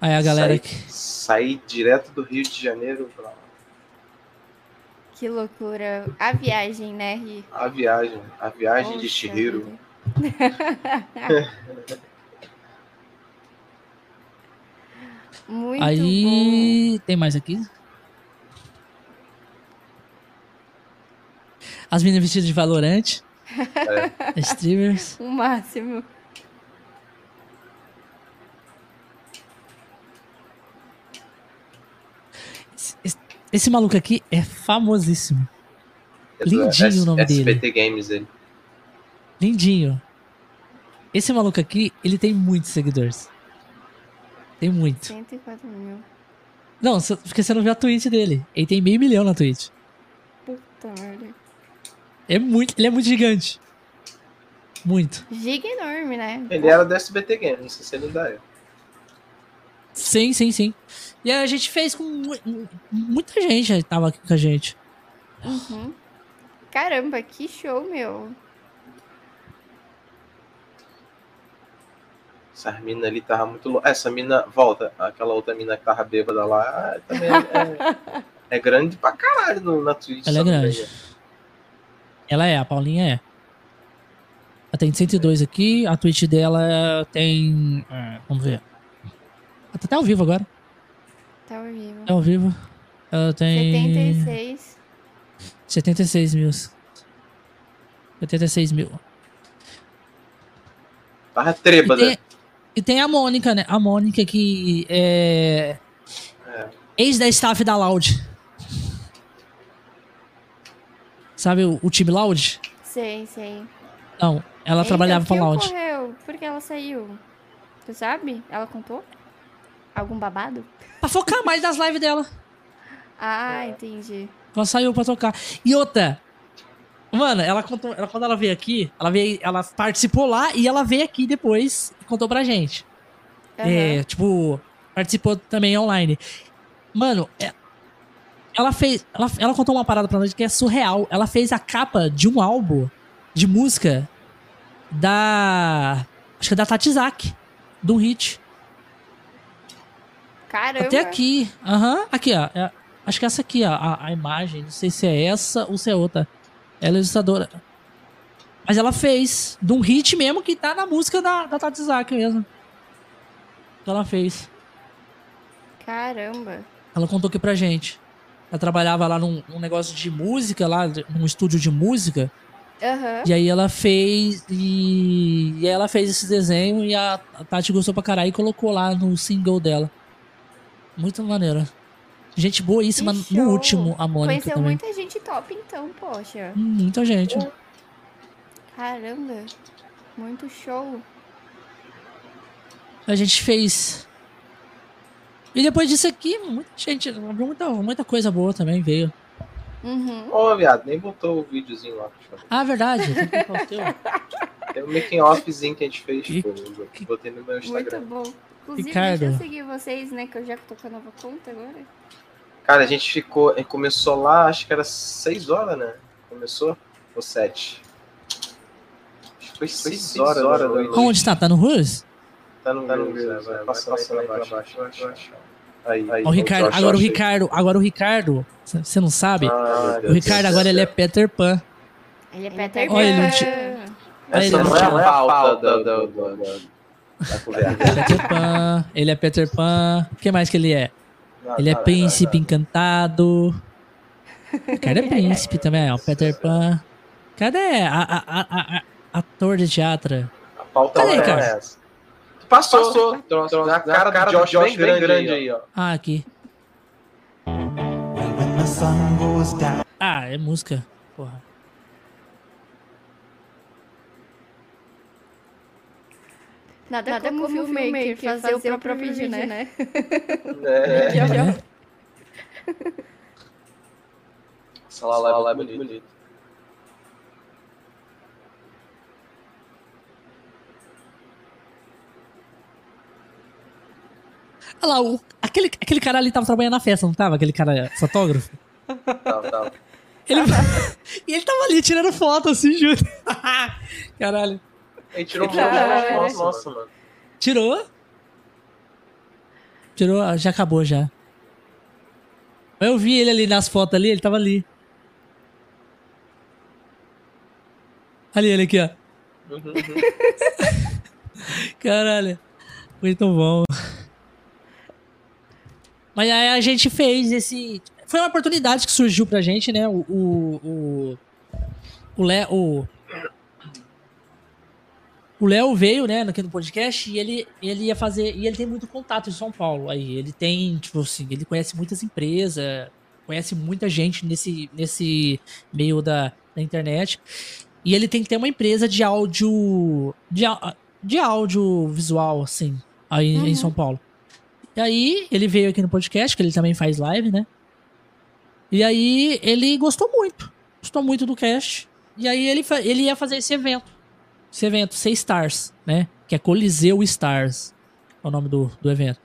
Aí a galera Saí, que. saí direto do Rio de Janeiro pra lá. Que loucura. A viagem, né, Ri? A viagem. A viagem de Poxa vida. Muito Aí tem mais aqui. As meninas vestidas de Valorante. Streamers. bom. O máximo. Esse, esse maluco aqui é famosíssimo. É Lindinho S- o nome dele. SBT Games ele. Lindinho. Esse maluco aqui, ele tem muitos seguidores. Tem muito. 104 mil. Não, porque você não viu a tweet dele. Ele tem meio milhão na Twitch. Puta merda. É muito, ele é muito gigante. Muito. Giga enorme, né? Ele era do SBT Games, não sei se ele ainda é. Sim, sim, sim. E aí a gente fez com mu- mu- muita gente tava aqui com a gente. Uhum. Caramba, que show, meu. Essa mina ali tava muito louca. Essa mina, volta, aquela outra mina que tava bêbada lá, ah, também é, é- é grande pra caralho no, na Twitch. Ela é grande. Ela é, a Paulinha é. Ela tem 102 aqui, a Twitch dela tem. é, vamos ver. Ela tá até ao vivo agora. Tá ao vivo. Tá ao vivo. Ela tem. 76. 76 mil. 76 mil. Tava trêbada. tem, e tem a Mônica, né? A Mônica que é. É. Ex da staff da Loud. Sabe o, o time Loud? Sei, sei. Não, ela trabalhava pra Loud. ocorreu? Por que ela saiu? Tu sabe? Ela contou? Algum babado? Pra focar mais nas lives dela. Ah, entendi. Ela saiu pra tocar. E outra. Mano, ela contou. Ela, quando ela veio aqui, ela veio. Ela participou lá e ela veio aqui depois e contou pra gente. Aham. É, tipo, participou também online. Mano, é- ela fez. Ela, ela contou uma parada pra nós que é surreal. Ela fez a capa de um álbum de música da. Acho que é da Tatizak. Do hit. Caramba. Até aqui. Aham. Aqui, ó. É- acho que é essa aqui, ó. A, a imagem. Não sei se é essa ou se é outra. Ela é ilustradora. Mas ela fez. De um hit mesmo que tá na música da, da Tatizak mesmo. Que ela fez. Caramba. Ela contou aqui pra gente. Ela trabalhava lá num, num negócio de música, lá, num estúdio de música. Aham. E aí ela fez. E, e ela fez esse desenho e a, a Tati gostou pra caralho e colocou lá no single dela. Muito maneiro. Gente boíssima Que no último, a Mônica Conheceu também. muita gente top, então, poxa. Muita gente. Caramba. Muito show. A gente fez. E depois disso aqui, muita gente. Muita, muita coisa boa também veio. Uhum. Ô, viado, nem botou o videozinho lá. Ah, verdade. tem um making offzinho que a gente fez, Que- Botei no meu Muito Instagram. bom. Inclusive, Ricardo. deixa eu seguir vocês, né? Que eu já tô com a nova conta agora. Cara, a gente ficou. a gente Começou lá, acho que era 6 horas, né? Começou? Ou 7? Acho que foi 6 horas, horas da noite. Onde tá? Tá no Rus? Tá no, tá no Reels, vai, passando aí pra baixo. Aí, aí. Ó, o Ricardo, agora o. Ricardo, agora o Ricardo, você não sabe? Ah, o Ricardo agora ele é Peter Pan. Ele é Peter Olha, ele não Pan. te- Essa Ele não é a pauta da, da, da, da, da conversa. Peter Pan, ele é Peter Pan. O que mais que ele é? Ele é Nada, príncipe encantado. O Ricardo é príncipe também, ó. Peter Pan. Cadê a, a, a, a- a- ator de teatro? A pauta Cadê, é cara? essa. Passou, passou. Trouxe na cara, do Josh, bem grande, aí, ó. Ah, aqui. Ah, é música. Porra. Nada, Nada como, como filmmaker fazer, fazer o próprio vídeo, né? É, É. essa lá, lá é muito bonita. Olha lá, o- aquele, aquele cara ali tava trabalhando na festa, não tava? Aquele cara fotógrafo? Tá, tá. Ele... e ele tava ali tirando foto, assim, juro. Caralho. Ele tirou muito ah, nosso, nossa, mano. Tirou? Tirou, ah, já acabou já. Eu vi ele ali nas fotos ali, ele tava ali. Ali, ele aqui, ó. Caralho. Foi tão bom. Mas aí a gente fez esse. Foi uma oportunidade que surgiu pra gente, né? O. O. O. o, Le... o o Léo veio, né, aqui no podcast, e ele, ele ia fazer. E ele tem muito contato em São Paulo. Aí ele tem, tipo assim, ele conhece muitas empresas, conhece muita gente nesse, nesse meio da, da internet. E ele tem que ter uma empresa de áudio. De, de audiovisual, assim, aí Uhum. em São Paulo. E aí, ele veio aqui no podcast, que ele também faz live, né? E aí, ele gostou muito. Gostou muito do cast. E aí, ele, ele ia fazer esse evento. Esse evento, C Stars, né? Que é Coliseu Stars. É o nome do, do evento.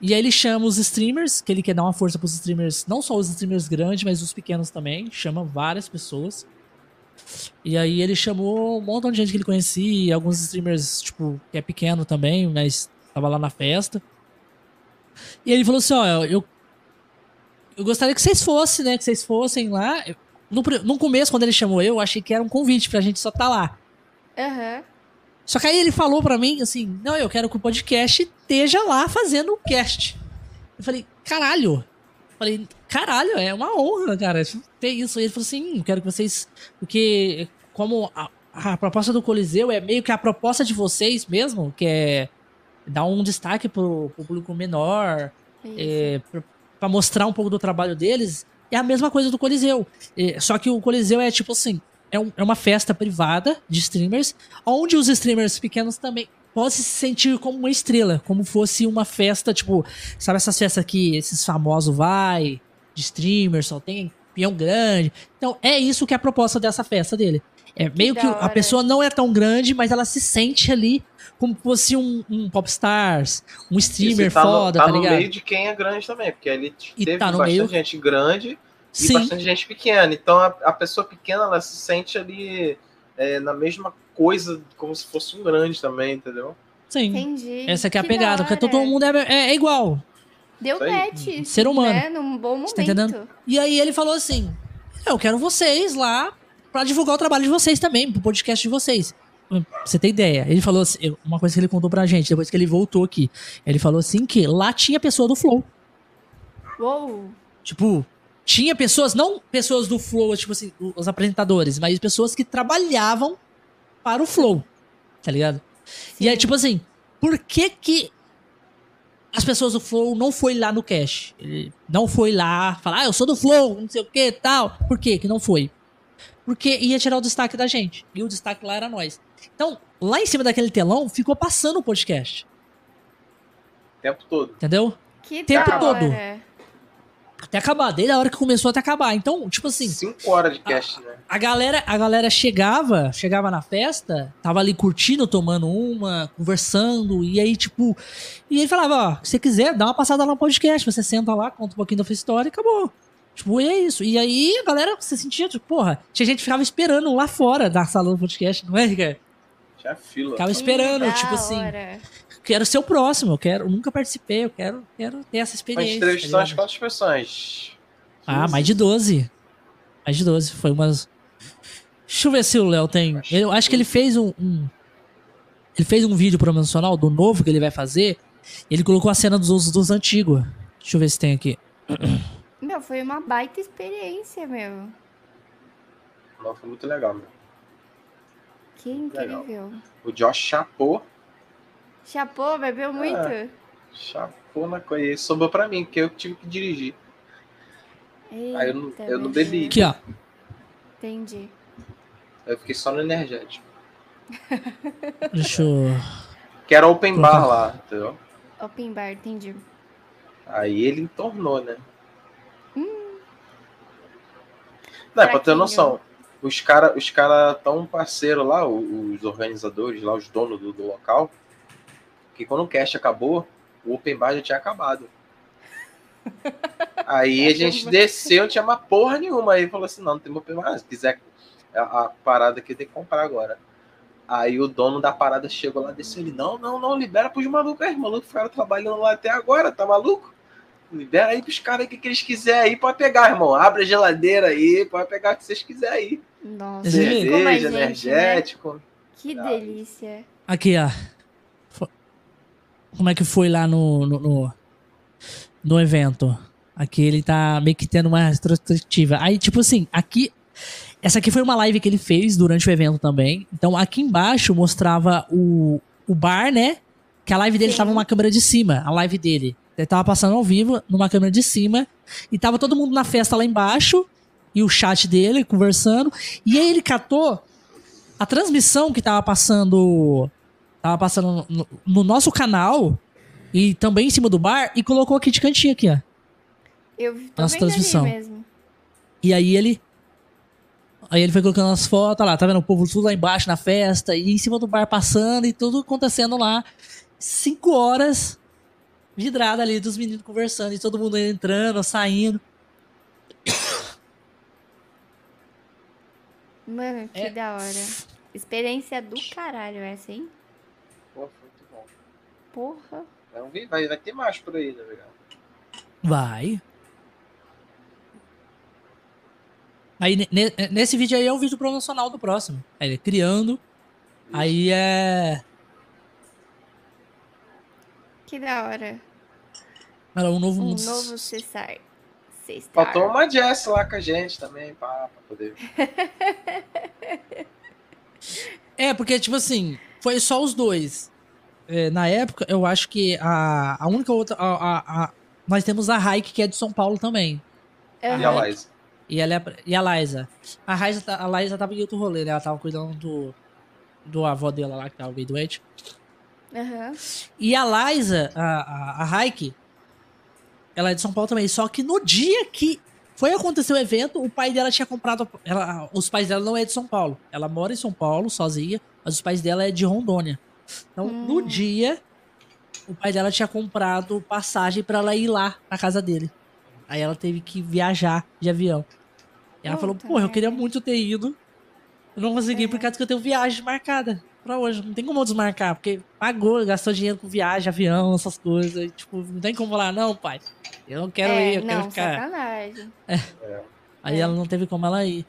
E aí, ele chama os streamers, que ele quer dar uma força pros streamers, não só os streamers grandes, mas os pequenos também. Chama várias pessoas. E aí ele chamou um montão de gente que ele conhecia, alguns streamers, tipo, que é pequeno também, mas tava lá na festa. E ele falou assim, ó, eu, eu gostaria que vocês fossem, né, que vocês fossem lá. No, no começo, quando ele chamou eu, eu achei que era um convite pra gente só estar lá. Aham. Só que aí ele falou pra mim assim: Não, eu quero que o podcast esteja lá fazendo o cast. Eu falei: Caralho. Eu falei: Caralho, é uma honra, cara, ter isso. E ele falou assim: Eu quero que vocês. Porque, como a, a proposta do Coliseu é meio que a proposta de vocês mesmo, que é dar um destaque pro, pro público menor, é, pra, pra mostrar um pouco do trabalho deles, é a mesma coisa do Coliseu. É, só que o Coliseu é tipo assim: é, um- é uma festa privada de streamers, onde os streamers pequenos também podem se sentir como uma estrela, como fosse uma festa, tipo, sabe essas festas que esses famosos vai, de streamers, só tem peão grande. Então, é isso que é a proposta dessa festa dele. É meio da que a pessoa não é tão grande, mas ela se sente ali como fosse um, um popstars, um streamer tá foda, no, tá, tá no ligado? meio de quem é grande também, porque ali E teve tá no bastante meio- gente grande e Sim, bastante gente pequena. Então a, a pessoa pequena ela se sente ali é, na mesma coisa, como se fosse um grande também, entendeu? sim. Entendi. Essa que é a da pegada, porque todo mundo é, é- é igual. Deu aí. match. Ser humano. Né? Num bom momento. Tá entendendo? E aí ele falou assim: Eu quero vocês lá pra divulgar o trabalho de vocês também, pro podcast de vocês. Pra você ter ideia. Ele falou assim, uma coisa que ele contou pra gente, depois que ele voltou aqui. Ele falou assim que lá tinha pessoa do Flow. Uou. Tipo, tinha pessoas, não pessoas do Flow, tipo assim, os apresentadores, mas pessoas que trabalhavam para o Flow. Tá ligado? E aí, Sim. tipo assim, por que que as pessoas do Flow não foi lá no cash? Ele não foi lá falar, ah, eu sou do Flow, não sei o que tal. Por que que não foi? Porque ia tirar o destaque da gente. E o destaque lá era nós. Então, lá em cima daquele telão, ficou passando o podcast. O tempo todo. Entendeu? Que Tempo da todo. hora. Até acabar. Desde a hora que começou até acabar. Então, tipo assim, Cinco horas de cast, né? a galera, a galera chegava, chegava na festa, tava ali curtindo, tomando uma, conversando, e aí, tipo. E ele falava, ó, se você quiser, dá uma passada lá no podcast. Você senta lá, conta um pouquinho da sua história e acabou. Tipo, e é isso. E aí a galera se sentia, tipo, porra, tinha gente que ficava esperando lá fora da sala do podcast, não é, Ricardo? Tinha fila. Ficava esperando, tipo assim, hora. Quero ser o próximo, eu quero, eu nunca participei, eu quero, quero ter essa Mas experiência. entrevistou tá quantas pessoas? Ah, mais de 12. Mais de 12. Foi umas. Deixa eu ver se o Léo tem. Eu acho que ele fez um, um- Ele fez um vídeo promocional do novo que ele vai fazer. E ele colocou a cena dos, dos antigos. Deixa eu ver se tem aqui. Meu, foi uma baita experiência, meu. Não, foi muito legal, meu. Que incrível. O Josh chapou, Chapô, bebeu muito? chapou na coisa. E sobrou pra mim, porque eu tive que dirigir. Aí eu não- Eita, eu não meu bebi. Aqui, ó. Entendi. Eu fiquei só no energético. Deixa eu. Que era open bar lá, entendeu? Open bar, entendi. Aí ele entornou, né? Não, é pra ter noção. Os caras os cara tão parceiro lá, os organizadores lá, os donos do, do local, que quando o cast acabou, o open bar já tinha acabado. Aí a gente desceu, não tinha uma porra nenhuma. Aí falou assim: não, não tem open bar. Se quiser a, a parada aqui, tem que comprar agora. Aí o dono da parada chegou lá, desceu ele: não, não, não, libera pros malucos aí. Os malucos ficaram trabalhando lá até agora, tá maluco? Libera aí pros caras que, que eles quiserem aí, pode pegar, irmão. Abre a geladeira aí, pode pegar o que vocês quiserem aí. Nossa, Cerveja, mais gente, né? energético. Que delícia. Aqui, ó. Como é que foi lá no, no, no, no evento? Aqui ele tá meio que tendo uma retrospectiva. Aí, tipo assim, aqui. Essa aqui foi uma live que ele fez durante o evento também. Então, aqui embaixo mostrava o, o bar, né? Que a live dele Sim. tava numa câmera de cima. A live dele. Ele tava passando ao vivo numa câmera de cima. E tava todo mundo na festa lá embaixo. E o chat dele conversando. E aí ele catou a transmissão que tava passando. Tava passando no, no nosso canal. E também em cima do bar. E colocou aqui de cantinho aqui, ó. Eu tô Nossa transmissão. mesmo. E aí ele. Aí ele foi colocando as fotos lá, tá vendo? O povo tudo lá embaixo na festa, e em cima do bar passando, e tudo acontecendo lá. Cinco horas vidrada ali dos meninos conversando, e todo mundo entrando, saindo. Mano, que É. da hora. Experiência do caralho essa, hein? Pô, foi muito bom. Porra. Vamos ver, vai, vai ter mais por aí, né, legal? Vai. Aí ne- ne- nesse vídeo aí é o vídeo promocional do próximo. Aí ele criando. Aí é. Que da hora. Era um novo Um mundo. novo Cesar. Cesar. Faltou uma Jess lá com a gente também, pá, pra poder. É, porque, tipo assim, foi só os dois. É, na época, eu acho que a, a única outra. a- a- a- nós temos a Raik, que é de São Paulo também. Aham. E a Liza. E, ela é, e a Liza. A Liza, tá- a Liza tava em outro rolê, né? Ela tava cuidando do, do avó dela lá, que tava meio doente. Aham. E a Liza, a, a, a Raik, ela é de São Paulo também. Só que no dia que foi acontecer o evento, o pai dela tinha comprado. Ela, os pais dela não é de São Paulo. Ela mora em São Paulo, sozinha, mas os pais dela é de Rondônia. Então, no dia, o pai dela tinha comprado passagem pra ela ir lá na casa dele. Aí ela teve que viajar de avião. E ela falou, Puta pô, eu queria muito ter ido. Eu não consegui por causa que eu tenho viagem marcada pra hoje. Não tem como eu desmarcar, porque pagou, gastou dinheiro com viagem, avião, essas coisas. Tipo, não tem como falar, não, pai. Eu não quero é, ir, eu não, quero ficar. sacanagem. Aí É. ela não teve como ela ir.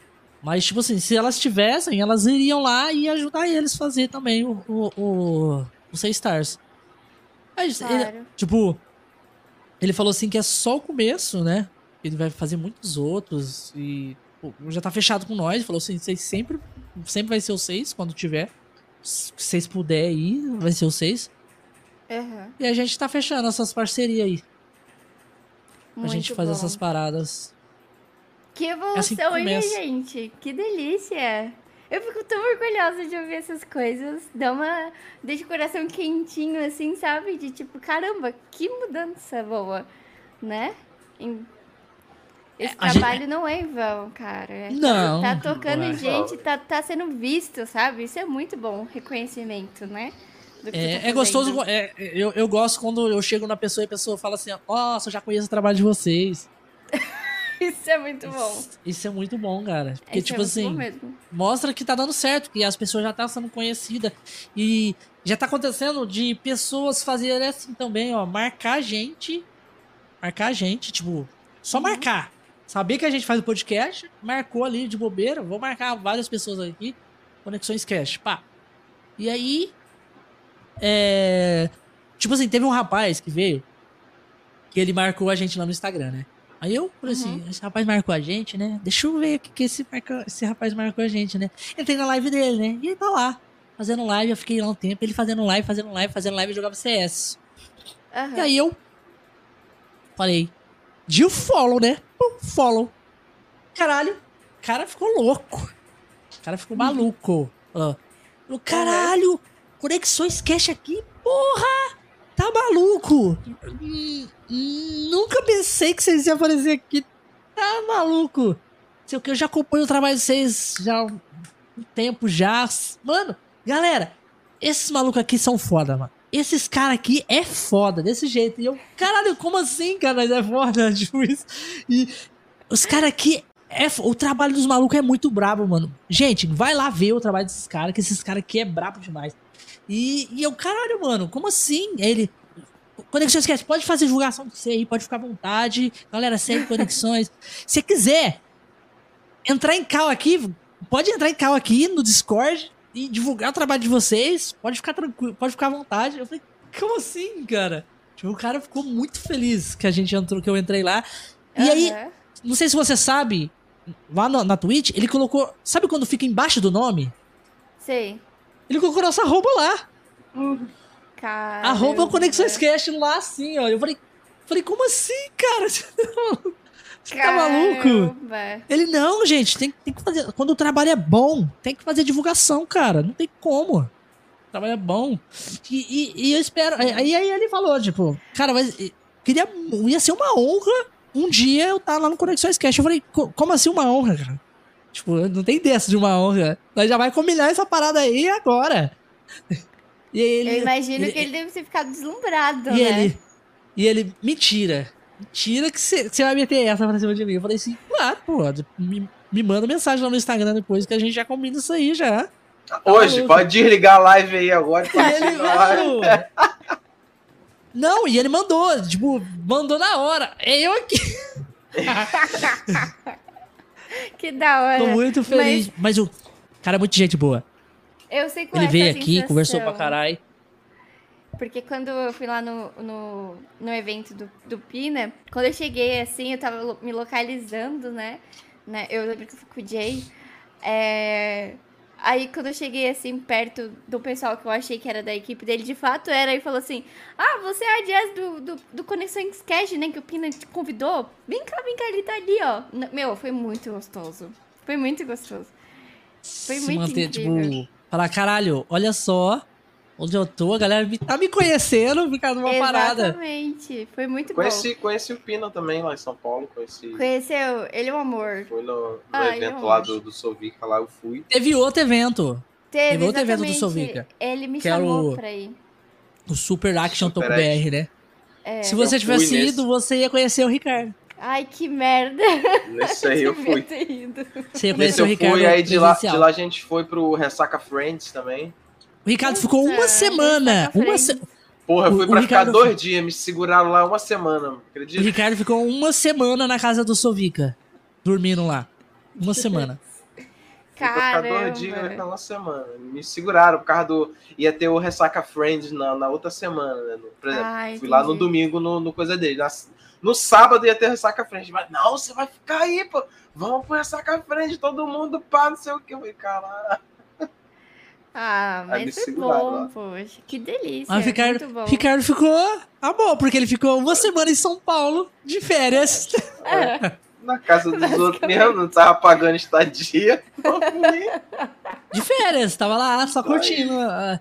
Mas, tipo assim, se elas tivessem, elas iriam lá e ajudar eles a fazer também o, o, o, o Seis Stars. Mas, ele- Claro. tipo, ele falou assim que é só o começo, né? Ele vai fazer muitos outros e pô, já tá fechado com nós. Falou assim, vocês sempre, sempre vai ser o seis quando tiver. Se vocês puder ir, vai ser o seis. Aham. E a gente tá fechando essas parcerias aí. Muito gente fazer bom. essas paradas. Que assim evolução, hein, minha começa. gente? Que delícia! Eu fico tão orgulhosa de ouvir essas coisas. Dá uma. Deixa o coração quentinho, assim, sabe? De tipo, caramba, que mudança boa, né? Em- Esse a gente- trabalho não é em vão, cara. É- Não, Tá não tocando é. em gente, tá, tá sendo visto, sabe? Isso é muito bom, reconhecimento, né? É, tá é gostoso. é, eu, eu gosto quando eu chego na pessoa e a pessoa fala assim: Nossa, eu já conheço o trabalho de vocês. Isso é muito bom. Isso é muito bom, cara. Porque, Isso é tipo muito assim. mostra que tá dando certo, que as pessoas já estão sendo conhecidas. E já tá acontecendo de pessoas fazerem assim também, ó, marcar a gente, marcar a gente, tipo, só marcar. Saber que a gente faz o podcast, marcou ali de bobeira, vou marcar várias pessoas aqui, Conexões Cash, pá. E aí, é, tipo assim, teve um rapaz que veio, que ele marcou a gente lá no Instagram, né? Aí eu falei assim, esse rapaz marcou a gente, né? Deixa eu ver o que, que esse, marca- esse rapaz marcou a gente, né? Entrei na live dele, né? E ele tá lá, fazendo live, eu fiquei lá um tempo, ele fazendo live, fazendo live, fazendo live, e jogava CS. Aham. E aí eu falei, de o follow, né? Pum, follow. Caralho, o cara ficou louco. O cara ficou maluco. Falou, caralho, conexões cash aqui, porra! Tá maluco? Nunca pensei que vocês iam aparecer aqui. Tá maluco? Sei o que, eu já acompanho o trabalho de vocês já há um tempo já. Mano, galera, esses malucos aqui são foda, mano. Esses caras aqui é foda, desse jeito. E eu, caralho, como assim, cara? Mas é foda, tipo isso. E os caras aqui. É, o trabalho dos malucos é muito brabo, mano. Gente, vai lá ver o trabalho desses caras, que esses caras aqui é brabo demais. E, e eu, caralho, mano, como assim? Aí Ele. Conexões Cast, pode fazer divulgação com você aí, pode ficar à vontade. Galera, segue Conexões. Se quiser entrar em cal aqui, pode entrar em cal aqui no Discord e divulgar o trabalho de vocês. Pode ficar tranquilo, pode ficar à vontade. Eu falei, como assim, cara? Tipo, o cara ficou muito feliz que a gente entrou, que eu entrei lá. E Aham. aí, não sei se você sabe, lá no- na Twitch, ele colocou. Sabe quando fica embaixo do nome? Sei. Ele colocou nossa arroba lá. Caramba. Arroba Conexões Cast lá assim, ó. Eu falei, falei, como assim, cara? Você tá maluco? Caramba. Ele, não, gente, tem, tem que fazer. Quando o trabalho é bom, tem que fazer divulgação, cara. Não tem como. O trabalho é bom. E, e- e eu espero. Aí, aí ele falou, tipo, cara, mas queria, ia ser uma honra um dia eu estar lá no Conexões Cast. Eu falei, "Co- como assim uma honra, cara? Tipo, não tem dessa de uma honra. Nós já vai combinar essa parada aí agora. E ele, Eu imagino ele- que ele deve ter ficado deslumbrado, e né? ele, e ele, mentira. Mentira que você vai meter essa pra cima de mim. Eu falei assim, claro, pô. Me, me manda mensagem lá no Instagram depois que a gente já combina isso aí já. Hoje, maluco. pode desligar a live aí agora. E ele, mano. Não, e ele mandou, tipo, mandou na hora. É eu aqui. Que da hora. Tô muito feliz. Mas, o cara é muito gente boa. Eu sei qual Ele é veio aqui, sensação. conversou pra caralho. Porque quando eu fui lá no, no, no evento do, do Pina, quando eu cheguei assim, eu tava me localizando, né? né? Eu lembro que eu fui com o Jay. É, Aí quando eu cheguei assim, perto do pessoal que eu achei que era da equipe dele, de fato era, e falou assim: Ah, você é a Jazz do, do, do Conexões Cash, né? Que o Pina te convidou. Vem cá, vem cá, ele tá ali, ó. Meu, foi muito gostoso. Foi muito gostoso. Foi Se muito manter, incrível. tipo, falar, caralho, olha só onde eu tô, a galera me- tá me conhecendo, ficar numa parada. Exatamente. Foi muito bom. Conheci, conheci o Pina também lá em São Paulo. Conheci. Conheceu? Ele é um amor. Fui no, no Ai, evento eu lá do, do Sovica, lá eu fui. Teve outro evento, Teve, Teve outro evento do exatamente. Sovica. Ele me chamou o- pra ir. o Super Action Super Action. BR, né? É. Se você Eu tivesse ido, nesse. você ia conhecer o Ricardo. Ai, que merda. Nesse aí eu fui. Você ia Nesse conhecer o eu Ricardo. fui, aí de lá, de lá a gente foi pro Ressaca Friends também. O Ricardo ficou uma Puta, semana. Uma se- Porra, eu O- fui o pra Ricardo- ficar dois dias, me seguraram lá uma semana, O? Ricardo ficou uma semana na casa do Sovica. Dormindo lá. Uma semana. Fui pra ficar dois Caramba. dias, uma semana. Me seguraram por causa do. Ia ter o Ressaca Friends na, na outra semana, né? No- Por exemplo, Ah, fui lá no domingo no, no coisa dele. Na- no sábado ia ter Ressaca Friends. Mas não, você vai ficar aí, pô. Vamos pro Ressaca Friends, todo mundo pá, não sei o que. Eu falei, caralho. Ah, mas foi seguraram bom, lá. poxa. Que delícia. Mas o Ricardo, Muito bom. Ricardo ficou amor, porque ele ficou uma semana em São Paulo de férias. É. Na casa dos outros mesmo, não tava pagando estadia. De férias, tava lá só curtindo. ah,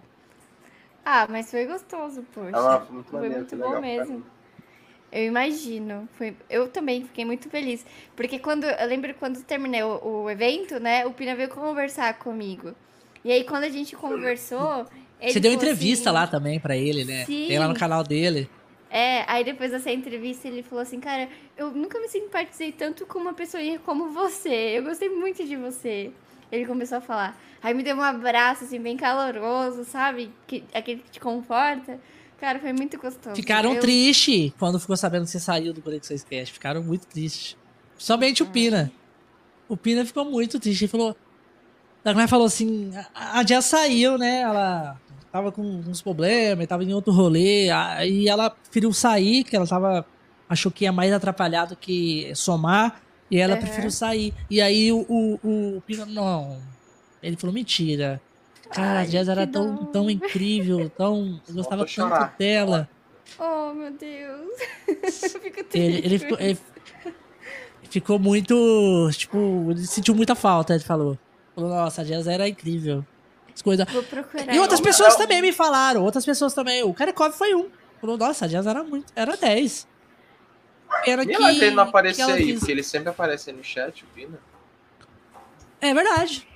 Ah, mas foi gostoso, poxa. Ah, foi muito Foi muito bom legal mesmo. caramba. Eu imagino. Foi... Eu também fiquei muito feliz. Porque quando. Eu lembro que quando terminei o, o evento, né? O Pina veio conversar comigo. E aí, quando a gente conversou. Você deu entrevista assim- lá também pra ele, né? Sim. Tem lá no canal dele. É, aí depois dessa entrevista ele falou assim, cara, eu nunca me simpatizei tanto com uma pessoa como você. Eu gostei muito de você. Ele começou a falar. Aí me deu um abraço, assim, bem caloroso, sabe? Que, aquele que te conforta. Cara, foi muito gostoso. Ficaram eu... tristes quando ficou sabendo que você saiu do Conexões Cast. Ficaram muito tristes. Somente o Pina. O Pina ficou muito triste. Ele falou. A mulher falou assim: a, a Jess saiu, né? Ela tava com uns problemas, tava em outro rolê. Aí ela preferiu sair, que ela tava. Achou que ia mais atrapalhar do que somar. E ela Uhum. preferiu sair. E aí o, o, o Pina, não. Ele falou: mentira. Cara, a Ai, Jazz era tão, tão incrível, tão. Eu gostava tanto dela. Oh, meu Deus. eu fico triste. Ele, ele ficou, ele ficou muito. Tipo, ele sentiu muita falta, ele falou. Nossa, a Jazz era incrível. As coisas. Vou procurar. E outras Não, pessoas não. também me falaram, outras pessoas também. O Karekov foi um. Falou, nossa, a Jazz era muito. Era 10. Era E que. ele não ela aí, quis- porque ele sempre aparece aí no chat, o Pina. É verdade.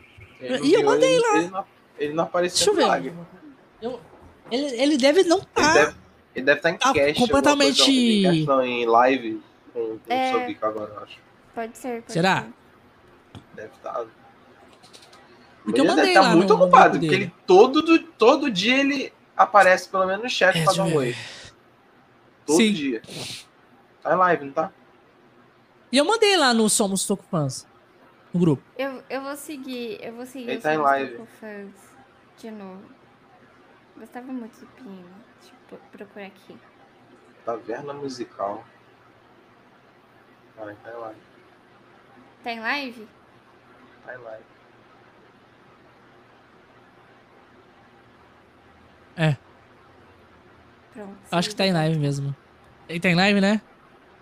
E eu mandei ele, lá. Ele não, ele não apareceu Deixa eu no ver. ele, ele deve não estar. deve, ele deve estar em Tá cast. completamente- coisa, Em, cast, não, em live com, com É. o Sobico agora, eu acho. Pode ser, pode Será? ser. Deve estar. Porque eu ele deve mandei estar lá muito no- no ocupado, grupo porque ele todo, do- todo dia ele aparece pelo menos no chat É, pra dar eu um oi. Todo Sim. dia. Tá em live, não tá? E eu mandei lá no Somos Tocufãs. no grupo. Eu, eu vou seguir, eu vou seguir Ele os tá em meus live. fãs de novo. Gostava muito do Pino. Deixa eu pro- procurar aqui. Taverna musical. Vai, tá em live. Tá em live? Tá em live. Pronto. Acho que tá em live mesmo. Ele tá em live, né?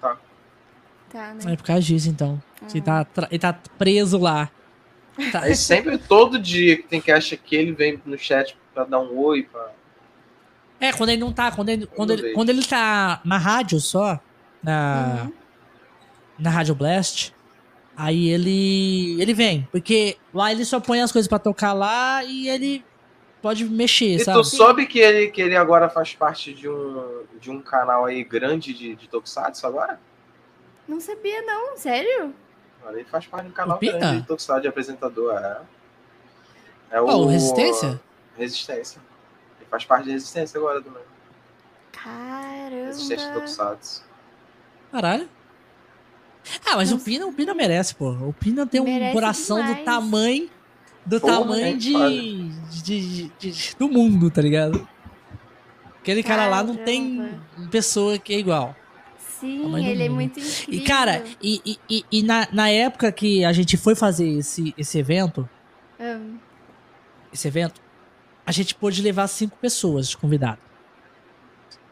volta. Tá, né? É por causa disso, então. Ele, tá, tra- ele tá preso lá. Tá- Aí sempre, todo dia que tem que achar que ele vem no chat pra dar um oi, pra... É, quando ele não tá. Quando ele, quando ele, quando ele tá na rádio só, na, Uhum. na Rádio Blast, aí ele. ele vem. Porque lá ele só põe as coisas pra tocar lá e ele pode mexer, E sabe? tu soube que ele, que ele agora faz parte de um, de um canal aí grande de, de Tokusatsu agora? Não sabia, não. Sério? Ele faz parte de um canal grande de Tokusatsu, de apresentador, é. É Ó, o Resistência? Resistência. Ele faz parte de Resistência agora também. Resistência de Caramba. Tokusatsu. Caralho. Ah, mas o. Pina, o Pina merece, pô. O Pina tem um Merece coração do demais. tamanho. Do Porra, tamanho nem de, de, de- de- do mundo, tá ligado? Aquele cara lá não tem pessoa que é igual. Sim, ele é mundo. muito incrível. E, cara, e, e, e- e na, na época que a gente foi fazer esse, esse evento, Hum, esse evento, a gente pôde levar cinco pessoas de convidado.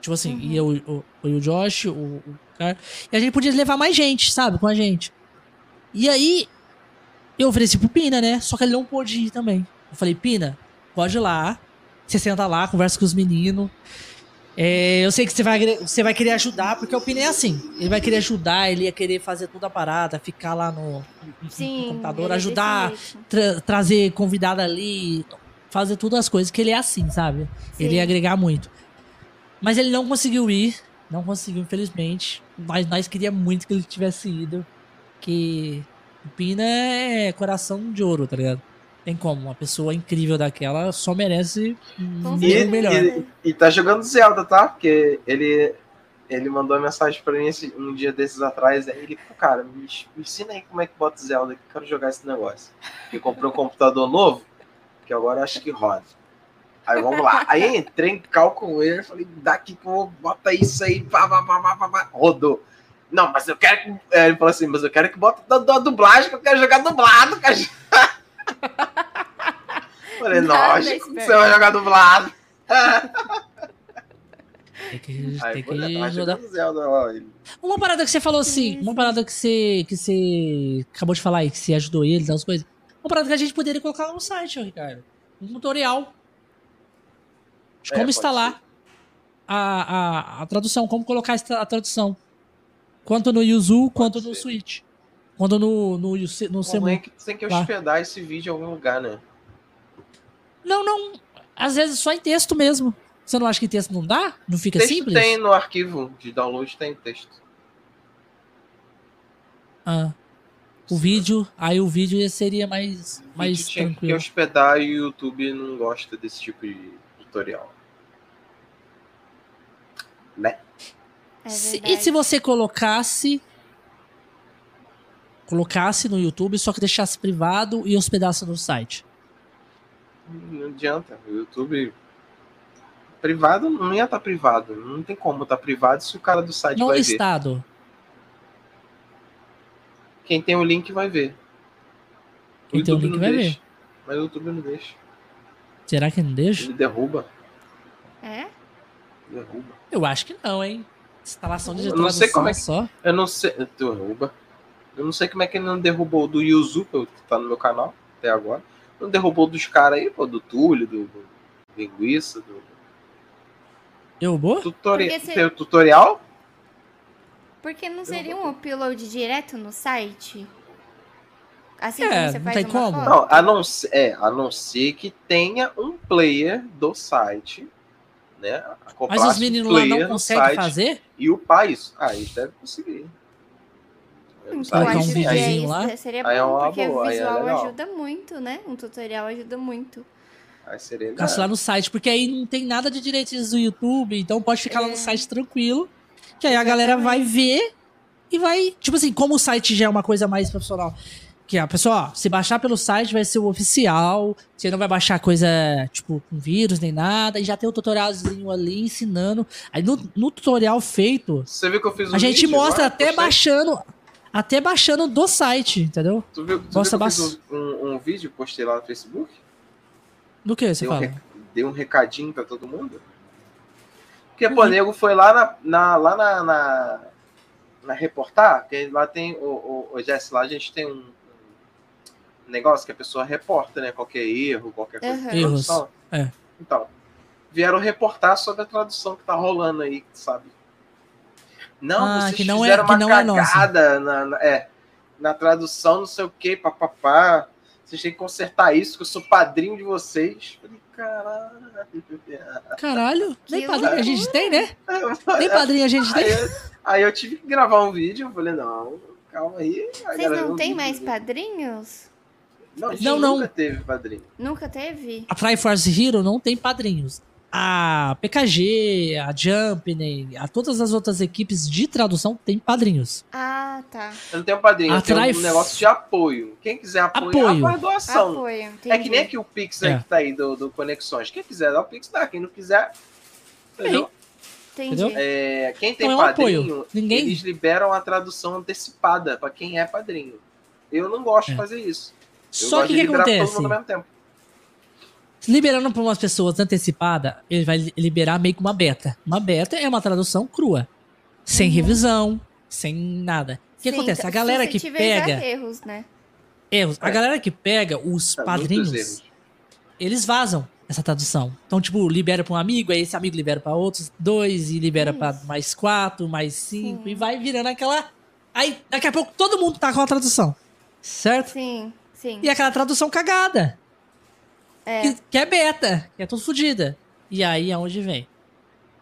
Tipo assim, Uhum. o, o, o, o Josh, o, o cara. E a gente podia levar mais gente, sabe? Com a gente. E aí, eu ofereci pro Pina, né? Só que ele não pôde ir também. Eu falei, Pina, pode ir lá. Você senta lá, conversa com os meninos. É, eu sei que você vai, querer- você vai querer ajudar, porque o Pina é assim. Ele vai querer ajudar, ele ia querer fazer toda a parada, ficar lá no, no sim. computador, ele é ajudar tra- trazer convidado ali, fazer todas as coisas, que ele é assim, sabe? Ele Sim. ia agregar muito. Mas ele não conseguiu ir, não conseguiu, infelizmente. Mas nós queríamos muito que ele tivesse ido. Que o Pina é coração de ouro, tá ligado? Tem como, uma pessoa incrível daquela só merece um certeza. melhor. E, e tá jogando Zelda, tá? Porque ele, ele mandou uma mensagem pra mim esse- um dia desses atrás. Aí ele, "Pô, cara, me, me ensina aí como é que bota Zelda, que eu quero jogar esse negócio. E comprei um computador novo, que agora acho que roda. Aí vamos lá. Aí entrei em cálculo com ele, falei, daqui que eu vou, bota isso aí, pá, pá, pá, pá, pá, pá. rodou. Não, mas eu quero que. é, Ele falou assim, mas eu quero que bota da, da dublagem, que eu quero jogar dublado, cara. Falei, Nada lógico você vai jogar dublado. Tem que, Aí, tem que ajudar. lá. Uma parada que você falou assim, uma parada que você, que você acabou de falar aí, que você ajudou ele tal, as coisas. Uma parada que a gente poderia colocar no site, Ricardo. Um tutorial. De É, como pode instalar a, a, a tradução, como colocar a tradução. Quanto no Yuzu, quanto no. Switch. Quanto no, no, no O Semu. é que tem que Tá. hospedar esse vídeo em algum lugar, né? Não, não. Às vezes só em texto mesmo. Você não acha que texto não dá? Não fica texto simples? tem no arquivo de download, tem texto. Ah. O vídeo, aí o vídeo seria mais, O mais vídeo tinha que tranquilo. hospedar e o YouTube não gosta desse tipo de tutorial. Né? É Se- e se você colocasse. Colocasse no YouTube, só que deixasse privado e hospedasse no site? Não adianta. O YouTube. Privado não ia estar privado. Não tem como estar privado se o cara do site no vai ver. estado. Quem tem o link vai ver. Quem tem o YouTube link não vai deixa. Mas o YouTube não deixa. Será que não deixa? Ele derruba. É? Derruba. Eu acho que não, hein? Instalação de Eu não sei como é que- só. Eu não sei. Derruba. Eu não sei como é que ele não derrubou do Yuzu, que tá no meu canal até agora. Não derrubou dos caras aí, pô, do Túlio, do, do Linguiça, do Derrubou? tutorial. Porque se- Tem o tutorial? Porque não seria um upload direto no site? Assim É, você não faz tem uma como. foto? Não, a não, ser, é, a não ser que tenha um player do site, né? Mas os meninos lá não conseguem fazer? E upar isso. Ah, eles devem conseguir. Então, Colocar eu um acho que é lá? isso seria Aí é bom, uma porque boa, o aí é visual legal. ajuda muito, né? Um tutorial ajuda muito. Aí seria legal. Cancelar no site, porque aí não tem nada de direitos do YouTube, então pode ficar lá É. no site tranquilo, que aí a galera vai ver e vai. Tipo assim, como o site já é uma coisa mais profissional, Que a pessoa, ó, se baixar pelo site vai ser o oficial, você não vai baixar coisa, tipo, com vírus nem nada, e já tem o tutorialzinho ali ensinando. Aí no, no tutorial feito, Você viu que eu fiz um a gente vídeo mostra agora? até baixando, até baixando do site, entendeu? Tu viu, tu Mostra viu que eu fiz um, um, um vídeo postei lá no Facebook? Do que você Dei um, fala? rec- dei um recadinho pra todo mundo? Porque, pô, nego foi lá na, na- lá na, na, na reportar, que lá tem, o, o, o Jess, lá a gente tem um, um negócio que a pessoa reporta, né? Qualquer erro, qualquer coisa de Erros, tradução. é. Então, vieram reportar sobre a tradução que tá rolando aí, sabe? Não, Ah, vocês que não é- fizeram que uma não é cagada na, na- é, na tradução, não sei o que, papapá. Vocês têm que consertar isso, que eu sou padrinho de vocês. Falei, caralho. Caralho, nem Que padrinho a gente tem, né? Nem padrinho a gente Aí tem. eu, aí eu tive que gravar um vídeo, eu falei, não, calma aí. Aí Vocês não um têm vídeo. mais padrinhos? Não, a gente Não, não. nunca teve padrinho. Nunca teve? A Triforce Hero não tem padrinhos. A PKG, a Jumpney, a todas as outras equipes de tradução têm padrinhos. Ah, tá. Eu não tenho padrinho, eu Atrai- tenho um negócio de apoio. Quem quiser apoiar, Apoio. faz doação. Apoio, É que nem aqui o Pix aí É. que tá aí do, do Conexões. Quem quiser dar o Pix, dá. Quem não quiser, entendeu? Entendi. Entendeu? É, quem tem Não é um padrinho, apoio. Ninguém- eles liberam a tradução antecipada pra quem é padrinho. Eu não gosto É. de fazer isso. Só que o que acontece? Liberando para umas pessoas antecipada, ele vai liberar meio que uma beta. Uma beta é uma tradução crua. Sem revisão, sem nada. O que Sim, acontece? A galera que pega erros, né? erros, a É. galera que pega os Tá, padrinhos, eles vazam essa tradução. Então, tipo, libera para um amigo, aí esse amigo libera para outros dois, e libera para mais quatro, mais cinco, Sim. e vai virando aquela. Aí, daqui a pouco, todo mundo tá com a tradução. Certo? Sim, sim. E aquela tradução cagada. É. Que, que é beta, que é tudo fodida. E aí é onde vem.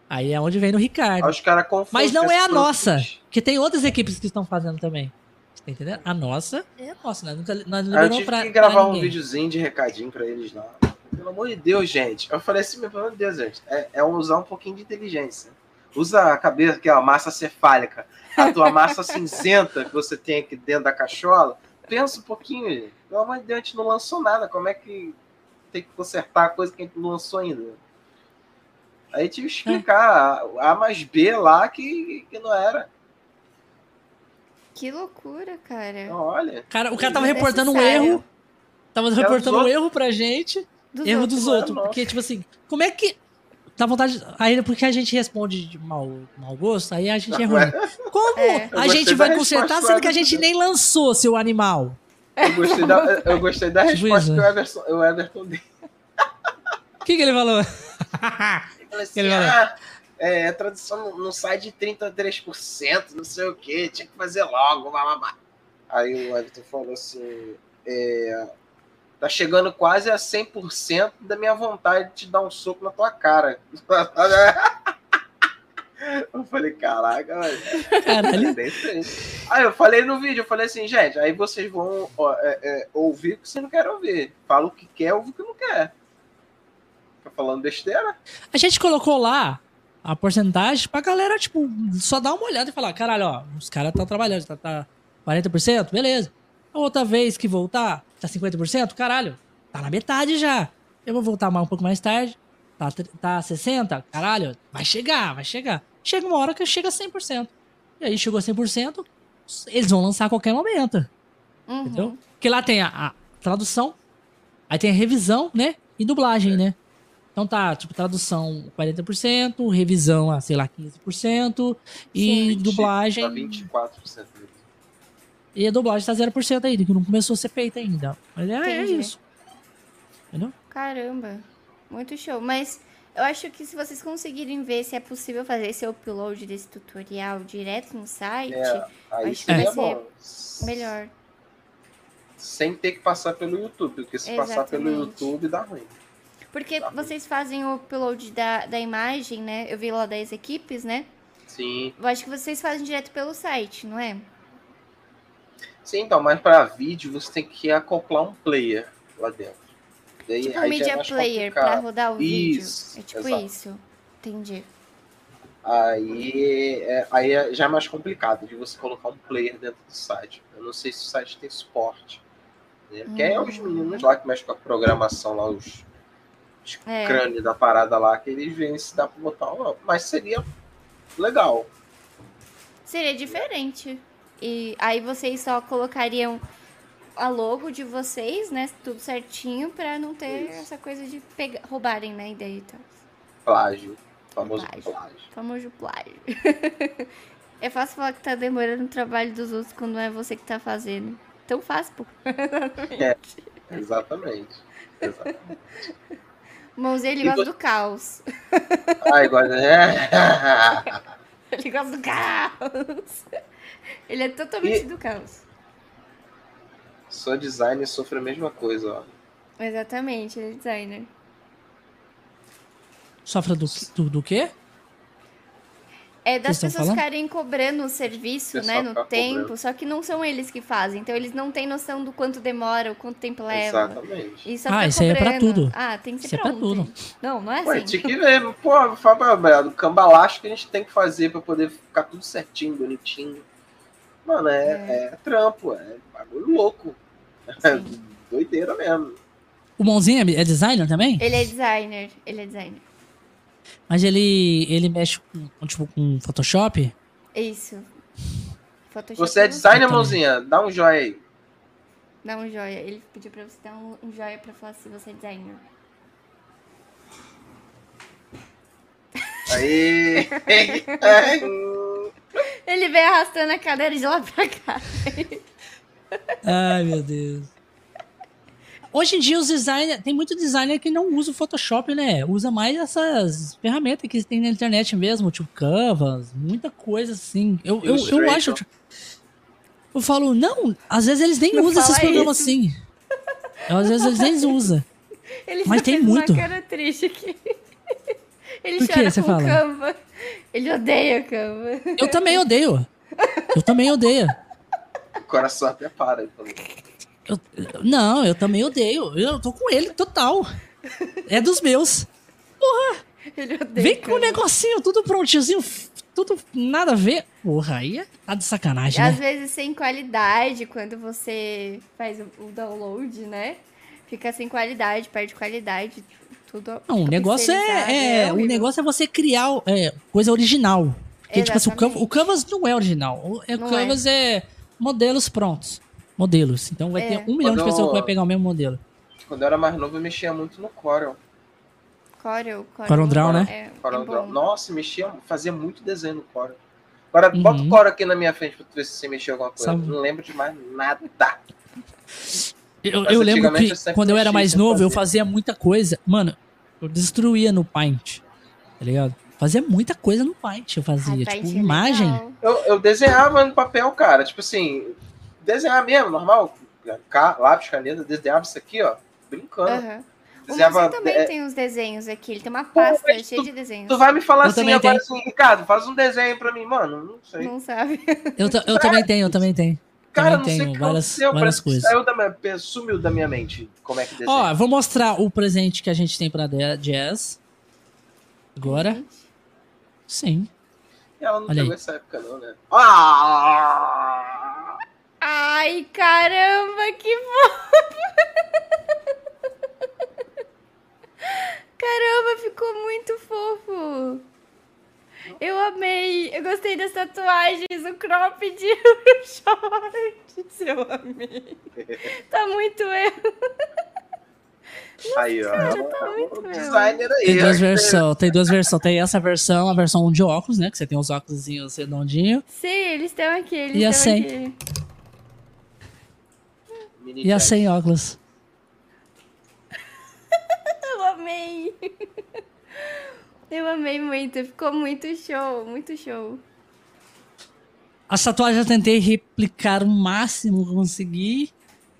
Aí é onde vem no Ricardo. Aí os caras confundem Mas não é a nossa. Porque tem outras equipes que estão fazendo também. Você tá entendendo? A nossa é a nossa, né? Nunca, nós Aí eu tive pra, que gravar um videozinho de recadinho pra eles lá. Pelo amor de Deus, gente. Eu falei assim, pelo amor de Deus, gente. É, é usar um pouquinho de inteligência. Usa a cabeça, que é a massa cefálica. A tua massa cinzenta que você tem aqui dentro da cachola. Pensa um pouquinho. Pelo amor de Deus, a gente não lançou nada. Como é que tem que consertar a coisa que a gente não lançou ainda? Aí tive que explicar A, a mais B lá que, que não era. Que loucura, cara. Então, olha. Cara, o cara tava reportando um erro. Tava reportando um erro pra gente. Dos erro outros. dos é outros. Porque, tipo assim, como é que. Dá vontade. Aí, porque a gente responde de mau, mau gosto, aí a gente é ruim. Como É. A gente vai consertar do sendo que a gente nem lançou seu animal? Eu gostei da, eu gostei da Tipo resposta isso, que o né? Everton, o Everton deu. O que, que ele falou? Ele falou assim, Ele falou. ah, é, a tradução não, não sai de 33%, não sei o que, tinha que fazer logo, blá, blá, blá. Aí o Everton falou assim, é, tá chegando quase a 100% da minha vontade de te dar um soco na tua cara. Eu falei, caraca, velho. Caralho. Diferente. Aí eu falei no vídeo, eu falei assim, gente, aí vocês vão ó, é, é, ouvir o que você não quer ouvir. Fala o que quer, ouve o que não quer. Fica falando besteira? A gente colocou lá a porcentagem pra galera, tipo, só dar uma olhada e falar, caralho, ó, os caras estão trabalhando, tá, tá 40%, beleza. A outra vez que voltar, tá 50%, caralho, tá na metade já. Eu vou voltar mais um pouco mais tarde, tá, tá 60%, caralho, vai chegar, vai chegar. Chega uma hora que chega a 100%. E aí chegou a 100%, eles vão lançar a qualquer momento. Uhum. Entendeu? Porque lá tem a, a tradução, aí tem a revisão, né? E dublagem, né? Então tá, tipo, tradução 40%, revisão, ah, sei lá, 15%, e Sim. dublagem. Tá 24%. E a dublagem tá 0% ainda, que não começou a ser feita ainda. Mas é, é isso. Entendeu? Caramba, muito show. Mas eu acho que se vocês conseguirem ver se é possível fazer esse upload desse tutorial direto no site, É, aí Acho que seria vai bom. melhor. Sem ter que passar pelo YouTube, porque se passar pelo Exatamente. YouTube dá ruim. Porque Tá. vocês fazem o upload da, da imagem, né? Eu vi lá das equipes, né? Sim. Eu acho que vocês fazem direto pelo site, não é? Sim, então, mas para vídeo você tem que acoplar um player lá dentro. Daí, Tipo um é media mais player complicado. rodar o Isso, vídeo. É tipo exato. isso. Entendi. Aí, é, aí é- já é mais complicado de você colocar um player dentro do site. Eu não sei se o site tem suporte. Né? Porque é os meninos lá que mexem com a programação lá, os, os É. crânios da parada lá, que eles veem se dá pra botar ou não. Mas seria legal. Seria diferente. E aí vocês só colocariam a logo de vocês, né? Tudo certinho, pra não ter Isso. essa coisa de pegar, roubarem, né? Ideia e tal. Plágio. Famoso Plágio. plágio. Famoso plágio. é fácil falar que tá demorando o trabalho dos outros quando não é você que tá fazendo. Tão fácil, pô. Exatamente. Exatamente. O Mãozinho, ele gosta do caos. Ai, agora. Ele gosta do caos. Ele é totalmente E- do caos. Sou designer e sofro a mesma coisa, ó. Exatamente, ele é designer. Sofra do, do, do quê? É das Vocês pessoas ficarem cobrando o serviço, né, no tempo, cobrando. só que não são eles que fazem. Então eles não têm noção do quanto demora, o quanto tempo leva. Exatamente. Só Ah, isso aí é pra tudo. Ah, tem que ser Isso é pra tudo. Não, não é Ué, assim. tinha que ver, pô, Fábio, do cambalacho que a gente tem que fazer pra poder ficar tudo certinho, bonitinho. Mano, é, é trampo, é bagulho louco. Sim. Doideira mesmo. O Mãozinho é é designer também? Ele é designer, ele é designer. Mas ele, ele mexe com, tipo, com Photoshop? Isso. Photoshop Você é designer, mãozinha? Dá um joia aí. Dá um joia. Ele pediu pra você dar um, um joia pra falar se você é designer. Aí. Ele vem arrastando a cadeira de lá pra cá. Ai, meu Deus. Hoje em dia os designers, tem muito designer que não usa o Photoshop, né? Usa mais essas ferramentas que tem na internet mesmo, tipo Canvas, muita coisa assim. Eu, eu, eu acho. Eu falo, não, às vezes eles nem Não usam esses programas isso. assim. Às vezes eles nem usam. Ele Mas tem muito. uma cara triste aqui. Ele Por que chora você com fala? Canva. Ele odeia Canva. Eu também odeio. Eu também odeio. o coração até para. ele falou. Eu- não, eu também odeio. Eu tô com ele total. É dos meus. Ele odeia Vem com o Canva. negocinho tudo prontinho, tudo nada a ver. Porra, aí é- tá de sacanagem, Às né? vezes sem qualidade, quando você faz o o download, né? Fica sem qualidade, perde qualidade. Tudo Não, o negócio pixelizado, é, é, o horrível. negócio é você criar é, coisa original. Porque, tipo assim, o Canvas, o Canvas não é original. O, é, o Não Canvas é. modelos prontos. Modelos. Então vai É. ter um milhão de Quando- pessoas que vai pegar o mesmo modelo. Quando eu era mais novo, eu mexia muito no Corel. Corel, Corel. Corel Draw, né? É, Corel é Draw. Nossa, mexia, fazia muito desenho no Corel. Agora, Uhum. bota o Corel aqui na minha frente pra tu ver se você mexeu alguma coisa. Sabe- Não lembro de mais nada. Eu, eu lembro que eu quando eu era mais novo, eu fazia. muita coisa. Mano, eu destruía no Paint. Tá ligado? Fazia muita coisa no Paint. Eu fazia. Ah, tipo, é imagem. Eu, eu desenhava no papel, cara. Tipo assim, desenhar mesmo, normal. Lápis, caneta, desenhava isso aqui, ó. Brincando. Desenhava, Márcio também é, tem uns desenhos aqui. Ele tem uma pasta mas cheia tu- de desenhos. Tu vai me falar Eu assim também agora tenho. assim, Ricardo, faz um desenho pra mim, mano. Não sei. Não sabe. Eu, eu também tenho, eu também tenho. Cara, não sei o que várias, aconteceu. várias coisas. Saiu da minha, sumiu da minha mente como é que desenha. Ó, vou mostrar o presente que a gente tem pra Jazz. Agora. Sim. Ela não olha pegou aí. essa época, não, né? Ah! Ai, caramba, que fofo! Caramba, ficou muito fofo! Eu amei! Eu gostei das tatuagens, o cropped e o shorts. Eu amei! Tá muito eu! Aí, ó. tá muito o mesmo. designer aí. Tem duas versões. Tem duas versões. Tem essa versão, a versão de óculos, né? Que você tem os óculos redondinhos. Sim, eles estão aqui, eles E a estão sem? aqui. Mini E a sem óculos. Eu amei! Eu amei muito, ficou muito show, muito show. As tatuagens eu tentei replicar o máximo que consegui.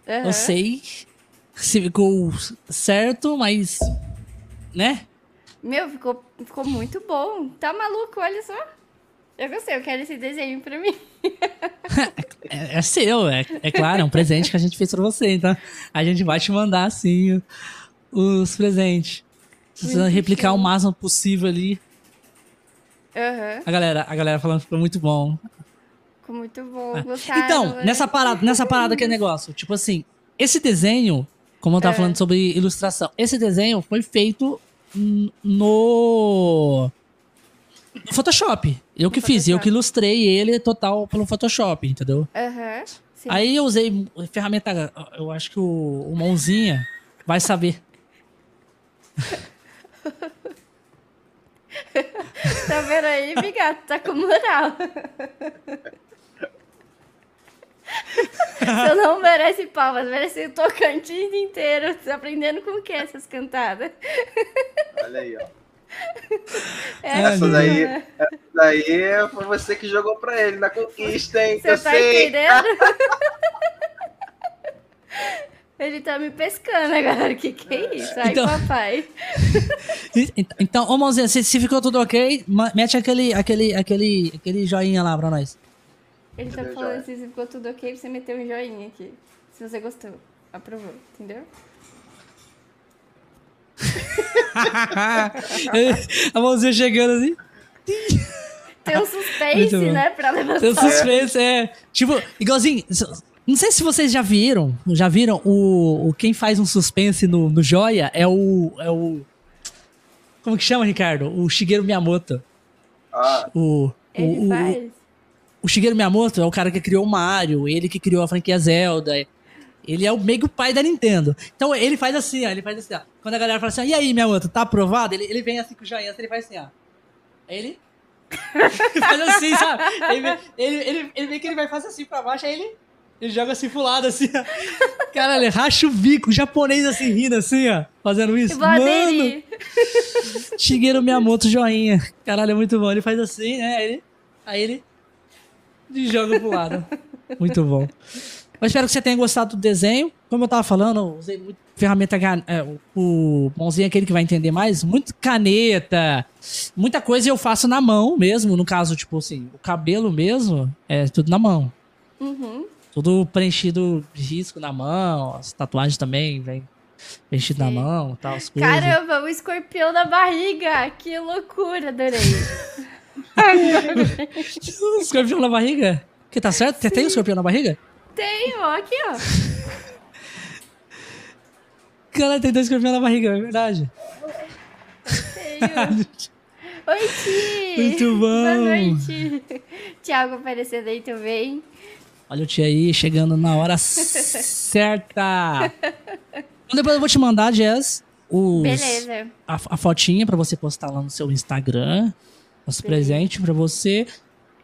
Aham. Eu sei se ficou certo, mas. Né? Meu, ficou, ficou muito bom. Tá maluco, olha só. Eu gostei, eu quero esse desenho pra mim. É, é seu, é, é claro, é um presente que a gente fez pra você. Então a gente vai te mandar, assim, os presentes. Muito replicar show. o máximo possível ali. Aham, A galera, a galera falando que ficou muito bom. ficou muito bom. É. Gostaram, Então, né? nessa parada, nessa parada que é negócio, tipo assim, esse desenho, como eu tava É. falando sobre ilustração, esse desenho foi feito no, no Photoshop. Eu que fiz, eu Photoshop. que ilustrei ele total pelo Photoshop, entendeu? Sim. Aí eu usei ferramenta, eu acho que o, o Mãozinha vai saber. Tá vendo aí, Bigato? Tá com moral. Você não merece palmas, merece o Tocantins inteiro. Tá aprendendo com o que essas cantadas? Olha aí, ó. É Essa daí, né? essa daí foi você que jogou pra ele na conquista, hein? Você eu tá sei. entendendo? Ele tá me pescando agora. Que que é isso? Ai, Então- papai. Então, ô Mãozinha, se, se ficou tudo ok, mete aquele, aquele, aquele, aquele joinha lá pra nós. Ele tá Cadê falando assim, se ficou tudo ok, você meteu um joinha aqui. Se você gostou. Aprovou, entendeu? A mãozinha chegando assim. Tem um suspense, né? Pra levantar. Tem um suspense, é. Tipo, igualzinho. Não sei se vocês já viram. Já viram o, o quem faz um suspense no, no Joia é o. É o. Como que chama, Ricardo? O Shigeru Miyamoto. Ah, O. Ele o, o, faz. o Shigeru Miyamoto é o cara que criou o Mario, ele que criou a franquia Zelda. Ele é o meio que o pai da Nintendo. Então ele faz assim, ó. Ele faz assim, ó. Quando a galera fala assim, ó, e aí, Miyamoto, tá aprovado? Ele, ele vem assim com o joinha, ele faz assim, ó. Aí ele. ele faz assim, sabe? Ele, vê- ele, ele, ele vê que ele vai fazer assim pra baixo, aí ele. Ele joga assim pro lado, assim, ó. Caralho, racha o bico, o japonês assim, rindo assim, ó. Fazendo isso. Vou Mano. Shigeru Miyamoto joinha. Caralho, é muito bom. Ele faz assim, né? Aí ele, aí ele e joga pro lado. Muito bom. Eu espero que você tenha gostado do desenho. Como eu tava falando, eu usei muito ferramenta. é, o- o mãozinho é aquele que vai entender mais. Muito caneta. Muita coisa eu faço na mão mesmo. No caso, tipo assim, o cabelo mesmo é tudo na mão. Uhum. Tudo preenchido de risco na mão. As tatuagens também vem preenchido na Sim. mão tal, as coisas. Caramba, o escorpião na barriga. Que loucura, adorei. Um escorpião na barriga? Que tá certo? Você tem um escorpião na barriga? Tenho, ó, aqui, ó. Caralho, tem dois escorpiões na barriga, é verdade. Tenho. Oi, Ti. Muito bom. Boa noite. Tiago aparecendo aí também. Olha o tio aí, chegando na hora certa. Então, depois eu vou te mandar, Jess, os, Beleza. a, a fotinha pra você postar lá no seu Instagram. Nosso Beleza. presente pra você.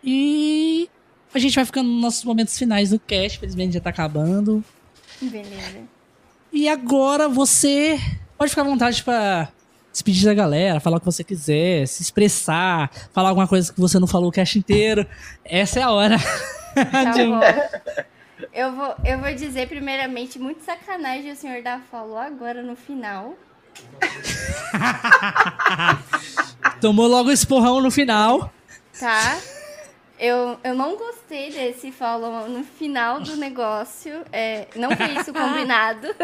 E a gente vai ficando nos nossos momentos finais do cast. Felizmente já tá acabando. Beleza. E agora você pode ficar à vontade pra despedir da galera, falar o que você quiser, se expressar, falar alguma coisa que você não falou o cast inteiro. Essa é a hora. Tá bom. Eu vou, eu vou dizer, primeiramente, muito sacanagem o senhor da falou agora no final. Tomou logo esse porrão no final. Tá? Eu, eu não gostei desse follow no final do negócio. É, não foi isso combinado.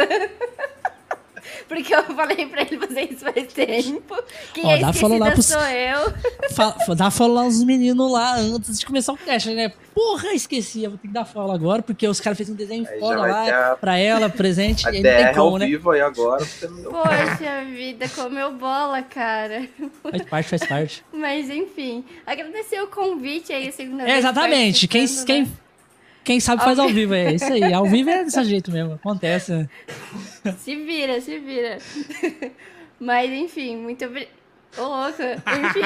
Porque eu falei pra ele fazer isso faz tempo. Quem Ó, é dá follow lá pros- sou eu. Fa- Dá follow lá nos meninos lá antes de começar o cast, né? Porra, esqueci. Eu vou ter que dar follow agora, porque os caras fez um desenho Aí foda já vai lá a- pra ela, presente. a DR ao como, né? vivo aí agora, você não deu Poxa vida, comeu bola, cara. Faz parte, faz parte. Mas enfim, agradecer o convite aí, a segunda É, vez exatamente. Quem, participando, quem, né? Quem sabe faz ao vivo, é isso aí. Ao vivo é desse jeito mesmo, acontece. Se vira, se vira. Mas enfim, muito obrigada. Ô, louco. Enfim.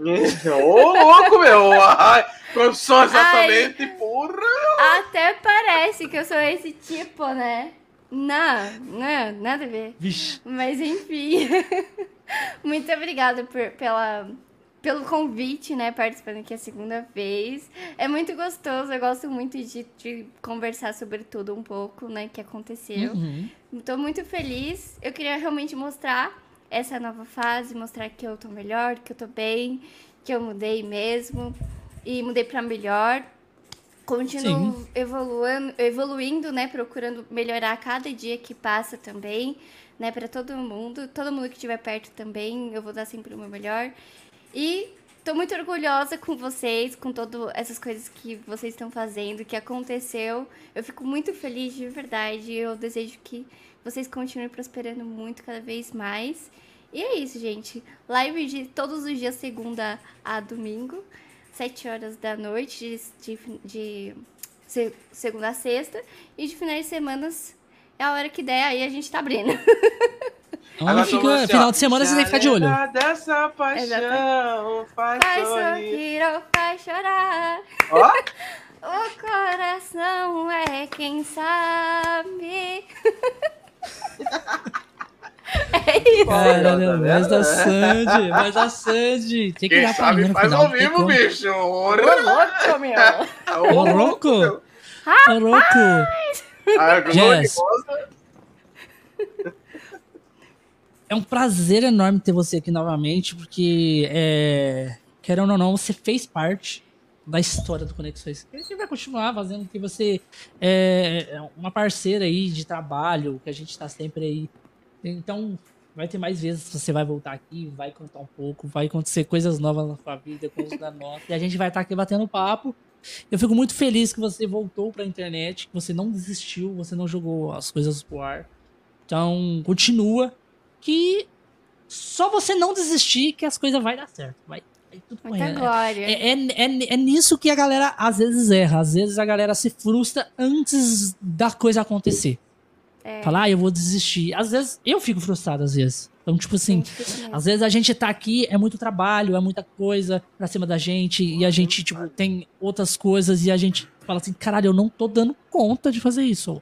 Ô, louco, meu! Ai, profissão exatamente, porra! Até parece que eu sou esse tipo, né? Não, não, nada a ver. Vixe. Mas enfim. Muito obrigada por, pela, pelo convite, né? Participando aqui a segunda vez. É muito gostoso, eu gosto muito de, de conversar sobre tudo um pouco, né? Que aconteceu. Uhum. Estou muito feliz. Eu queria realmente mostrar essa nova fase, mostrar que eu tô melhor, que eu tô bem, que eu mudei mesmo. E mudei para melhor. Continuo evoluindo, evoluindo, né? Procurando melhorar a cada dia que passa também, né? Para todo mundo. Todo mundo que estiver perto também, eu vou dar sempre o meu melhor. E Tô muito orgulhosa com vocês, com todas essas coisas que vocês estão fazendo, que aconteceu. Eu fico muito feliz de verdade. Eu desejo que vocês continuem prosperando muito cada vez mais. E é isso, gente. Live de todos os dias, segunda a domingo, 7 horas da noite, de, de, de segunda a sexta. E de finais de semanas é a hora que der, aí a gente tá abrindo. Agora fica, assim, final de semana você tem que ficar de olho. Dessa paixão faz, faz sorrir ou faz chorar. Ó. O coração é quem sabe. é isso. Caralho, mais da Sandy, mais da Sandy. Tem que Quem dar pra sabe faz ao vivo, bicho. Ô, louco, meu. Ô, louco. Ô, louco. É um prazer enorme ter você aqui novamente, porque, é, querendo ou não, você fez parte da história do Conexões. A gente vai continuar fazendo, porque você é, é uma parceira aí de trabalho, que a gente está sempre aí. Então, vai ter mais vezes que você vai voltar aqui, vai contar um pouco, vai acontecer coisas novas na sua vida, coisas da nossa. E a gente vai estar tá aqui batendo papo. Eu fico muito feliz que você voltou para a internet, que você não desistiu, você não jogou as coisas pro ar. Então, continua que só você não desistir que as coisas vai dar certo. Vai, vai tudo Muita correndo. glória. É, é, é, é, nisso que a galera às vezes erra. Às vezes a galera se frustra antes da coisa acontecer. É. Falar, ah, eu vou desistir. Às vezes eu fico frustrado, às vezes. Então, tipo assim, às vezes a gente tá aqui, é muito trabalho, é muita coisa pra cima da gente, e a gente, tipo, tem outras coisas, e a gente fala assim, caralho, eu não tô dando conta de fazer isso.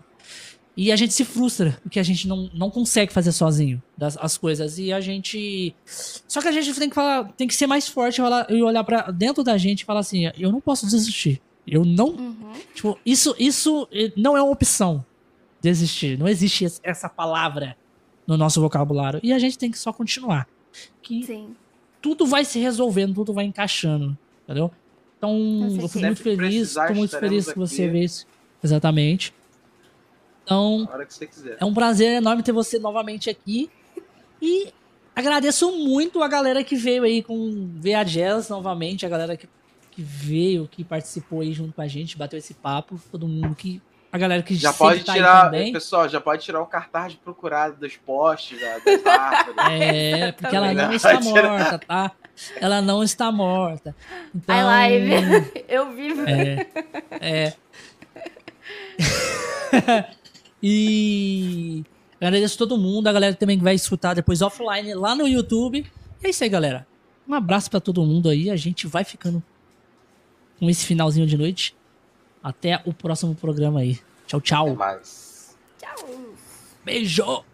E a gente se frustra, porque a gente não, não consegue fazer sozinho das, as coisas. E a gente. Só que a gente tem que falar, tem que ser mais forte e olhar para dentro da gente e falar assim: eu não posso desistir. Eu não. Uhum. Tipo, isso, isso eh, não é uma opção. Desistir. Não existe essa palavra no nosso vocabulário. E a gente tem que só continuar. Que Sim. tudo vai se resolvendo, tudo vai encaixando. Entendeu? Então, eu fui muito feliz, tô muito feliz que você vê isso. Exatamente. Então, é um prazer enorme ter você novamente aqui. E agradeço muito a galera que veio aí com VA Jazz novamente, a galera que, que veio, que participou aí junto com a gente, bateu esse papo, todo mundo que a galera que já pode tá tirar, pessoal, já pode tirar o cartaz de procurado dos postes, da, das árvores. É, porque ela não está morta, tá? Ela não está morta. Então, I live. Eu vivo. É. é. E agradeço todo mundo, a galera também que vai escutar depois offline lá no YouTube. É isso aí, galera. Um abraço para todo mundo aí. A gente vai ficando com esse finalzinho de noite. Até o próximo programa aí. Tchau, tchau. Até mais. Tchau. Beijo.